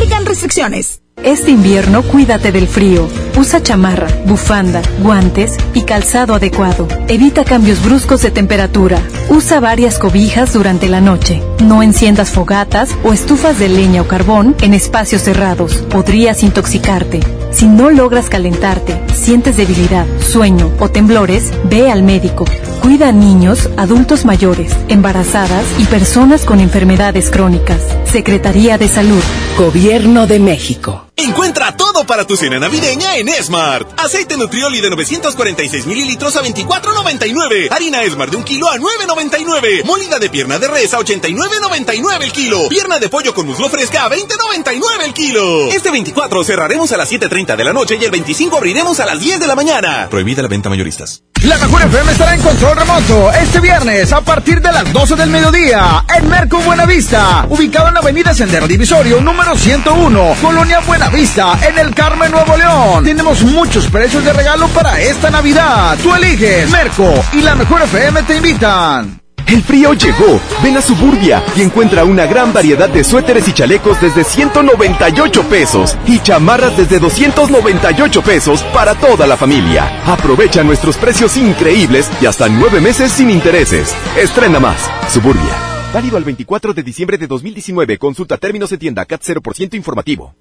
Aplican restricciones. Este invierno cuídate del frío. Usa chamarra, bufanda, guantes y calzado adecuado. Evita cambios bruscos de temperatura. Usa varias cobijas durante la noche. No enciendas fogatas o estufas de leña o carbón en espacios cerrados. Podrías intoxicarte. Si no logras calentarte, sientes debilidad, sueño o temblores, ve al médico. Cuida a niños, adultos mayores, embarazadas y personas con enfermedades crónicas. Secretaría de Salud. Gobierno de México. Encuentra todo para tu cena navideña en Smart. Aceite Nutrioli de 946 mililitros a 24.99. Harina Smart de un kilo a 9.99. Molida de pierna de res a 89.99 el kilo. Pierna de pollo con muslo fresca a 20.99 el kilo. Este 24 cerraremos a las 7.30 de la noche y el 25 abriremos a las 10 de la mañana. Prohibida la venta mayoristas. La mejor FM estará en control remoto este viernes a partir de las 12 del mediodía en Merco Buenavista, ubicado en la avenida Sendero Divisorio número 101, Colonia Buenavista, en el Carmen Nuevo León. Tenemos muchos precios de regalo para esta Navidad. Tú eliges Merco y la mejor FM te invitan. El frío llegó. Ven a Suburbia y encuentra una gran variedad de suéteres y chalecos desde 198 pesos y chamarras desde 298 pesos para toda la familia. Aprovecha nuestros precios increíbles y hasta nueve meses sin intereses. Estrena más. Suburbia. Válido al 24 de diciembre de 2019. Consulta términos en tienda CAT 0% informativo.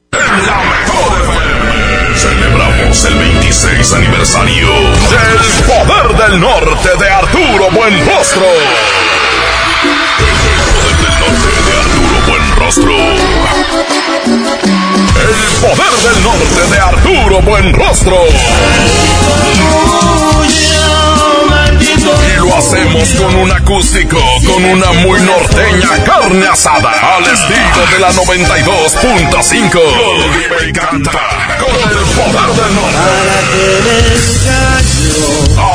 Celebramos el 26 aniversario del Poder del Norte de Arturo Buenrostro. El Poder del Norte de Arturo Buenrostro. El Poder del Norte de Arturo Buenrostro. Y lo hacemos con un acústico, con una muy norteña carne asada, al estilo de la 92.5. Vive y canta con el poder del norte.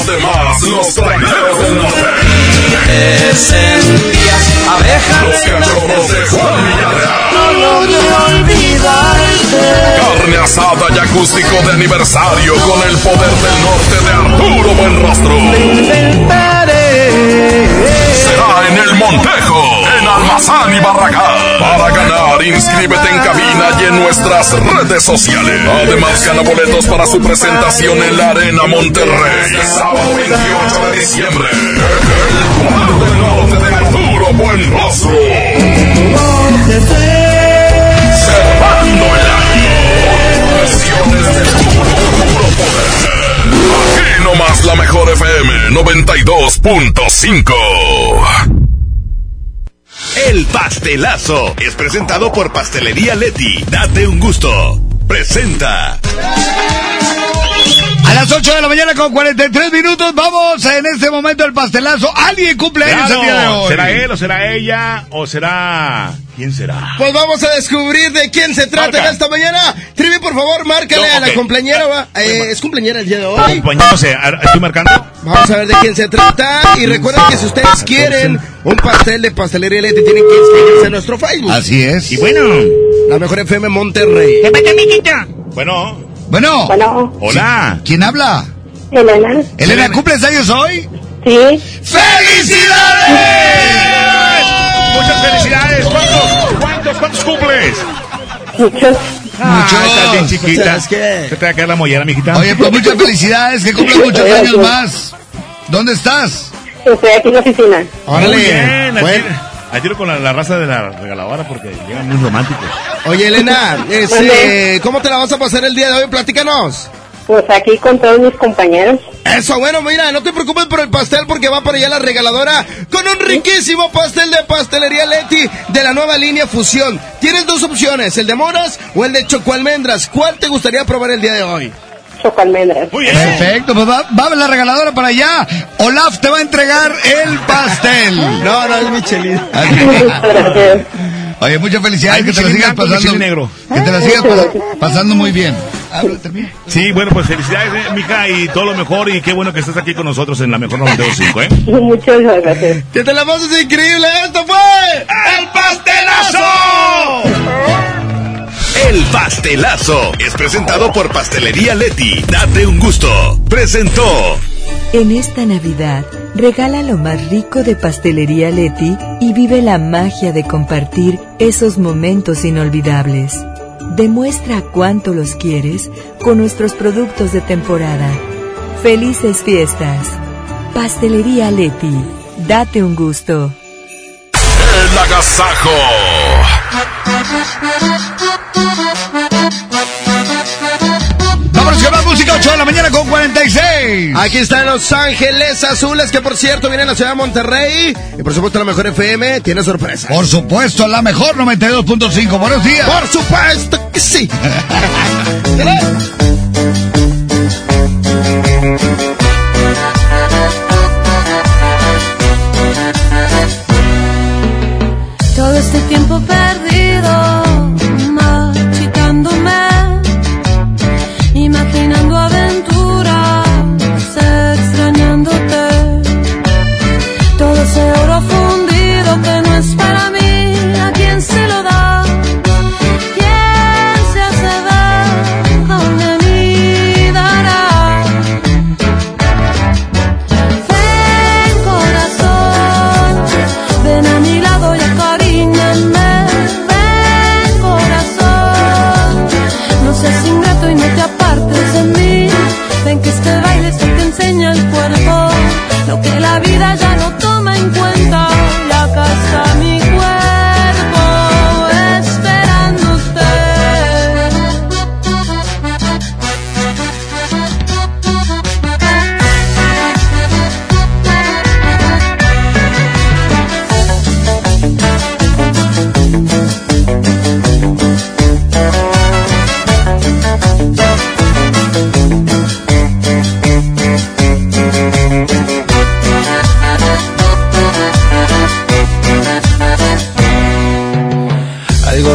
Además, los traineros del norte. Los cachorros de Juan Villarreal. Carne asada y acústico de aniversario con el poder del norte de Arturo Buenrostro. Será en el Montejo, en Almazán y Barragán. Para ganar, inscríbete en cabina y en nuestras redes sociales. Además, gana boletos para su presentación en la Arena Monterrey. Sábado 28 de diciembre. El poder del norte de Arturo Buenrostro. La mejor FM 92.5. El pastelazo es presentado por Pastelería Leti. Date un gusto. Presenta. A las 8 de la mañana con 43 minutos, vamos en este momento el pastelazo. ¿Alguien cumple años Claro, el día de hoy? ¿Será él o será ella o será... ¿Quién será? Pues vamos a descubrir de quién se trata Marca. en esta mañana. Trivi, por favor, márcale a la compañera. va. Eh, es cumpleañera el día de hoy. Compañero, no sé, ¿estoy marcando? Vamos a ver de quién se trata. Y recuerden que si ustedes quieren un pastel de pastelería Leti, tienen que inscribirse a nuestro Facebook. Así es. Y bueno, la mejor FM Monterrey. Bueno. Bueno. Bueno. Hola. ¿Quién habla? Elena. Elena, ¿cumples años hoy? Sí. ¡Felicidades! Muchas felicidades. ¿Cuántos? ¿Cuántos? ¿Cuántos cumples? Muchos. Ah, estás bien chiquita. ¿Sabes qué? ¿Se te va a caer la mollera, mijita? Oye, pues muchas felicidades, que cumplas muchos años más. ¿Dónde estás? Estoy aquí en la oficina. Muy bien. al al tiro con la, la raza de la regaladora porque llegan muy románticos. Oye, Elena, este, ¿cómo te la vas a pasar el día de hoy? Platícanos. Pues aquí con todos mis compañeros. Eso, bueno, mira, no te preocupes por el pastel porque va para allá la regaladora con un riquísimo pastel de pastelería Leti de la nueva línea Fusión. Tienes dos opciones, el de moras o el de chocoalmendras. ¿Cuál te gustaría probar el día de hoy? Chocoalmendras. Perfecto, pues va, va la regaladora para allá. Olaf te va a entregar el pastel. No, no, es Michelin. Oye, muchas felicidades, Ay, que te la sigas blanco, pasando. Negro. Que te la sigas pa- pasando muy bien. Sí, bueno, pues felicidades, eh, mija, y todo lo mejor. Y qué bueno que estás aquí con nosotros en la mejor 95, ¿eh? Muchas gracias. Que te la pases increíble. Esto fue el pastelazo. El pastelazo es presentado por Pastelería Leti. Date un gusto. Presentó. En esta Navidad, regala lo más rico de Pastelería Leti y vive la magia de compartir esos momentos inolvidables. Demuestra cuánto los quieres con nuestros productos de temporada. Felices fiestas. Pastelería Leti. Date un gusto. El agasajo. 46. Aquí están Los Ángeles Azules, que por cierto viene a la ciudad de Monterrey. Y por supuesto la mejor FM tiene sorpresa. Por supuesto, la mejor 92.5. Buenos días. Por supuesto que sí. Todo este tiempo perdido,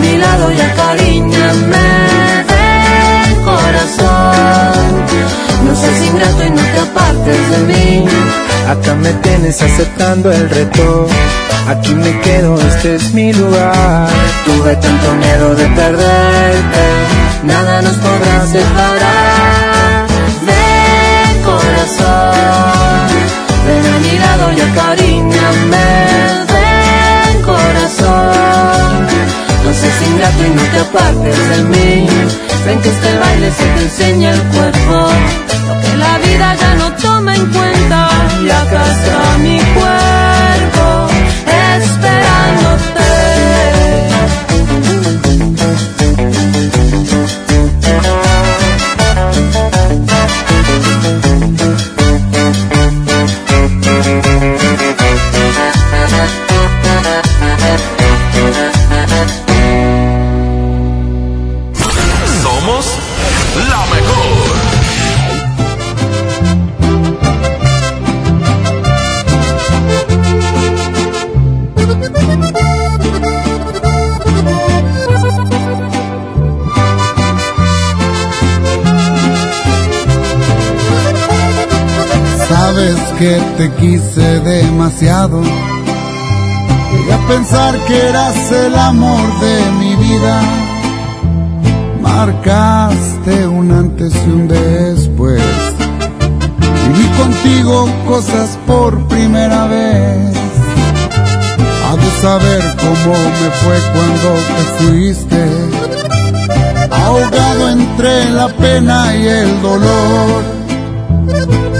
mi lado y acaríñame. Ven corazón, no seas ingrato y no te apartes de mí. Acá me tienes aceptando el reto. Aquí me quedo, este es mi lugar. Tuve tanto miedo de perderte, nada nos podrá separar. Ven corazón, ven a mi lado y acaríñame. No seas ingrato y no te apartes de mí. Ven que este baile se te enseña el cuerpo, lo que la vida ya no toma en cuenta. Y acá está mi cuerpo esperándote. Que te quise demasiado. Llegué a pensar que eras el amor de mi vida. Marcaste un antes y un después. Viví contigo cosas por primera vez. Ha de saber cómo me fue cuando te fuiste. Ahogado entre la pena y el dolor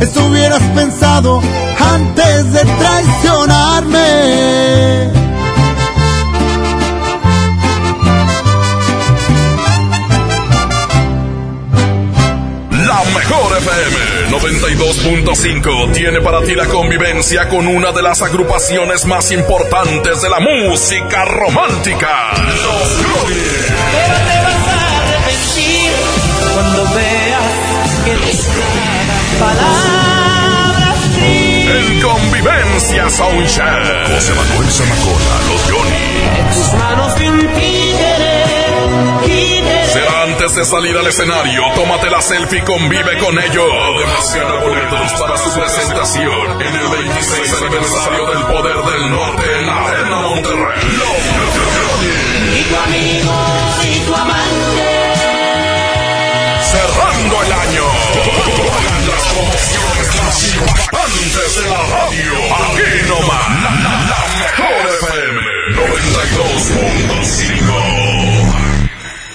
Eso hubieras pensado antes de traicionarme. La mejor FM 92.5 tiene para ti la convivencia con una de las agrupaciones más importantes de la música romántica. Los Glorias. Palabras En Convivencia Soundcheck. José Manuel Zamacona, Los Johnny. en tus manos de un títere, títere. Será antes de salir al escenario, tómate la selfie y convive con ellos. Además, gana boletos para su presentación en el 26 aniversario del Poder del Norte en la Arena Monterrey. Y tu amigo y tu amante. Impactantes de la radio. Aquí nomás, la mejor FM 92.5.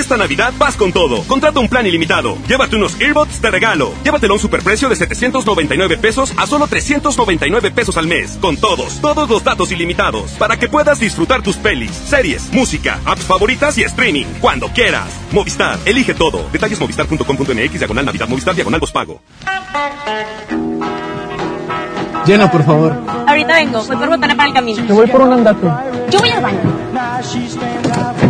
Esta Navidad vas con todo. Contrata un plan ilimitado. Llévate unos earbuds de regalo. Llévatelo a un superprecio de 799 pesos a solo 399 pesos al mes. Con todos, todos los datos ilimitados. Para que puedas disfrutar tus pelis, series, música, apps favoritas y streaming. Cuando quieras. Movistar, elige todo. Detalles movistar.com.mx, diagonal Navidad, Movistar, diagonal pago. Llena, por favor. Ahorita vengo, voy por botana para el camino. Te voy por un andate. Yo voy al baño.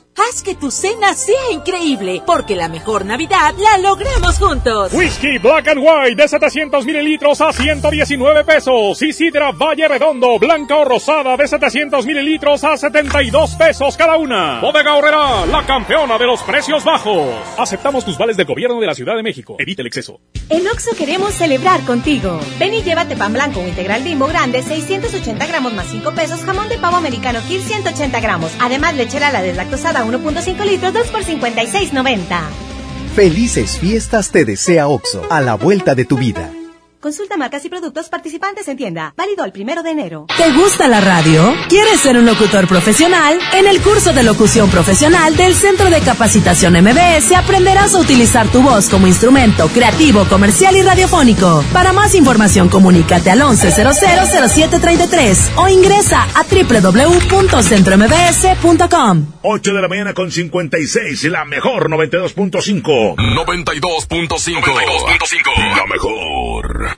Haz que tu cena sea increíble, porque la mejor Navidad la logramos juntos. Whisky Black and White de 700 mililitros a 119 pesos. Y sidra Valle Redondo, blanca o rosada de 700 mililitros a 72 pesos cada una. Bodega Horrera, la campeona de los precios bajos. Aceptamos tus vales del gobierno de la Ciudad de México. Evite el exceso. En Oxo queremos celebrar contigo. Ven y llévate pan blanco o integral bimbo grande, 680 gramos más 5 pesos, jamón de pavo americano Kir 180 gramos. Además, lechera la deslactosada 1.5 litros, 2 por 56.90. Felices fiestas te desea OXO, a la vuelta de tu vida. Consulta marcas y productos participantes en tienda. Válido el primero de enero. ¿Te gusta la radio? ¿Quieres ser un locutor profesional? En el curso de locución profesional del Centro de Capacitación MBS aprenderás a utilizar tu voz como instrumento creativo, comercial y radiofónico. Para más información, comunícate al 11000733 o ingresa a www.centrombs.com. 8 de la mañana con 56, la mejor 92.5. 92.5. La mejor.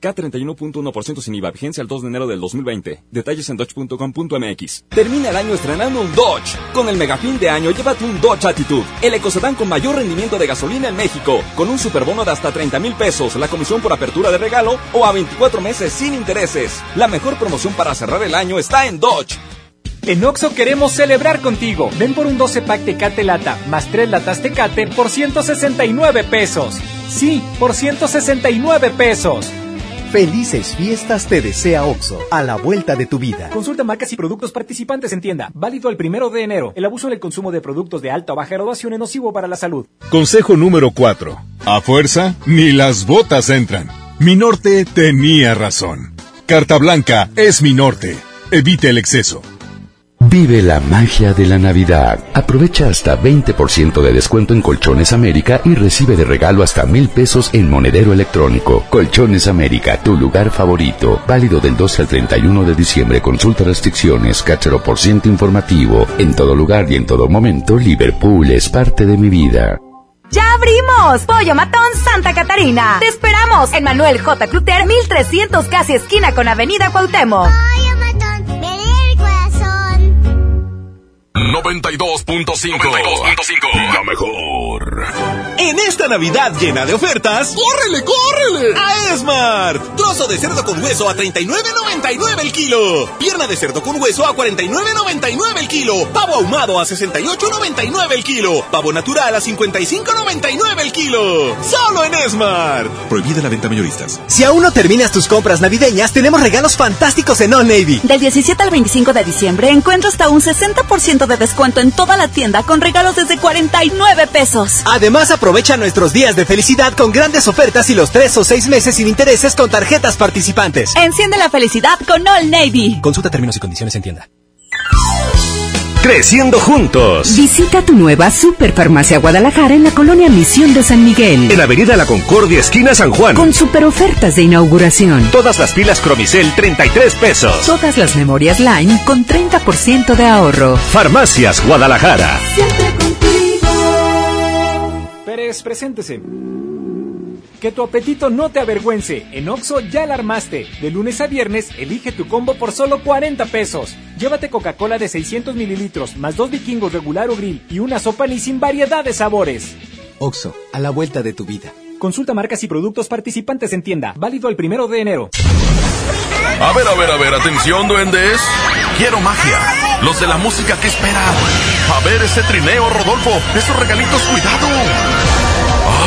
K31.1% sin IVA, vigencia al 2 de enero del 2020. Detalles en dodge.com.mx. Termina el año estrenando un Dodge. Con el mega fin de año, llévate un Dodge Attitude, el ecocedán con mayor rendimiento de gasolina en México, con un superbono de hasta 30 mil pesos, la comisión por apertura de regalo o a 24 meses sin intereses. La mejor promoción para cerrar el año está en Dodge. En Oxo queremos celebrar contigo. Ven por un 12 pack Tecate Lata más 3 latas Tecate por 169 pesos. Sí, por 169 pesos. Felices fiestas te desea OXO, a la vuelta de tu vida. Consulta marcas y productos participantes en tienda. Válido el primero de enero. El abuso en el consumo de productos de alta o baja graduación es nocivo para la salud. Consejo número 4. A fuerza, ni las botas entran. Mi norte tenía razón. Carta Blanca es mi norte. Evite el exceso. Vive la magia de la Navidad. Aprovecha hasta 20% de descuento en Colchones América y recibe de regalo hasta mil pesos en monedero electrónico. Colchones América, tu lugar favorito. Válido del 12 al 31 de diciembre. Consulta restricciones, cachero por ciento informativo. En todo lugar y en todo momento, Liverpool es parte de mi vida. ¡Ya abrimos! Pollo Matón Santa Catarina. Te esperamos en Manuel J. Cluter, 1300 casi esquina con Avenida Cuauhtémoc. 92.5. La mejor. En esta Navidad llena de ofertas, ¡córrele, córrele! A Esmart. Trozo de cerdo con hueso a 39.99 el kilo. Pierna de cerdo con hueso a 49.99 el kilo. Pavo ahumado a 68.99 el kilo. Pavo natural a 55.99 el kilo. Solo en Esmart. Prohibida la venta mayoristas. Si aún no terminas tus compras navideñas, tenemos regalos fantásticos en All Navy. Del 17 al 25 de diciembre encuentra hasta un 60% de descuento en toda la tienda con regalos desde 49 pesos. Además, aprovecha nuestros días de felicidad con grandes ofertas y los tres o seis meses sin intereses con tarjetas participantes. Enciende la felicidad con All Navy. Consulta términos y condiciones en tienda. Creciendo juntos. Visita tu nueva Superfarmacia Guadalajara en la colonia Misión de San Miguel. En Avenida La Concordia, esquina San Juan. Con super ofertas de inauguración. Todas las pilas Cromicel, 33 pesos. Todas las memorias Line con 30% de ahorro. Farmacias Guadalajara. Siempre Pérez, preséntese. Que tu apetito no te avergüence. En Oxo ya la armaste. De lunes a viernes, elige tu combo por solo 40 pesos. Llévate Coca-Cola de 600 mililitros, más dos vikingos regular o grill y una sopa ni sin variedad de sabores. Oxo, a la vuelta de tu vida. Consulta marcas y productos participantes en tienda. Válido el primero de enero. A ver, a ver, a ver, atención, duendes. Quiero magia. Los de la música que esperan. A ver ese trineo, Rodolfo. Esos regalitos, cuidado.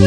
¡Qué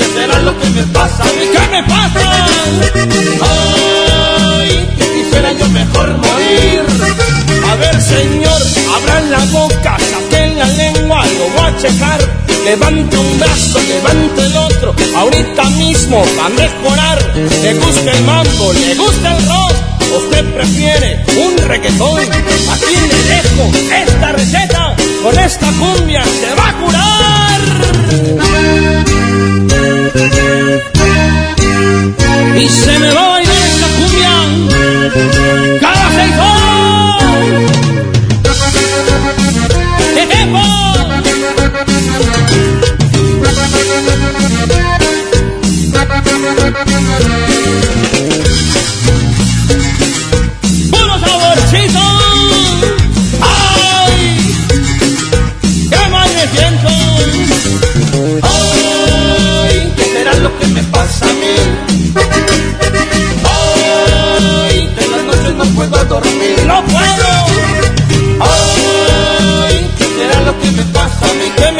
¿Qué será lo que me pasa? ¿Qué me pasa? ¡Ay! Que quisiera yo mejor morir. A ver, señor, abran la boca, saquen la lengua, lo voy a checar. Levante un brazo, levante el otro, ahorita mismo va a mejorar. Le gusta el mambo, le gusta el rock, usted prefiere un reggaetón. Aquí le dejo esta receta, con esta cumbia se va a curar. Y se me va a bailar esta cumbia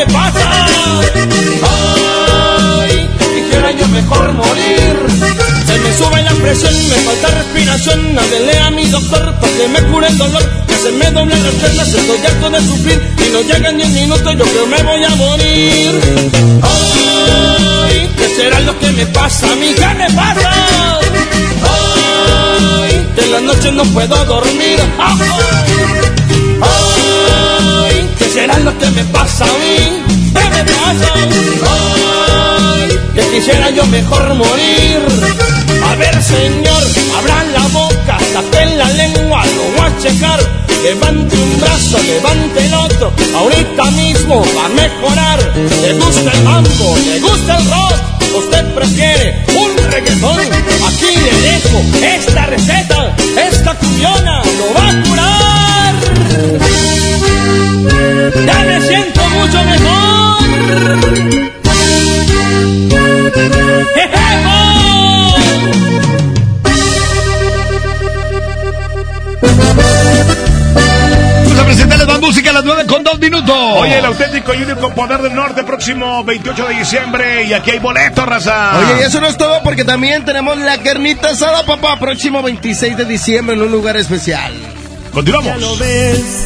me pasa? ¡Ay! Quisiera yo mejor morir. Se me presión, me falta respiración. Háblele a mi doctor para que me cure el dolor. Que se me doblan las piernas, estoy harto de sufrir. Y no llegan ni un minuto, yo creo me voy a morir. Ay, ¿qué será lo que me pasa a mí? ¿Qué me pasa? Ay, de la noche no puedo dormir. ¿qué será lo que me pasa a mí? ¿Qué me pasa? Ay, que quisiera yo mejor morir. A ver, señor, abran la boca, saquen la lengua, lo voy a checar. Levante un brazo, levante el otro, ahorita mismo va a mejorar. Le gusta el mambo, le gusta el rock, usted prefiere un reggaetón. Aquí le dejo esta receta, esta cuyona lo va a curar. Ya me siento mucho mejor. Vamos a presentarles más música a las 9 con 2 minutos. Oye, el auténtico y único poder del norte, próximo 28 de diciembre. Y aquí hay boletos, raza. Oye, y eso no es todo porque también tenemos la carnita asada, papá, próximo 26 de diciembre en un lugar especial. Continuamos. Ya lo ves,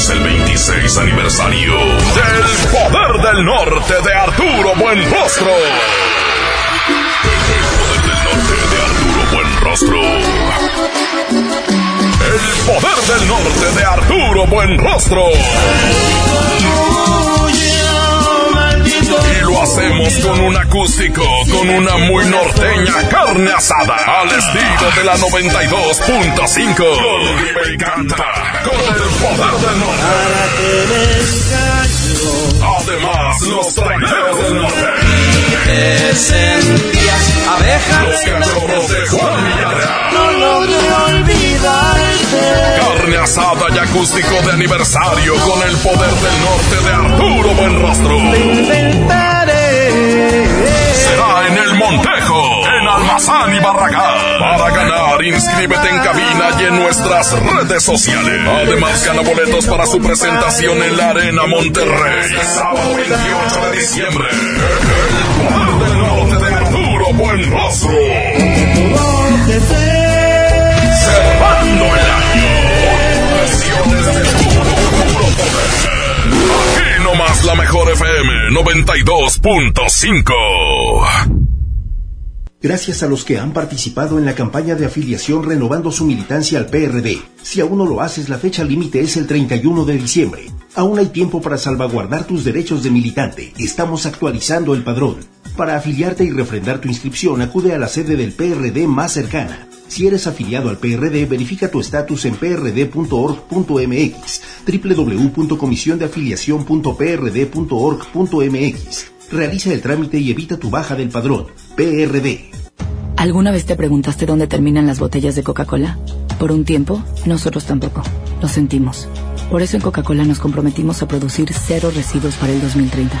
celebramos el 26 aniversario del Poder del Norte de Arturo Buenrostro. El Poder del Norte de Arturo Buenrostro. El Poder del Norte de Arturo Buenrostro. Y lo hacemos con un acústico, con una muy norteña carne asada, al estilo de la 92.5. Con canta, con el poder del norte. Además, los traileros del norte. Te sentías abeja. De. No logro olvidarte. Carne asada y acústico de aniversario con el poder del norte de Arturo Buenrostro. Será en el Montejo, en Almazán y Barragán. Para ganar, inscríbete en cabina y en nuestras redes sociales. Además, gana boletos para su presentación en la Arena Monterrey. Sábado 28 de diciembre. Arturo Buenrostro. Cerrando el año. Aquí nomás la mejor FM 92.5. Gracias a los que han participado en la campaña de afiliación renovando su militancia al PRD. Si aún no lo haces, la fecha límite es el 31 de diciembre. Aún hay tiempo para salvaguardar tus derechos de militante. Estamos actualizando el padrón. Para afiliarte y refrendar tu inscripción, acude a la sede del PRD más cercana. Si eres afiliado al PRD, verifica tu estatus en prd.org.mx, www.comisiondeafiliación.prd.org.mx. Realiza el trámite y evita tu baja del padrón. PRD. ¿Alguna vez te preguntaste dónde terminan las botellas de Coca-Cola? Por un tiempo, nosotros tampoco. Lo sentimos. Por eso en Coca-Cola nos comprometimos a producir cero residuos para el 2030.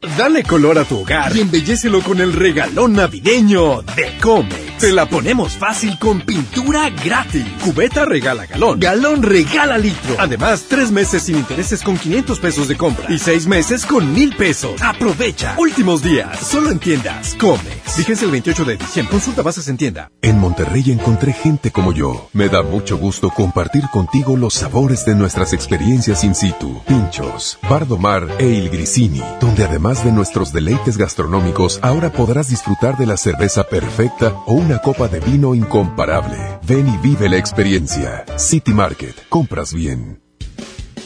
Dale color a tu hogar y embellecelo con el regalón navideño de Comex. Te la ponemos fácil con pintura gratis. Cubeta regala galón. Galón regala litro. Además, tres meses sin intereses con 500 pesos de compra. Y seis meses con mil pesos. Aprovecha. Últimos días. Solo en tiendas. Comex. Vigencia el 28 de diciembre. Consulta bases en tienda. En Monterrey encontré gente como yo. Me da mucho gusto compartir contigo los sabores de nuestras experiencias in situ. Pinchos, Bardomar e Il Grisini. Donde además de nuestros deleites gastronómicos, ahora podrás disfrutar de la cerveza perfecta o una copa de vino incomparable. Ven y vive la experiencia. City Market. Compras bien.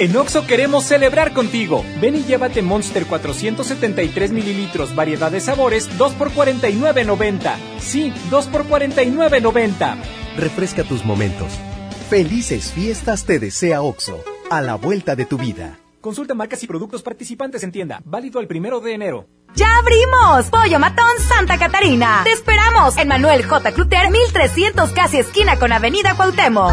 En Oxo queremos celebrar contigo. Ven y llévate Monster 473 mililitros, variedad de sabores, 2 por 49.90. Sí, 2 por 49.90. Refresca tus momentos. Felices fiestas te desea Oxo. A la vuelta de tu vida. Consulta marcas y productos participantes en tienda. Válido el primero de enero. ¡Ya abrimos! Pollo Matón Santa Catarina. Te esperamos en Manuel J. Cluter, 1300 casi esquina con Avenida Cuauhtémoc.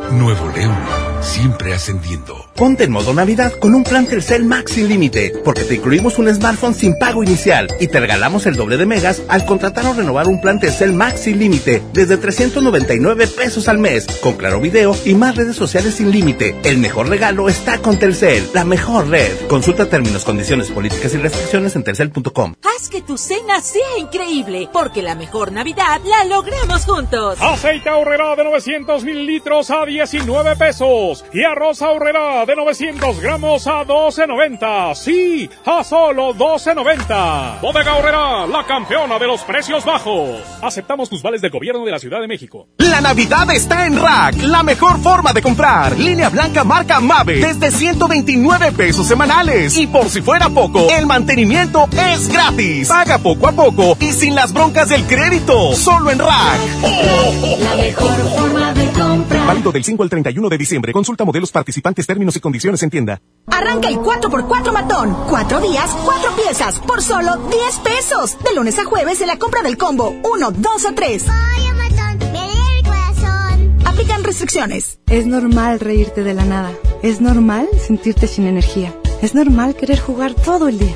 Nuevo León, siempre ascendiendo. Ponte en modo Navidad con un plan Telcel Max sin límite, porque te incluimos un smartphone sin pago inicial y te regalamos el doble de megas al contratar o renovar un plan Telcel Max sin límite desde 399 pesos al mes, con claro video y más redes sociales sin límite. El mejor regalo está con Telcel, la mejor red. Consulta términos, condiciones, políticas y restricciones en telcel.com. Haz que tu cena sea increíble, porque la mejor Navidad la logramos juntos. Aceite ahorrera de 900 mililitros a 19 pesos y arroz ahorrera de 900 gramos a 12.90. Sí, a solo 12.90. Bodega Horrera, la campeona de los precios bajos. Aceptamos tus vales del gobierno de la Ciudad de México. La Navidad está en Rack, la mejor forma de comprar. Línea blanca marca Mave desde 129 pesos semanales. Y por si fuera poco, el mantenimiento es gratis. Paga poco a poco y sin las broncas del crédito. Solo en Rack. La mejor forma de comprar. Válido del 5 al 31 de diciembre. Consulta modelos participantes, términos y condiciones en tienda. Arranca el 4x4 matón. Cuatro días, cuatro piezas, por solo 10 pesos. De lunes a jueves en la compra del combo 1, 2 o 3. Aplican restricciones. Es normal reírte de la nada. Es normal sentirte sin energía. Es normal querer jugar todo el día.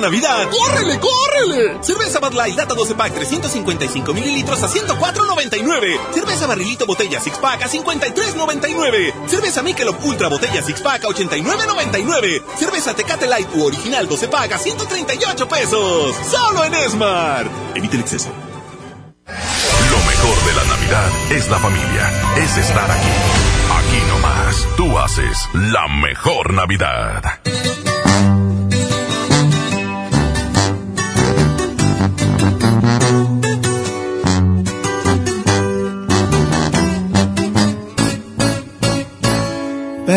Navidad, ¡córrele, córrele! Cerveza Bud Light Lata 12 Pack 355 mililitros a 104.99. Cerveza Barrilito Botella Six Pack a 53.99. Cerveza Michelob Ultra Botella Six Pack a 89.99. Cerveza Tecate Light u Original 12 Pack a 138 pesos. Solo en Esmar. Evite el exceso. Lo mejor de la Navidad es la familia, es estar aquí. Aquí nomás, tú haces la mejor Navidad.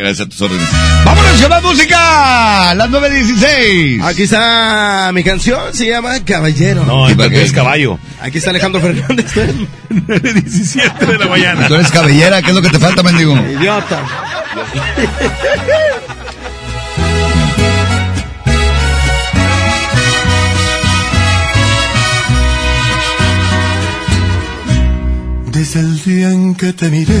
Gracias a tus órdenes. ¡Vámonos con la música! Las 9.16. Aquí está mi canción, se llama Caballero. No, porque es caballo. Aquí está Alejandro Fernández. 9.17 de la mañana. Tú eres cabellera, ¿qué es lo que te falta, mendigo? Idiota. Desde el día en que te miré,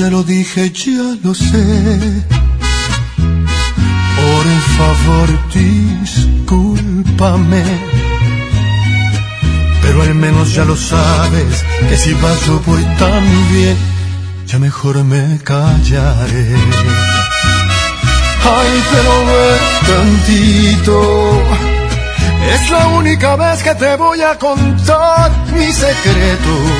Ya lo dije, ya lo sé. Por favor, discúlpame. Pero al menos ya lo sabes, que si vas yo voy tan bien, ya mejor me callaré. Ay, pero ve tantito. Es la única vez que te voy a contar mi secreto.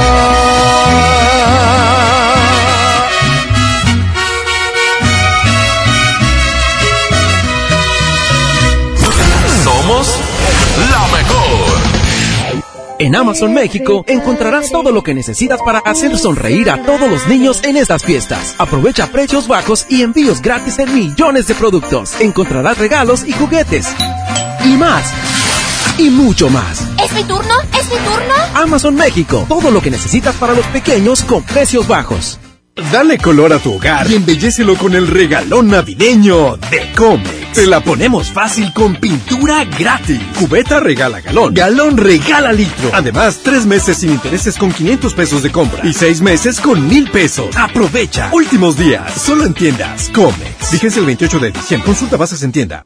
En Amazon México encontrarás todo lo que necesitas para hacer sonreír a todos los niños en estas fiestas. Aprovecha precios bajos y envíos gratis en millones de productos. Encontrarás regalos y juguetes. Y más. Y mucho más. ¿Es mi turno? ¿Es mi turno? Amazon México. Todo lo que necesitas para los pequeños con precios bajos. Dale color a tu hogar y embellecelo con el regalón navideño de Comex. Te la ponemos fácil con pintura gratis. Cubeta regala galón. Galón regala litro. Además, tres meses sin intereses con 500 pesos de compra. Y seis meses con mil pesos. Aprovecha. Últimos días. Solo en tiendas. Comex. Fíjense el 28 de diciembre. Consulta bases en tienda.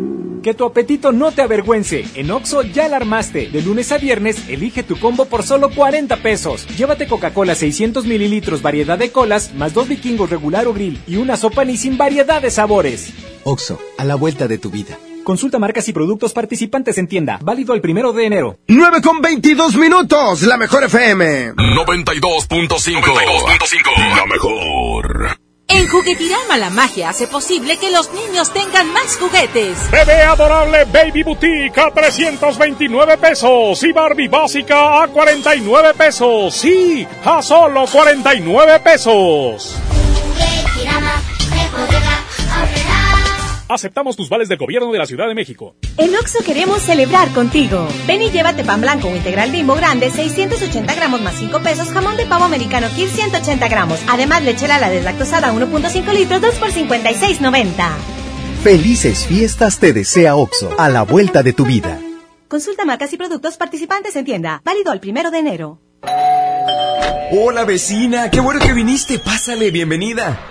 Que tu apetito no te avergüence. En Oxo ya la armaste. De lunes a viernes, elige tu combo por solo 40 pesos. Llévate Coca-Cola 600 mililitros, variedad de colas, más dos vikingos regular o grill y una sopa ni sin variedad de sabores. Oxo, a la vuelta de tu vida. Consulta marcas y productos participantes en tienda. Válido el primero de enero. 9 con 22 minutos. La mejor FM. 92.5. La mejor. En Juguetirama la magia hace posible que los niños tengan más juguetes. Bebé adorable Baby Boutique a 329 pesos y Barbie básica a 49 pesos. Sí, a solo 49 pesos. Aceptamos tus vales del gobierno de la Ciudad de México. En Oxo queremos celebrar contigo. Ven y llévate pan blanco o integral bimbo grande, 680 gramos más 5 pesos, jamón de pavo americano Kir 180 gramos. Además, lechera la deslactosada 1.5 litros, 2 por 56.90. Felices fiestas te desea OXO, a la vuelta de tu vida. Consulta marcas y productos participantes en tienda. Válido el primero de enero. Hola vecina, qué bueno que viniste. Pásale, bienvenida.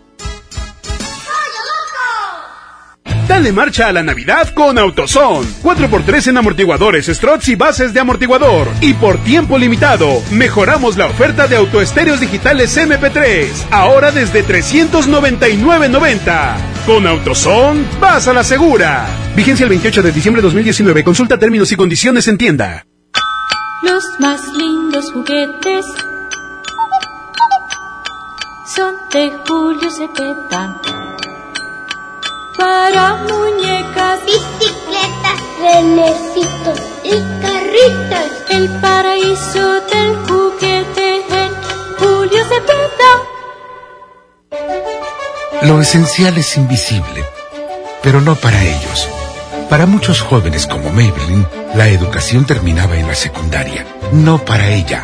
Dale marcha a la Navidad con AutoZone. 4x3 en amortiguadores, struts y bases de amortiguador. Y por tiempo limitado, mejoramos la oferta de autoestéreos digitales MP3. Ahora desde 399.90. Con AutoZone, vas a la segura. Vigencia el 28 de diciembre de 2019. Consulta términos y condiciones en tienda. Los más lindos juguetes son de Julio Cepeda para muñecas, bicicletas, renecitos y carritas. El paraíso del juguete en Julio Cepeda. Lo esencial es invisible, pero no para ellos. Para muchos jóvenes como Maybelline, la educación terminaba en la secundaria. No para ella.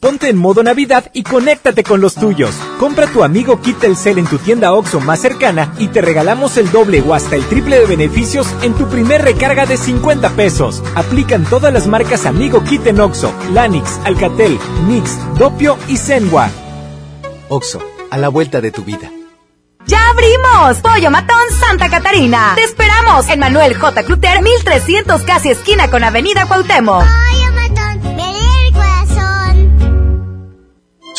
Ponte en modo Navidad y conéctate con los tuyos. Compra tu amigo Kit Telcel en tu tienda OXO más cercana y te regalamos el doble o hasta el triple de beneficios en tu primer recarga de 50 pesos. Aplican todas las marcas Amigo Kit en OXO, Lanix, Alcatel, Mix, Dopio y Zenwa. OXO, a la vuelta de tu vida. ¡Ya abrimos! Pollo Matón Santa Catarina. Te esperamos en Manuel J. Cluter, 1300 casi esquina con Avenida Cuauhtémoc.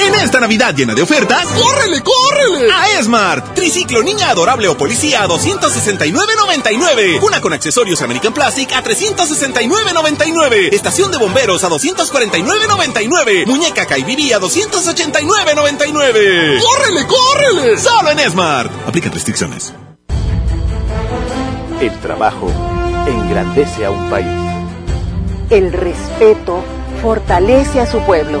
En esta Navidad llena de ofertas, ¡córrele, córrele! A Esmart. Triciclo niña adorable o policía a 269.99. Una con accesorios American Plastic a 369.99. Estación de bomberos a 249.99. Muñeca Kaibibi a 289.99. ¡Córrele, córrele! Solo en Esmart. Aplica restricciones. El trabajo engrandece a un país. El respeto fortalece a su pueblo.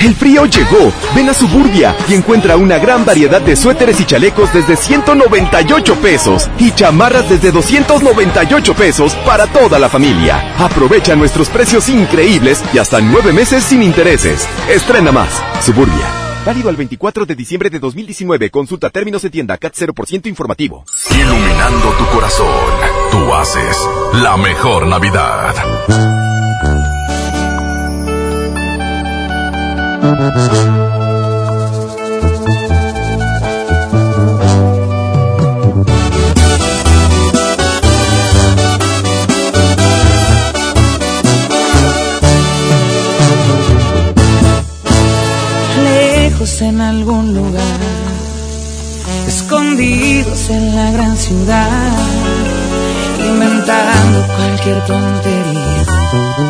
El frío llegó. Ven a Suburbia y encuentra una gran variedad de suéteres y chalecos desde 198 pesos y chamarras desde 298 pesos para toda la familia. Aprovecha nuestros precios increíbles y hasta nueve meses sin intereses. Estrena más. Suburbia. Válido al 24 de diciembre de 2019. Consulta términos de tienda CAT 0% informativo. Iluminando tu corazón. Tú haces la mejor Navidad. En algún lugar, escondidos en la gran ciudad, inventando cualquier tontería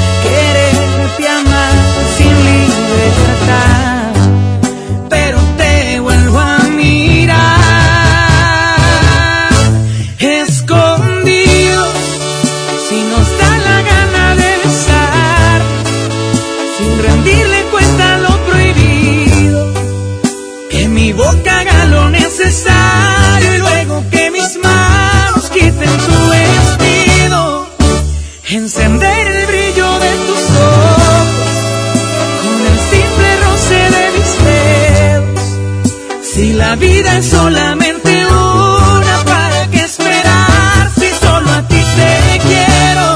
la vida es solamente una, ¿para qué esperar? Si solo a ti te quiero,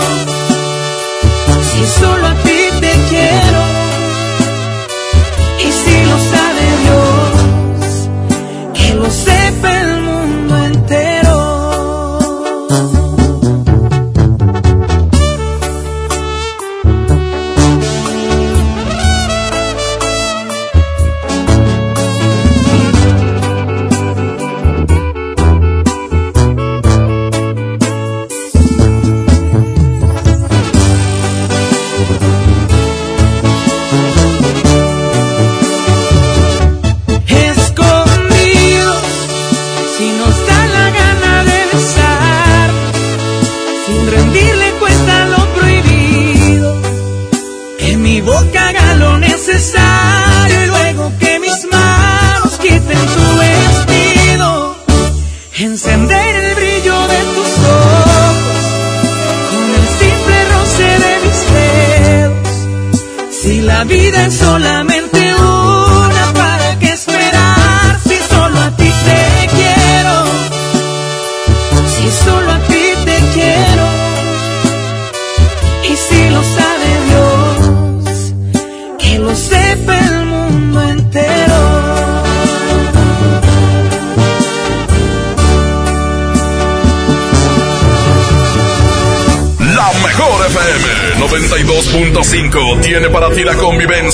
si solo a ti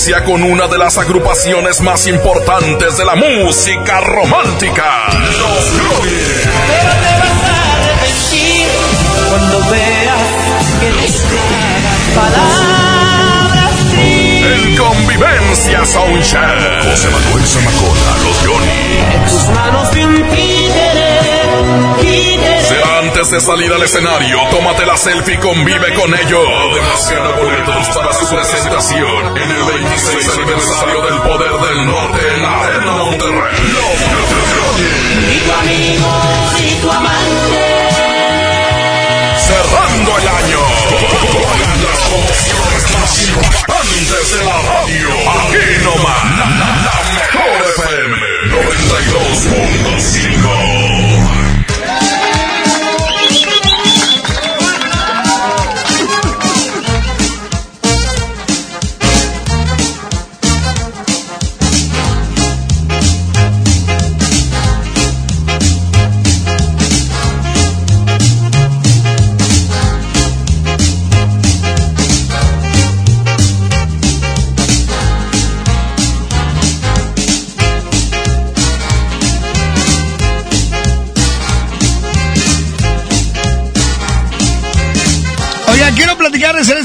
convivencia con una de las agrupaciones más importantes de la música romántica. Los Glorias. Pero te vas a arrepentir cuando veas que te palabras En Convivencia Soundcheck. José Manuel Zamacona, los Johnny. en tus manos de antes de salir al escenario, tómate la selfie y convive con ellos. Demasiado boletos para su presentación en el 26 aniversario del Poder del Norte en la Arena Monterrey. Ni tu amigo, ni tu amante. Cerrando el año. Con las promociones más impactantes de la radio. Aquí nomás. La, la, la mejor FM 92.5.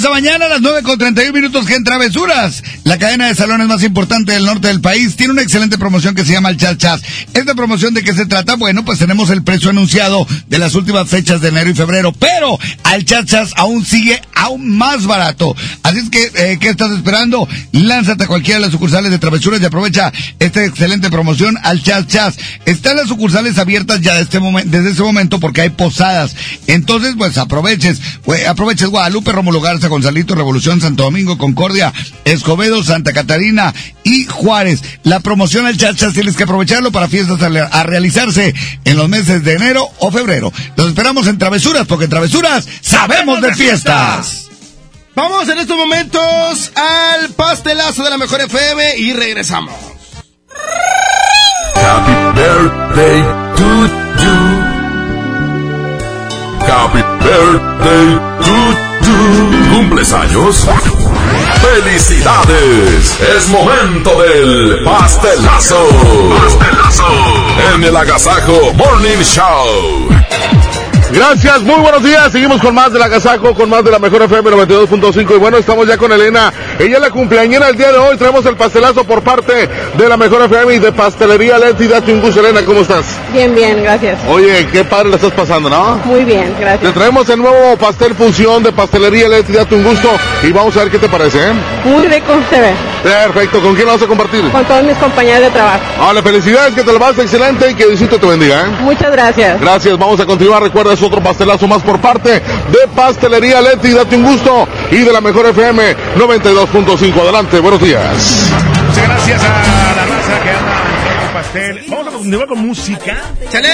mañana a las 9 con 31 minutos en Travesuras. La cadena de salones más importante del norte del país tiene una excelente promoción que se llama el Chas Chas. ¿Esta promoción de qué se trata? Bueno, pues tenemos el precio anunciado de las últimas fechas de enero y febrero, pero al Chas Chas aún sigue aún más barato. Así es que, eh, ¿qué estás esperando? Lánzate a cualquiera de las sucursales de Travesuras y aprovecha esta excelente promoción al Chas Chas. Están las sucursales abiertas ya este momento, desde ese momento porque hay posadas. Entonces, pues aproveches, pues, aproveches Guadalupe, Rómulo Garza, Gonzalito, Revolución, Santo Domingo, Concordia, Escobedo, Santa Catarina y Juárez. La promoción al Chas Chas tienes que aprovecharlo para fiestas a realizarse en los meses de enero o febrero. Los esperamos en Travesuras porque en Travesuras sabemos de fiestas. Vamos en estos momentos al pastelazo de la mejor FM y regresamos. Happy birthday to you. Happy birthday to you. ¿Cumples años? ¡Felicidades! Es momento del pastelazo. Pastelazo. En el Agasajo Morning Show. Gracias, muy buenos días. Seguimos con más del Agasajo, con más de la mejor FM 92.5. Y bueno, estamos ya con Elena. Ella es la cumpleañera el día de hoy. Traemos el pastelazo por parte de la mejor FM y de Pastelería Leti. Date un gusto, Elena. ¿Cómo estás? Bien, bien, gracias. Oye, qué padre le estás pasando, ¿no? Muy bien, gracias. Te traemos el nuevo pastel función de Pastelería Leti. Date un gusto. Y vamos a ver qué te parece, ¿eh? Muy rico se ve. Perfecto. ¿Con quién lo vas a compartir? Con todos mis compañeros de trabajo. Hola, felicidades, que te lo vas excelente y que Diosito te bendiga, ¿eh? Muchas gracias. Gracias, vamos a continuar. Recuerda, otro pastelazo más por parte de Pastelería Leti. Date un gusto. Y de la mejor FM 92.5. Adelante, buenos días. Muchas gracias a la raza que anda en pastel. Vamos a continuar con música. ¡Chale!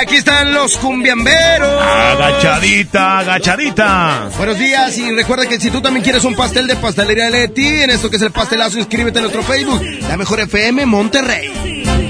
Aquí están los cumbiamberos. Agachadita, agachadita. Buenos días y recuerda que si tú también quieres un pastel de pastelería Leti, en esto que es el pastelazo, inscríbete en nuestro Facebook, la mejor FM Monterrey.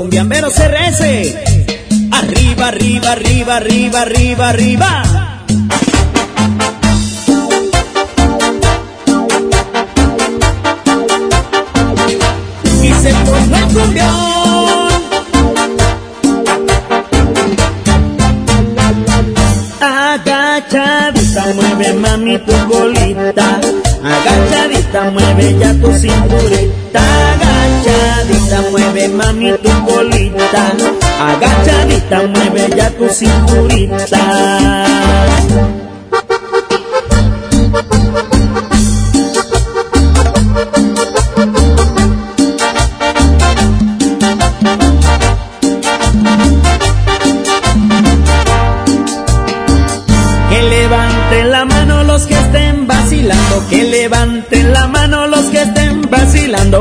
Cumbiamberos RS. Arriba, arriba, arriba, arriba, arriba, arriba. Y se formó el cumbión. Agachadita, mueve mami tu colita. Agachadita, mueve ya tu cinturita. Mueve mami tu colita. Agachadita, mueve ya tu cinturita.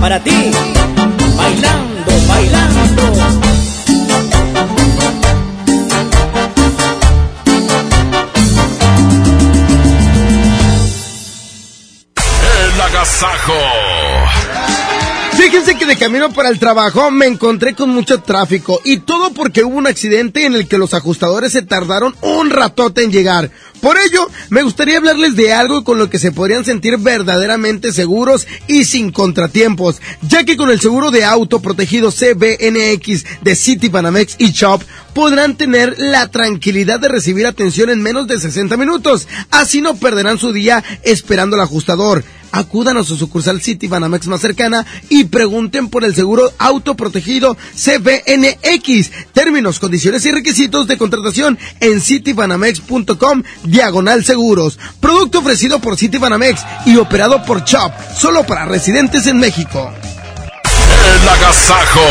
para ti, bailando, bailando. El agasajo. Fíjense que de camino para el trabajo me encontré con mucho tráfico y todo porque hubo un accidente en el que los ajustadores se tardaron un ratote en llegar. Por ello, me gustaría hablarles de algo con lo que se podrían sentir verdaderamente seguros y sin contratiempos, ya que con el seguro de auto protegido CBNX de City Banamex y Shop podrán tener la tranquilidad de recibir atención en menos de 60 minutos. Así no perderán su día esperando al ajustador. Acudan a su sucursal City Banamex más cercana y pregunten por el seguro autoprotegido CBNX. Términos, condiciones y requisitos de contratación en citybanamex.com diagonal seguros. Producto ofrecido por City Banamex y operado por Chop, solo para residentes en México. El agasajo.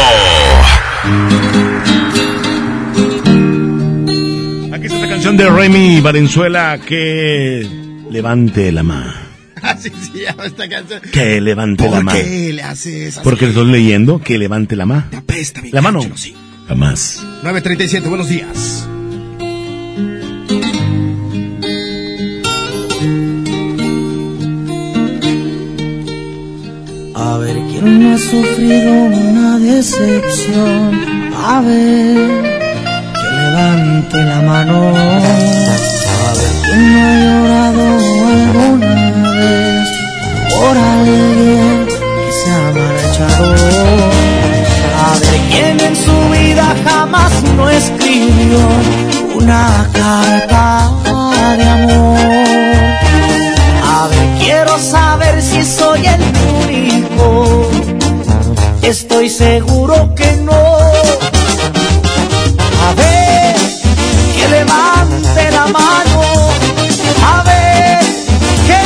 Canción de Remy Valenzuela que levante la mano. Así se llama esta canción. Que levante la ¿Por mano. qué le haces así? Porque le estoy leyendo que levante la mano. apesta, mi La mano. cancho, sí. Jamás. 937, buenos días. A ver quién no ha sufrido una decepción. A ver levante la mano. A ver quién no ha llorado alguna vez por alguien que se ha marchado. A ver quién en su vida jamás no escribió una carta de amor. A ver, quiero saber si soy el único. Estoy seguro que no. A ver, que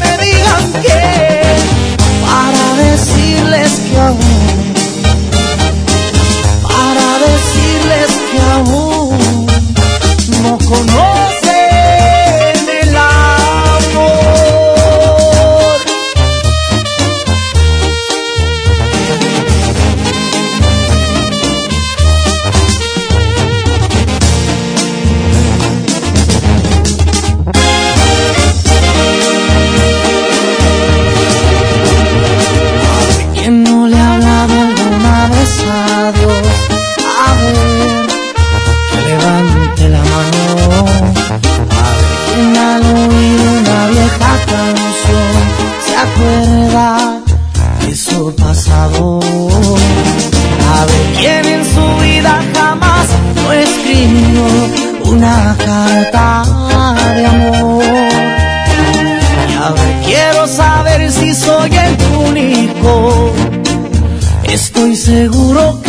me digan que para decirles que aún, para decirles que aún no conocen una carta de amor? Y a ver, quiero saber si soy el único. Estoy seguro que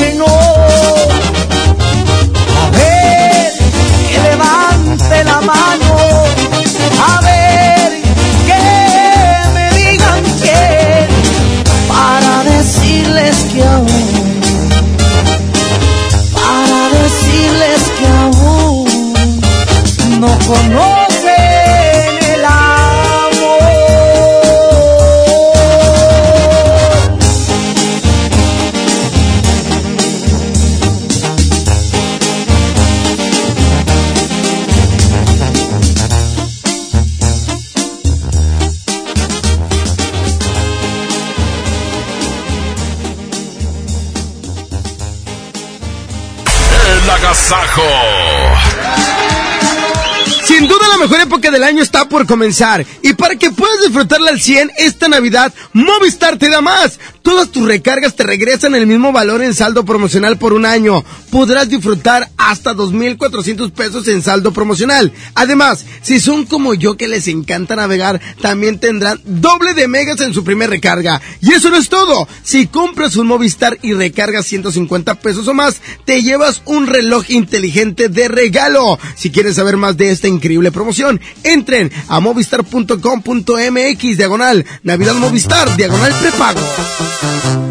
año está por comenzar y para que puedas disfrutarla al 100 esta Navidad, Movistar te da más. Todas tus recargas te regresan el mismo valor en saldo promocional por un año. Podrás disfrutar hasta 2.400 pesos en saldo promocional. Además, si son como yo que les encanta navegar, también tendrán doble de megas en su primer recarga. Y eso no es todo. Si compras un Movistar y recargas 150 pesos o más, te llevas un reloj inteligente de regalo. Si quieres saber más de esta increíble promoción, entren a movistar.com.mx diagonal Navidad Movistar diagonal prepago.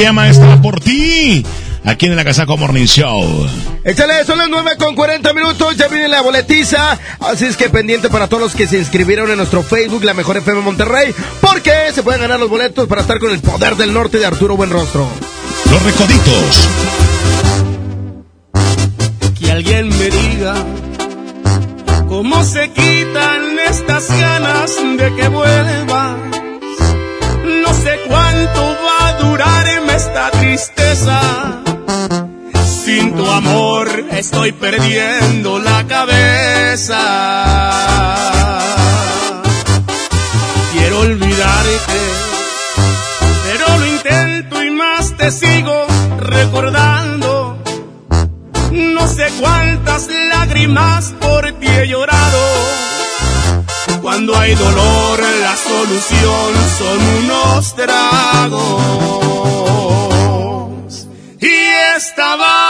Se llama esta por ti. Aquí en el Agasaco Morning Show. Échale, son las 9 con 40 minutos, ya viene la boletiza, así es que pendiente para todos los que se inscribieron en nuestro Facebook, La Mejor FM Monterrey, porque se pueden ganar los boletos para estar con el poder del norte de Arturo Buenrostro. Los recoditos. Que alguien me diga ¿Cómo se quitan estas ganas de que vuelvas? Sé cuánto va a durarme esta tristeza. Sin tu amor estoy perdiendo la cabeza. Quiero olvidarte, pero lo intento y más te sigo recordando. No sé cuántas lágrimas por ti he llorado. Cuando hay dolor, la solución son unos tragos. Y estaba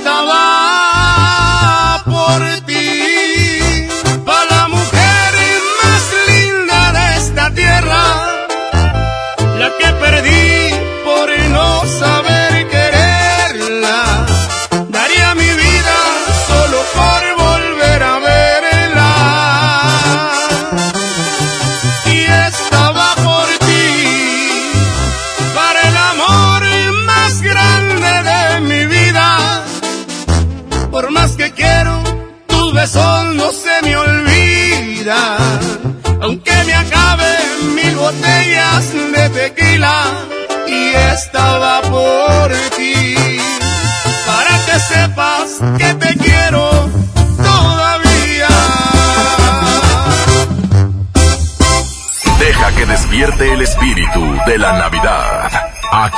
Y estaba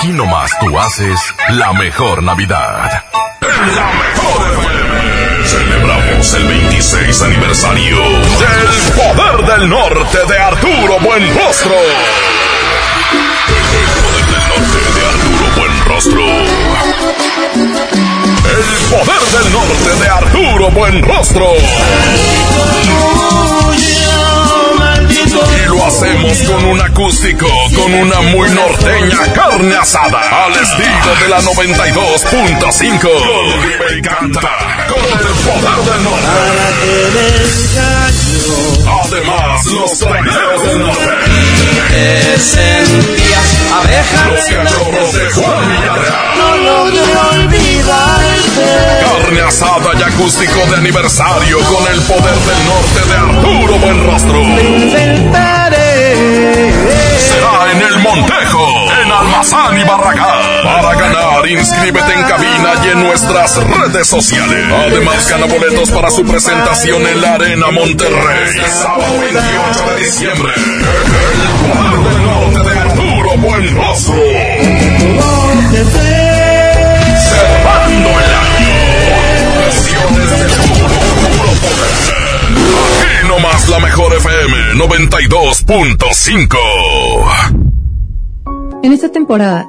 Aquí nomás tú haces la mejor Navidad. La mejor. Celebramos el 26 aniversario del Poder del Norte de Arturo Buenrostro. El Poder del Norte de Arturo Buenrostro. El Poder del Norte de Arturo Buenrostro. Lo hacemos con un acústico, con una muy norteña carne asada, al estilo de la 92.5. Con Vive y canta, poder del norte. Además, los traineros del norte. Los cachorros de Juan Villarreal. No logro olvidarte. Carne asada y acústico de aniversario con el poder del norte de Arturo Buenrostro. Será en el Montejo, en Almazán y Barragán. Para ganar, inscríbete en cabina y en nuestras redes sociales. Además, gana boletos para su presentación en la Arena Monterrey. Sábado 28 de diciembre. El poder del norte de Arturo Buenrostro. Cerrando el año. Puro, puro poder. Aquí nomás la mejor FM 92.5. En esta temporada,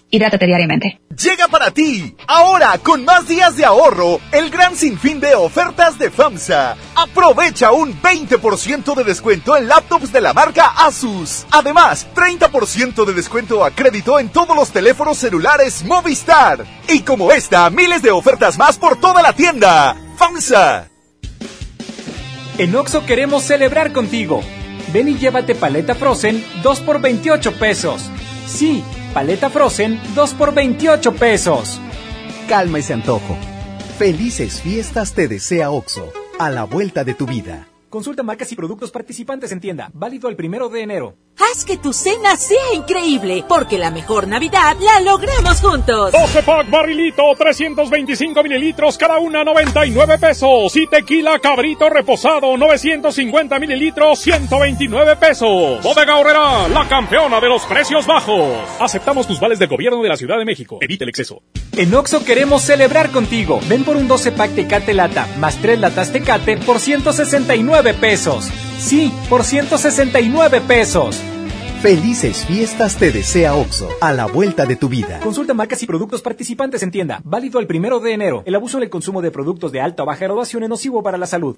Hidrátate diariamente. Llega para ti, ahora con más días de ahorro, el gran sinfín de ofertas de FAMSA. Aprovecha un 20% de descuento en laptops de la marca Asus. Además, 30% de descuento a crédito en todos los teléfonos celulares Movistar. Y como esta, miles de ofertas más por toda la tienda. FAMSA. En Oxo queremos celebrar contigo. Ven y llévate paleta Frozen 2 por 28 pesos. Sí, paleta Frozen 2 por 28 pesos. Calma ese antojo. Felices fiestas te desea OXO, a la vuelta de tu vida. Consulta marcas y productos participantes en tienda. Válido el primero de enero. Haz que tu cena sea increíble, porque la mejor Navidad la logramos juntos. 12 pack barrilito, 325 mililitros, cada una 99 pesos. Y tequila cabrito reposado, 950 mililitros, 129 pesos. Bodega Horrera, la campeona de los precios bajos. Aceptamos tus vales del gobierno de la Ciudad de México. Evite el exceso. En Oxo queremos celebrar contigo. Ven por un 12 pack Tecate Lata, más 3 latas Tecate por 169 pesos. Sí, por 169 pesos. Felices fiestas te desea OXO, a la vuelta de tu vida. Consulta marcas y productos participantes en tienda. Válido el primero de enero. El abuso en el consumo de productos de alta o baja graduación es nocivo para la salud.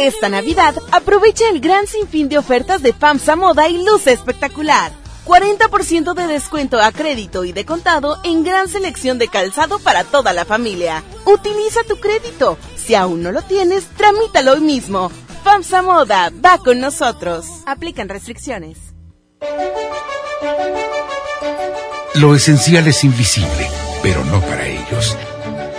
Esta Navidad aprovecha el gran sinfín de ofertas de FAMSA Moda y luce espectacular. 40% de descuento a crédito y de contado en gran selección de calzado para toda la familia. Utiliza tu crédito. Si aún no lo tienes, tramítalo hoy mismo. FAMSA Moda, va con nosotros. Aplican restricciones. Lo esencial es invisible, pero no para ellos.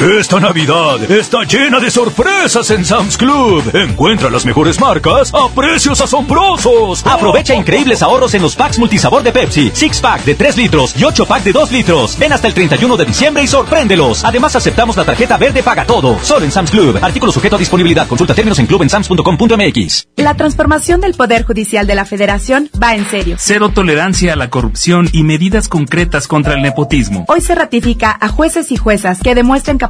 Esta Navidad está llena de sorpresas en Sam's Club. Encuentra las mejores marcas a precios asombrosos. Aprovecha increíbles ahorros en los packs multisabor de Pepsi, Six Pack de 3 litros y 8 pack de 2 litros. Ven hasta el 31 de diciembre y sorpréndelos. Además aceptamos la tarjeta verde paga todo. Solo en Sam's Club. Artículo sujeto a disponibilidad. Consulta términos en clubensams.com.mx. La transformación del Poder Judicial de la Federación va en serio. Cero tolerancia a la corrupción y medidas concretas contra el nepotismo. Hoy se ratifica a jueces y juezas que demuestren capacidad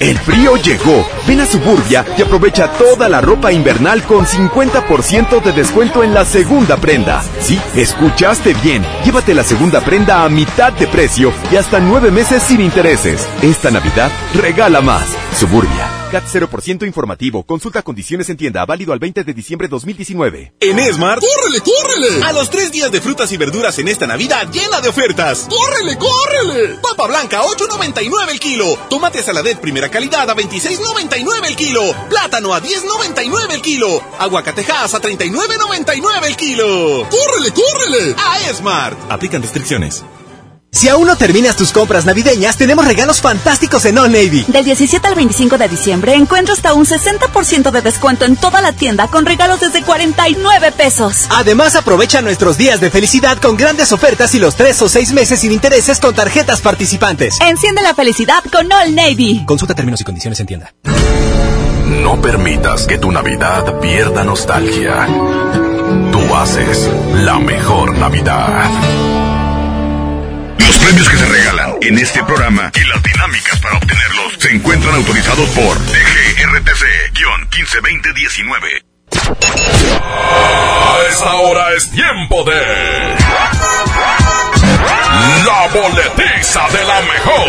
El frío llegó. Ven a Suburbia y aprovecha toda la ropa invernal con 50% de descuento en la segunda prenda. Sí, escuchaste bien. Llévate la segunda prenda a mitad de precio y hasta nueve meses sin intereses. Esta Navidad regala más. Suburbia. CAT 0% informativo. Consulta condiciones en tienda. Válido al 20 de diciembre 2019. En Smart, ¡córrele, córrele! A los tres días de frutas y verduras en esta Navidad llena de ofertas. ¡Córrele, córrele! Papa blanca, 8.99 el kilo. Tomate saladet primera calidad a 26.99 el kilo. Plátano a 10.99 el kilo. Aguacatejas a 39.99 el kilo. ¡Córrele, córrele! A Smart. Aplican restricciones. Si aún no terminas tus compras navideñas, tenemos regalos fantásticos en Old Navy. Del 17 al 25 de diciembre encuentra hasta un 60% de descuento en toda la tienda con regalos desde 49 pesos. Además, aprovecha nuestros días de felicidad con grandes ofertas y los 3 o 6 meses sin intereses con tarjetas participantes. Enciende la felicidad con Old Navy. Consulta términos y condiciones en tienda. No permitas que tu Navidad pierda nostalgia. Tu tú haces la mejor Navidad. Los premios que se regalan en este programa y las dinámicas para obtenerlos se encuentran autorizados por DGRTC-152019. A esta hora es tiempo de... La boletiza de la mejor.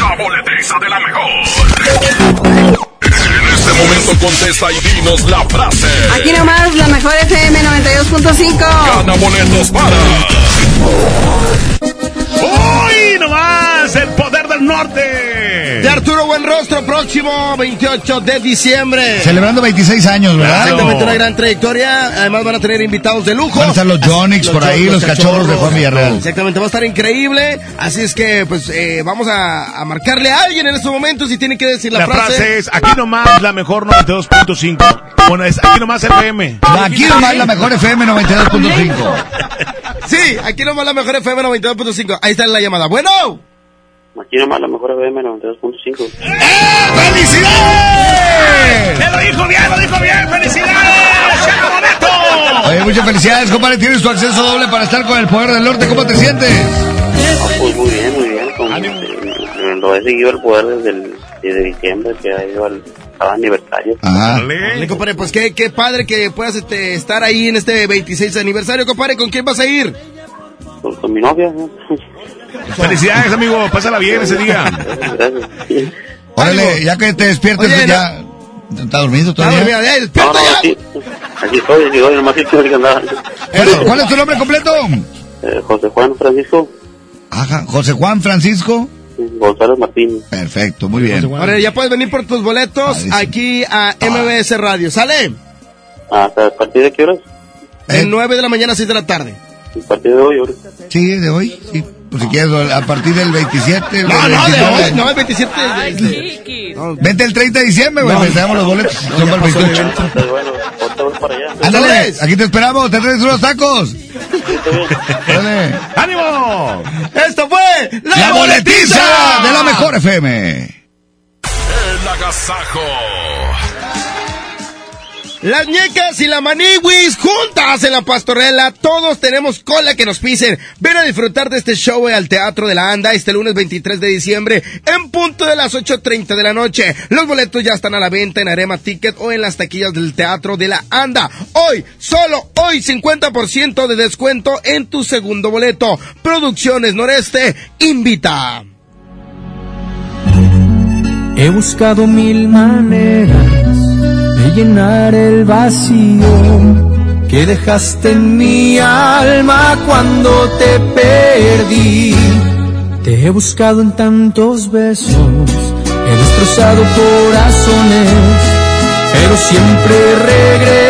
La boletiza de la mejor. En este momento contesta y dinos la frase. Aquí nomás la mejor FM 92.5. Gana boletos para. ¡Hoy nomás! ¡El poder del norte! De Arturo Buenrostro, próximo 28 de diciembre. Celebrando 26 años, ¿verdad? Exactamente, una gran trayectoria. Además van a tener invitados de lujo. Van a estar los Jonix por ahí, los cachorros de Juan Villarreal. Exactamente, va a estar increíble. Así es que, pues, eh, vamos a, a marcarle a alguien en estos momentos y tiene que decir la, La frase es, aquí nomás la mejor 92.5. Bueno, es aquí nomás FM. Aquí nomás la mejor FM 92.5. Sí, aquí nomás la mejor FM 92.5. Ahí está la llamada. Bueno. Aquí nomás la mejor FM 92.5. ¡Felicidades! ¡Me lo dijo bien, lo dijo bien! ¡Felicidades! ¡Llega boleto! Oye, muchas felicidades, compadre. Tienes tu acceso doble para estar con el poder del norte. ¿Cómo te sientes? Ah, pues muy bien, muy bien. Con, eh, lo he seguido el poder desde el desde diciembre, que ha ido al cada aniversario. Dale, compadre, pues qué, qué padre que puedas este, estar ahí en este 26 aniversario, compadre. ¿Con quién vas a ir? Con, con mi novia. ¿no? Felicidades, amigo. Pásala bien ese día. Gracias. Órale, ya que te despiertes, Oye, ya. ¿Está dormido Está todavía? ya, No, despierta no, ya. aquí, aquí estoy, aquí estoy, nomás que que andaba. ¿Cuál, es- cuál es tu nombre completo? Eh, José Juan Francisco Ajá, José Juan Francisco. González Martín. Perfecto, muy bien. Ahora ya puedes venir por tus boletos aquí a MBS Radio. ¿Sale? ¿Hasta a partir de qué horas? De 9 de la mañana a 6 de la tarde. A partir de hoy, ahorita. Sí, de hoy, sí. Pues si quieres, a partir del 27. No, del no, de 29. hoy, no, el 27 de, de- no. Vente el 30 de diciembre, güey. Damos los boletos. Son para el 28. Bueno, ahorita voy para allá. Ándale, aquí te esperamos. Te traes unos tacos. Órale. ¡Ánimo! Esto fue La, La boletiza de la mejor FM. El agasajo. Las ñecas y la maniwis juntas en la pastorela. Todos tenemos cola que nos pisen. Ven a disfrutar de este show al Teatro de la Anda este lunes 23 de diciembre en punto de las 8.30 de la noche. Los boletos ya están a la venta en Arema Ticket o en las taquillas del Teatro de la Anda. Hoy, solo hoy, 50% de descuento en tu segundo boleto. Producciones Noreste invita. He buscado mil maneras llenar el vacío que dejaste en mi alma cuando te perdí. Te he buscado en tantos besos, he destrozado corazones, pero siempre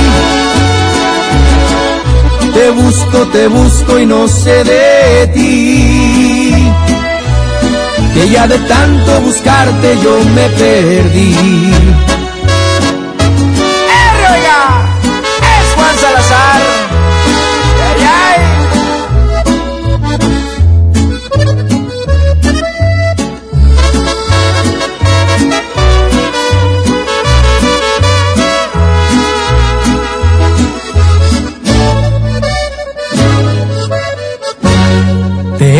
Te busco, te busco y no sé de ti. Que ya de tanto buscarte yo me perdí.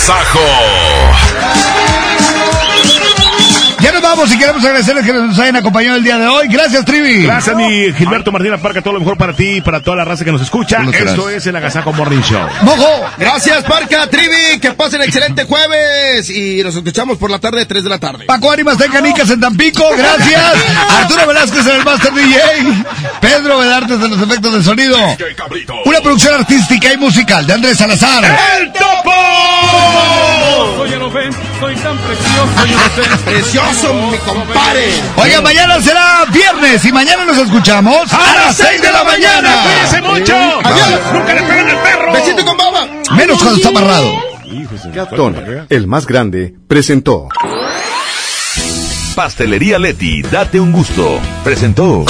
Agasajo. Vamos y queremos agradecerles que nos hayan acompañado el día de hoy. Gracias, Trivi. Gracias, mi Gilberto Martínez Parca. Todo lo mejor para ti y para toda la raza que nos escucha. Esto gracias. es el Agasajo Morning Show. ¡Mojo! Gracias, Parca, Trivi. Que pasen excelente jueves. Y nos escuchamos por la tarde, 3 de la tarde. Paco Ánimas de Canicas en Tampico, gracias. Arturo Velázquez en el Master DJ. Pedro Vedartes en los efectos de sonido. Una producción artística y musical de Andrés Salazar. ¡El topo! Soy lo ven, soy tan precioso, yo no sé. Precioso, mi compadre. Oiga, mañana será viernes y mañana nos escuchamos a las 6 de la mañana. ¡Cuídense mucho! Adiós. ¡Nunca le peguen al perro! Besito con baba. Menos cuando está amarrado. Gatón, el más grande, presentó. Pastelería Leti, date un gusto. Presentó.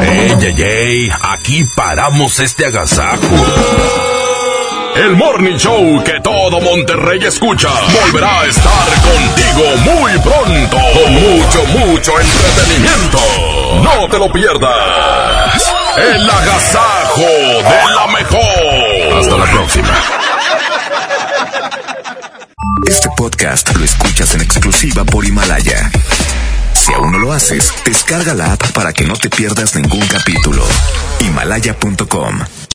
¡Ey, ey, ey! Aquí paramos este agasajo. El Morning Show que todo Monterrey escucha volverá a estar contigo muy pronto con mucho, mucho entretenimiento. No te lo pierdas. El agasajo de la mejor. Hasta la próxima. Este podcast lo escuchas en exclusiva por Himalaya. Si aún no lo haces, descarga la app para que no te pierdas ningún capítulo. Himalaya.com